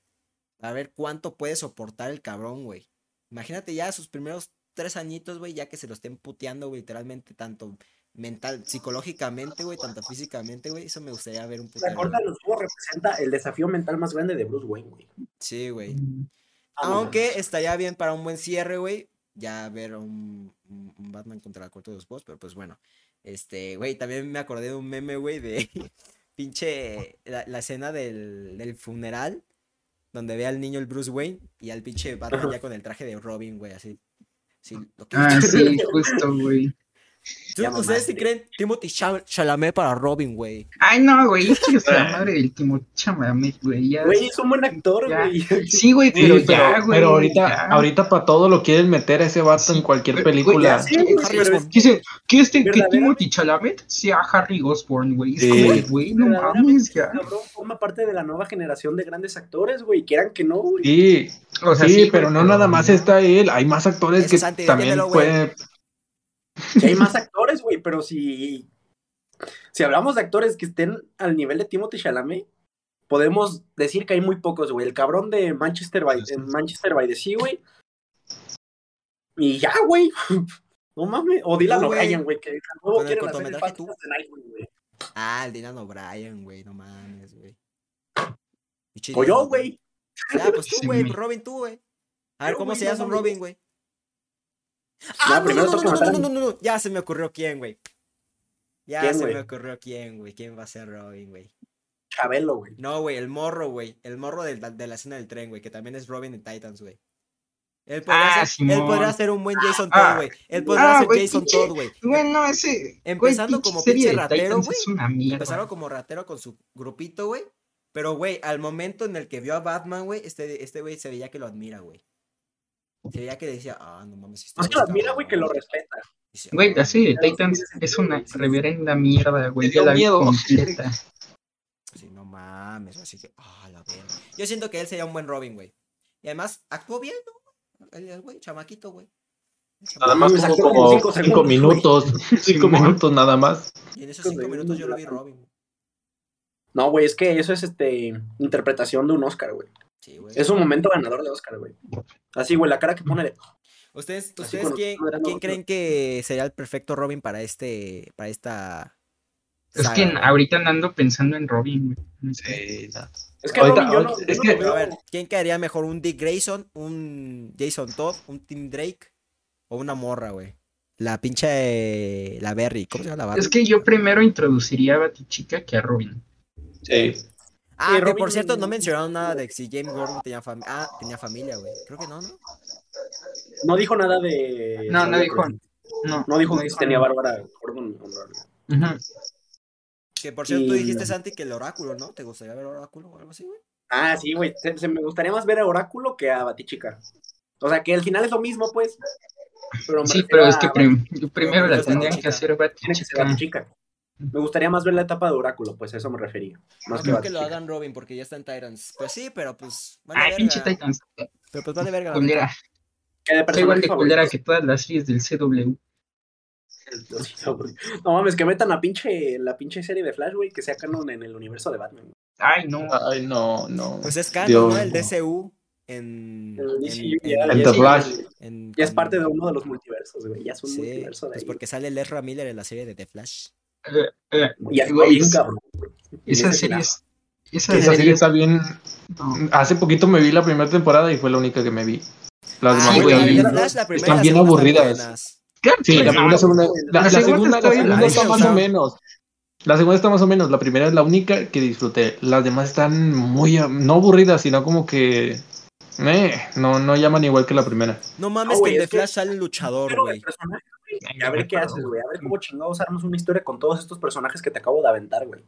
Para ver cuánto puede soportar el cabrón, güey. Imagínate ya sus primeros tres añitos, güey, ya que se lo estén puteando, güey, literalmente, tanto mental, psicológicamente, güey, tanto físicamente, güey. Eso me gustaría ver un La putero. corta de los búhos representa el desafío mental más grande de Bruce Wayne, güey. Sí, güey. Mm, Vámonos. Aunque estaría bien para un buen cierre, güey. Ya ver un, Batman contra la corte de los boss, pero pues bueno. Este, güey, también me acordé de un meme, güey, de pinche la, la escena del, del funeral, donde ve al niño el Bruce Wayne y al pinche Batman ya con el traje de Robin, güey, así. Sí, lo que- Ah, sí, justo, güey. ¿Tú- ya ¿Ustedes sí mamaste. creen Timothy Chal- Chalamet para Robin, güey? Ay, no, güey, es que es la madre del Timo Chalamet, güey. Güey, es un buen actor, güey. Sí, güey, Sí, pero pero, ya, güey. pero ahorita, ya. ahorita para todo lo quieren meter a ese vato en Sí, cualquier película. Sí, pero. Dice que este, que Timothy Chalamet sea Harry Osborn, güey. Es Sí. como güey, no mames, ya. cabrón forma parte de la nueva generación de grandes actores, güey. Quieran que no, güey. Sí, O sea, sí, sí, pero no nada más no. está él, hay más actores que también pueden... Que hay más actores, güey, pero si. Si hablamos de actores que estén al nivel de Timothy Chalamet, podemos decir que hay muy pocos, güey. El cabrón de Manchester by, en Manchester by the Sea, güey. Y ya, güey. No mames. O Dylan. O'Brien, güey, que a nuevo Con el quieren hacer el tú. Fast and the Nightwing, güey. Ah, el Dylan O'Brien, güey, no mames, güey. O Dylan yo, güey. Ya, pues tú, Sí, güey, me- Robin, tú, güey. A ver, ¿cómo se mames. Robin, güey? Ya, Ah, no, no, no, no, no, no, no, no, no, ya se me ocurrió quién, güey. Ya ¿Quién, se güey? me ocurrió quién, güey. ¿Quién va a ser Robin, güey? Chabelo, güey. No, güey, el morro, güey. El morro del- de, la escena del tren, güey, que también es Robin en Titans, güey. Él podría, Ah, ser, él podría ser un buen Jason Ah. Todd, güey. Él podría Ah, ser Jason pinche- Todd, güey. Bueno, ese. Empezando como pinche de ratero, güey. Empezaron como ratero con su grupito, güey. Pero, güey, al momento en el que vio a Batman, güey, este este güey se veía que lo admira, güey. Se veía que decía, ah, no mames. este No es que güey lo está admira, güey, que lo cabrón". respeta. Güey, de Claro, Titans es una reverenda mierda, güey. Yo la vi miedo. completa. Sí, no mames, así que, ah, la verga. Yo siento que él sería un buen Robin, güey. Y además, actuó bien, ¿no? El, güey, chamaquito, güey. Nada más tuvo como como cinco cinco segundos, minutos. Cinco minutos nada más. Y en esos Cinco minutos yo lo vi Robin. No, güey, es que eso es este interpretación de un Oscar, güey. Sí, güey. Es un momento ganador de Oscar, güey. Así, güey, la cara que pone de. ¿Ustedes, ustedes quién, quién creen que sería el perfecto Robin para este, para esta Es que ahorita ando pensando en Robin, güey. No sé. Sí, no. Es que Ahorita- Robin, yo no, yo es no que- a ver, ¿quién quedaría mejor? ¿Un Dick Grayson? ¿Un Jason Todd? ¿Un Tim Drake? ¿O una morra, güey? La pinche... La Berry. ¿Cómo se llama la Berry? Es que yo primero introduciría a Batichica que a Robin. Sí. Ah, que Robin- por cierto, no mencionaron nada de si James Gordon tenía familia. Ah, tenía familia, güey. Creo que no, ¿no? No dijo nada de. No, no dijo. No, No dijo que tenía. Bárbara Gordon. Ujú. Que por cierto, tú dijiste, Santi, que el oráculo, ¿no? ¿Te gustaría ver oráculo o algo así, güey? Ah, sí, güey. Se, se me gustaría más ver a Oráculo que a Batichica. O sea, que al final es lo mismo, pues. Pero Sí, pero es que prim- primero la tendrían que Batichica. hacer Tiene que ser Batichica. Me gustaría más ver la etapa de Oráculo, pues a eso me refería. No Más que creo que lo Batichica. hagan Robin porque ya está en Tyrants. Pues sí, pero pues. Vale Ay, pinche. Titans. Pero pues vale verga. Culera. Que Está igual de culera que todas las series del CW. No, mames, que metan la pinche, la pinche serie de Flash, güey, que sea canon en el universo de Batman. Ay, no. Ay, no, no. Pues es canon, Dios, ¿no? El no. DCU en. El en- DCU en- ya- En ya The es- Flash. en- Ya es parte de uno de los multiversos, güey. Ya es un Sí, multiverso de pues ahí. porque sale Ezra Miller en la serie de The Flash. Eh, eh, está güey, bien, es- cabrón. Y final. series. Esas Esa serie series. está bien. no. Hace poquito me vi la primera temporada y fue la única que me vi. Las Ah, demás, güey, la primera y están la bien aburridas. Sí, la, la segunda, la, la segunda segunda, está la segunda más o menos. La segunda está más o menos. La primera es la única que disfruté. Las demás están muy, a- no aburridas, sino como que, eh, no, no llaman igual que la primera. No mames, Ah, que en es The que- Flash sale el luchador, güey. Y a ver qué haces, güey. A ver cómo chingados armas una historia con todos estos personajes que te acabo de aventar, güey.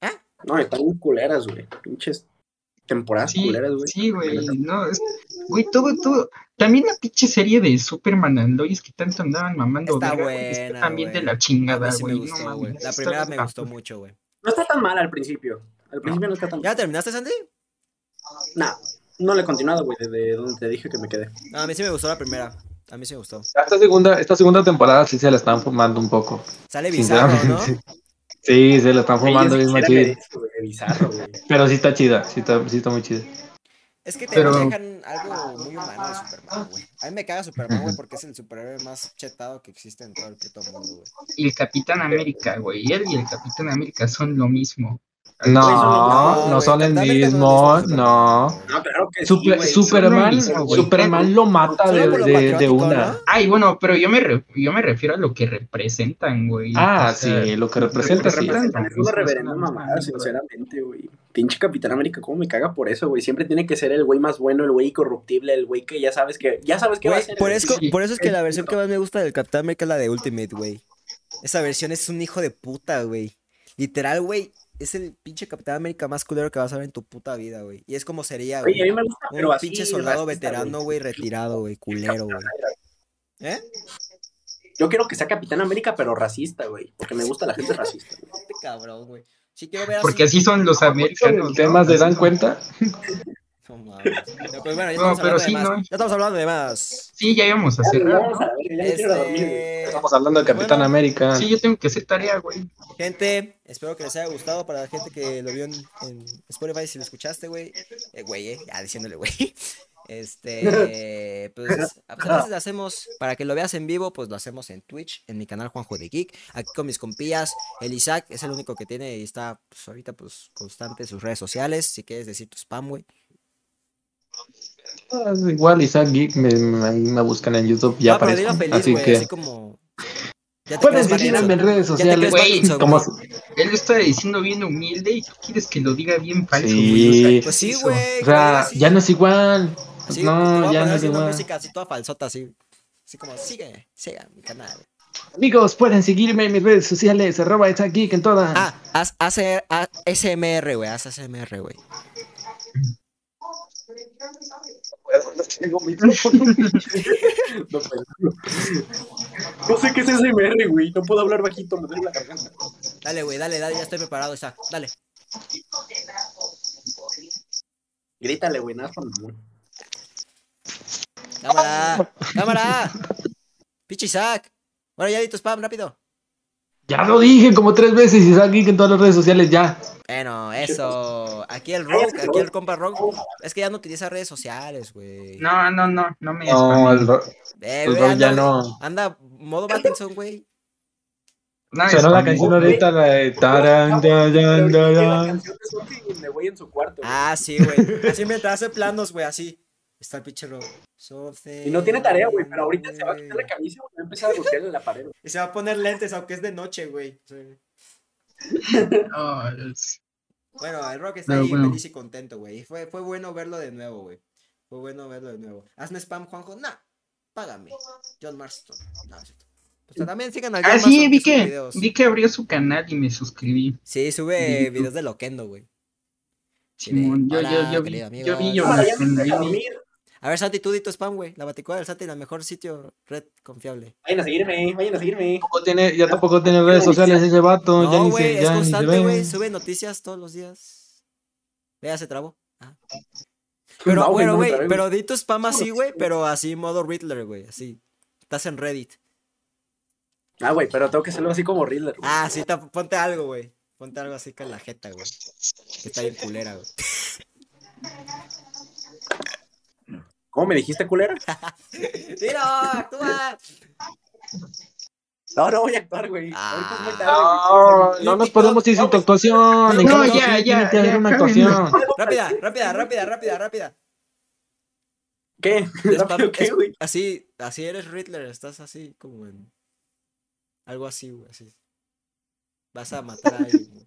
¿Ah? No, están muy culeras, güey. Pinches temporadas Sí, culeras, güey. sí, güey. No, es, güey, todo, todo. También la pinche serie de Superman and Lois que tanto andaban mamando. Está verga, güey, está buena, también güey. de la chingada, mí sí me güey. gustó, no güey. La está- primera me gustó mucho, güey. No está tan mal al principio. Al principio no está tan ¿Ya mal. terminaste, Sandy? Nah, no le he continuado, güey, desde donde te dije que me quedé. No, a mí sí me gustó la primera. A mí sí me gustó. Esta segunda, esta segunda temporada sí se la están fumando un poco. Sale bizarro, ¿no? Sí, se la están fumando bien es que bizarro, güey. Pero sí está chida, sí está, sí está muy chida. Es que te Pero- dejan algo muy humano de Superman, güey. A mí me caga Superman, güey, porque es el superhéroe más chetado que existe en todo el puto mundo, güey. Y el Capitán América, güey. Él y el Capitán América son lo mismo. No, No, son el mismo, no. No, claro que sí, Super-. Superman, mismo. Superman lo mata de, de- una. Ay, bueno, pero yo me, re- yo me refiero a lo que representan, güey. Ah, O sea, sí, lo que sí. Representan, es una reverenda mamada, sinceramente, güey. Pinche Capitán América, cómo me caga por eso, güey. Siempre tiene que ser el güey más bueno, el güey incorruptible, el güey que ya sabes que ya sabes que va a ser. por, eso, Sí. por eso es que la versión que más me gusta del Capitán América es la de Ultimate, güey. Esa versión es un hijo de puta, güey. Literal, güey. Es el pinche Capitán América más culero que vas a ver en tu puta vida, güey. Y es como sería, güey. Oye, a mí me gusta, Un pero así. pinche soldado racista, veterano, güey, retirado, güey, culero, güey. ¿Eh? Yo quiero que sea Capitán América, pero racista, güey. Porque me gusta la gente racista. Este cabrón, güey. Sí quiero ver así. Porque así son los americanos. ¿El tema ¿no? se dan cuenta? No mames. No, pues bueno, ya No, estamos pero hablando sí, de más. ¿no? Ya estamos hablando de más. Sí, ya íbamos a güey. Este, Estamos hablando de Capitán Bueno. América. Sí, yo tengo que hacer tarea, güey. gente, espero que les haya gustado para la gente que lo vio en, en Spotify, si lo escuchaste, güey. Eh, güey, eh, ya diciéndole, güey. Este, pues, a pues, a veces lo hacemos, para que lo veas en vivo, pues lo hacemos en Twitch, en mi canal Juanjo de Geek, aquí con mis compillas, el Isaac es el único que tiene y está, pues ahorita, pues, constante en sus redes sociales, si quieres decir tu spam, güey. Ah, es igual, Isaac Geek, me, me, me buscan en YouTube, ya dilo feliz, Así güey, que así como... Pueden seguirme en redes sociales. Güey, Como. Él lo está diciendo bien humilde y tú quieres que lo diga bien falso, Sí. güey. O sea, Pues sí, güey. o sea, ya no es igual. A no, ya no es igual. música así toda falsota, así. Así como, sigue, siga mi canal. Amigos, pueden seguirme en mis redes sociales, arroba Isaac Geek en todas. Ah, haz, haz haz SMR, güey, haz SMR, güey. Puedo, no tengo micrófono. No, puedo. No sé qué es SMR, güey. No puedo hablar bajito, me duele la garganta. Dale, güey, dale, dale, ya estoy preparado, Isaac. Dale. Grítale, güey, nada más mamón. Cámara, cámara. Pichi Isaac. Bueno, ya di tu spam, rápido. Ya lo dije como tres veces y aquí en todas las redes sociales ya. Bueno, eso. Aquí el Rock, aquí el compa Rock. Es que ya no utiliza redes sociales, güey. No, no, no, no me No, el, ro- Eh, el güey, Rock ya no. Anda, modo Battinson, güey. No me Sonó la canción ahorita, la de taran, canción de Sophie de güey en su cuarto. güey. Ah, sí, güey. Así mientras hace planos, güey, así. Está el pinche Rock. Y no tiene tarea, güey, pero ahorita se va a quitar la camisa y va a empezar a golpearle la pared. güey. Y se va a poner lentes, aunque es de noche, güey. Sí. Es- Bueno, el Rock está Pero ahí bueno. feliz y contento, güey. Y Fue, fue bueno verlo de nuevo, güey. Fue bueno verlo de nuevo. Hazme spam, Juanjo. Nah, págame. John Marston. No, es cierto. O sea, también sigan a John Ah, Marston, sí, vi que, videos. vi que abrió su canal y me suscribí. Sí, sube videos de Loquendo, güey. Simón, yo, yo, yo, vi, yo vi. Ahora ya me a dormir. A ver, Santi, tú di tu spam, güey. La baticuada del Santi, la mejor sitio red confiable. Vayan a seguirme, vayan a seguirme. Tiene- ya tampoco tiene redes sociales ese vato. No, güey, es constante, güey. Sube noticias todos los días. Vea, se trabó. Ah. Pero, No, güey, bueno, güey, pero di tu spam así, güey, pero así modo Riddler, güey, así. Estás en Reddit. Ah, güey, pero tengo que hacerlo así como Riddler. güey. Ah, sí, ponte algo, güey. Ponte algo así con la jeta, güey. Que está bien culera, güey. ¿Cómo me dijiste, culera? ¡Tiro! ¡Actúa! No, no voy a actuar, güey. Ah. Ahorita es muy tarde, güey. No, no nos podemos ir sin tu actuación. No, ya, ya, tiene que haber ya, una actuación. Rápida, rápida, rápida, rápida, rápida. ¿Qué? ¿Rápido qué, güey? así, así eres Riddler, estás así como en. Algo así, güey, así. Vas a matar a alguien. güey.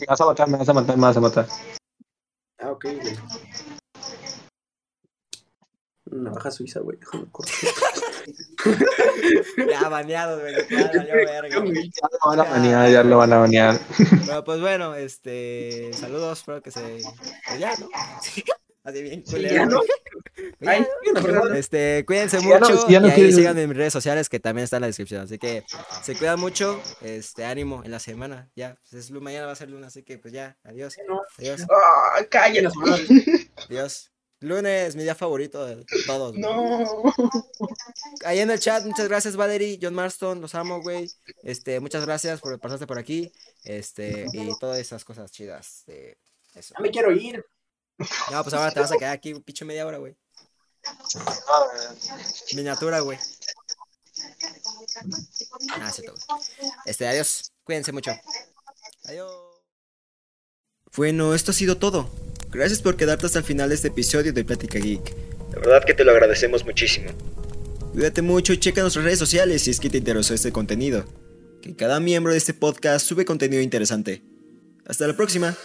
Me vas a matar, me vas a matar, me vas a matar. Ah, ok, güey. Navaja suiza, güey. déjame cortar. Ya, baneado, güey. Ya, valió verga, güey. Ya lo van a banear, ya lo van a banear. Pero pues bueno, este. Saludos, espero que se. Pues ya, ¿no? Así bien culero. ya, ¿no? Ay, no. Este, cuídense Ya no- mucho ya no y ahí síganme en mis redes sociales que también están en la descripción. Así que se cuidan mucho. Este, ánimo en la semana. Ya, pues es mañana va a ser lunes, así que pues ya, adiós. No. Adiós, Ah, cállate. adiós. Lunes, mi día favorito de todos. güey. No. Ahí en el chat, muchas gracias, Valerie, John Marston, los amo, güey. Este, muchas gracias por pasarte por aquí. Este, y todas esas cosas chidas. de eso. Ya me quiero ir. No, pues ahora te vas a quedar aquí, pinche media hora, güey. Miniatura, güey. Ah, sí, todo. Este, adiós. Cuídense mucho. Adiós. Bueno, esto ha sido todo. Gracias por quedarte hasta el final de este episodio de Plática Geek. La verdad que te lo agradecemos muchísimo. Cuídate mucho y checa nuestras redes sociales si es que te interesó este contenido. Que cada miembro de este podcast sube contenido interesante. Hasta la próxima.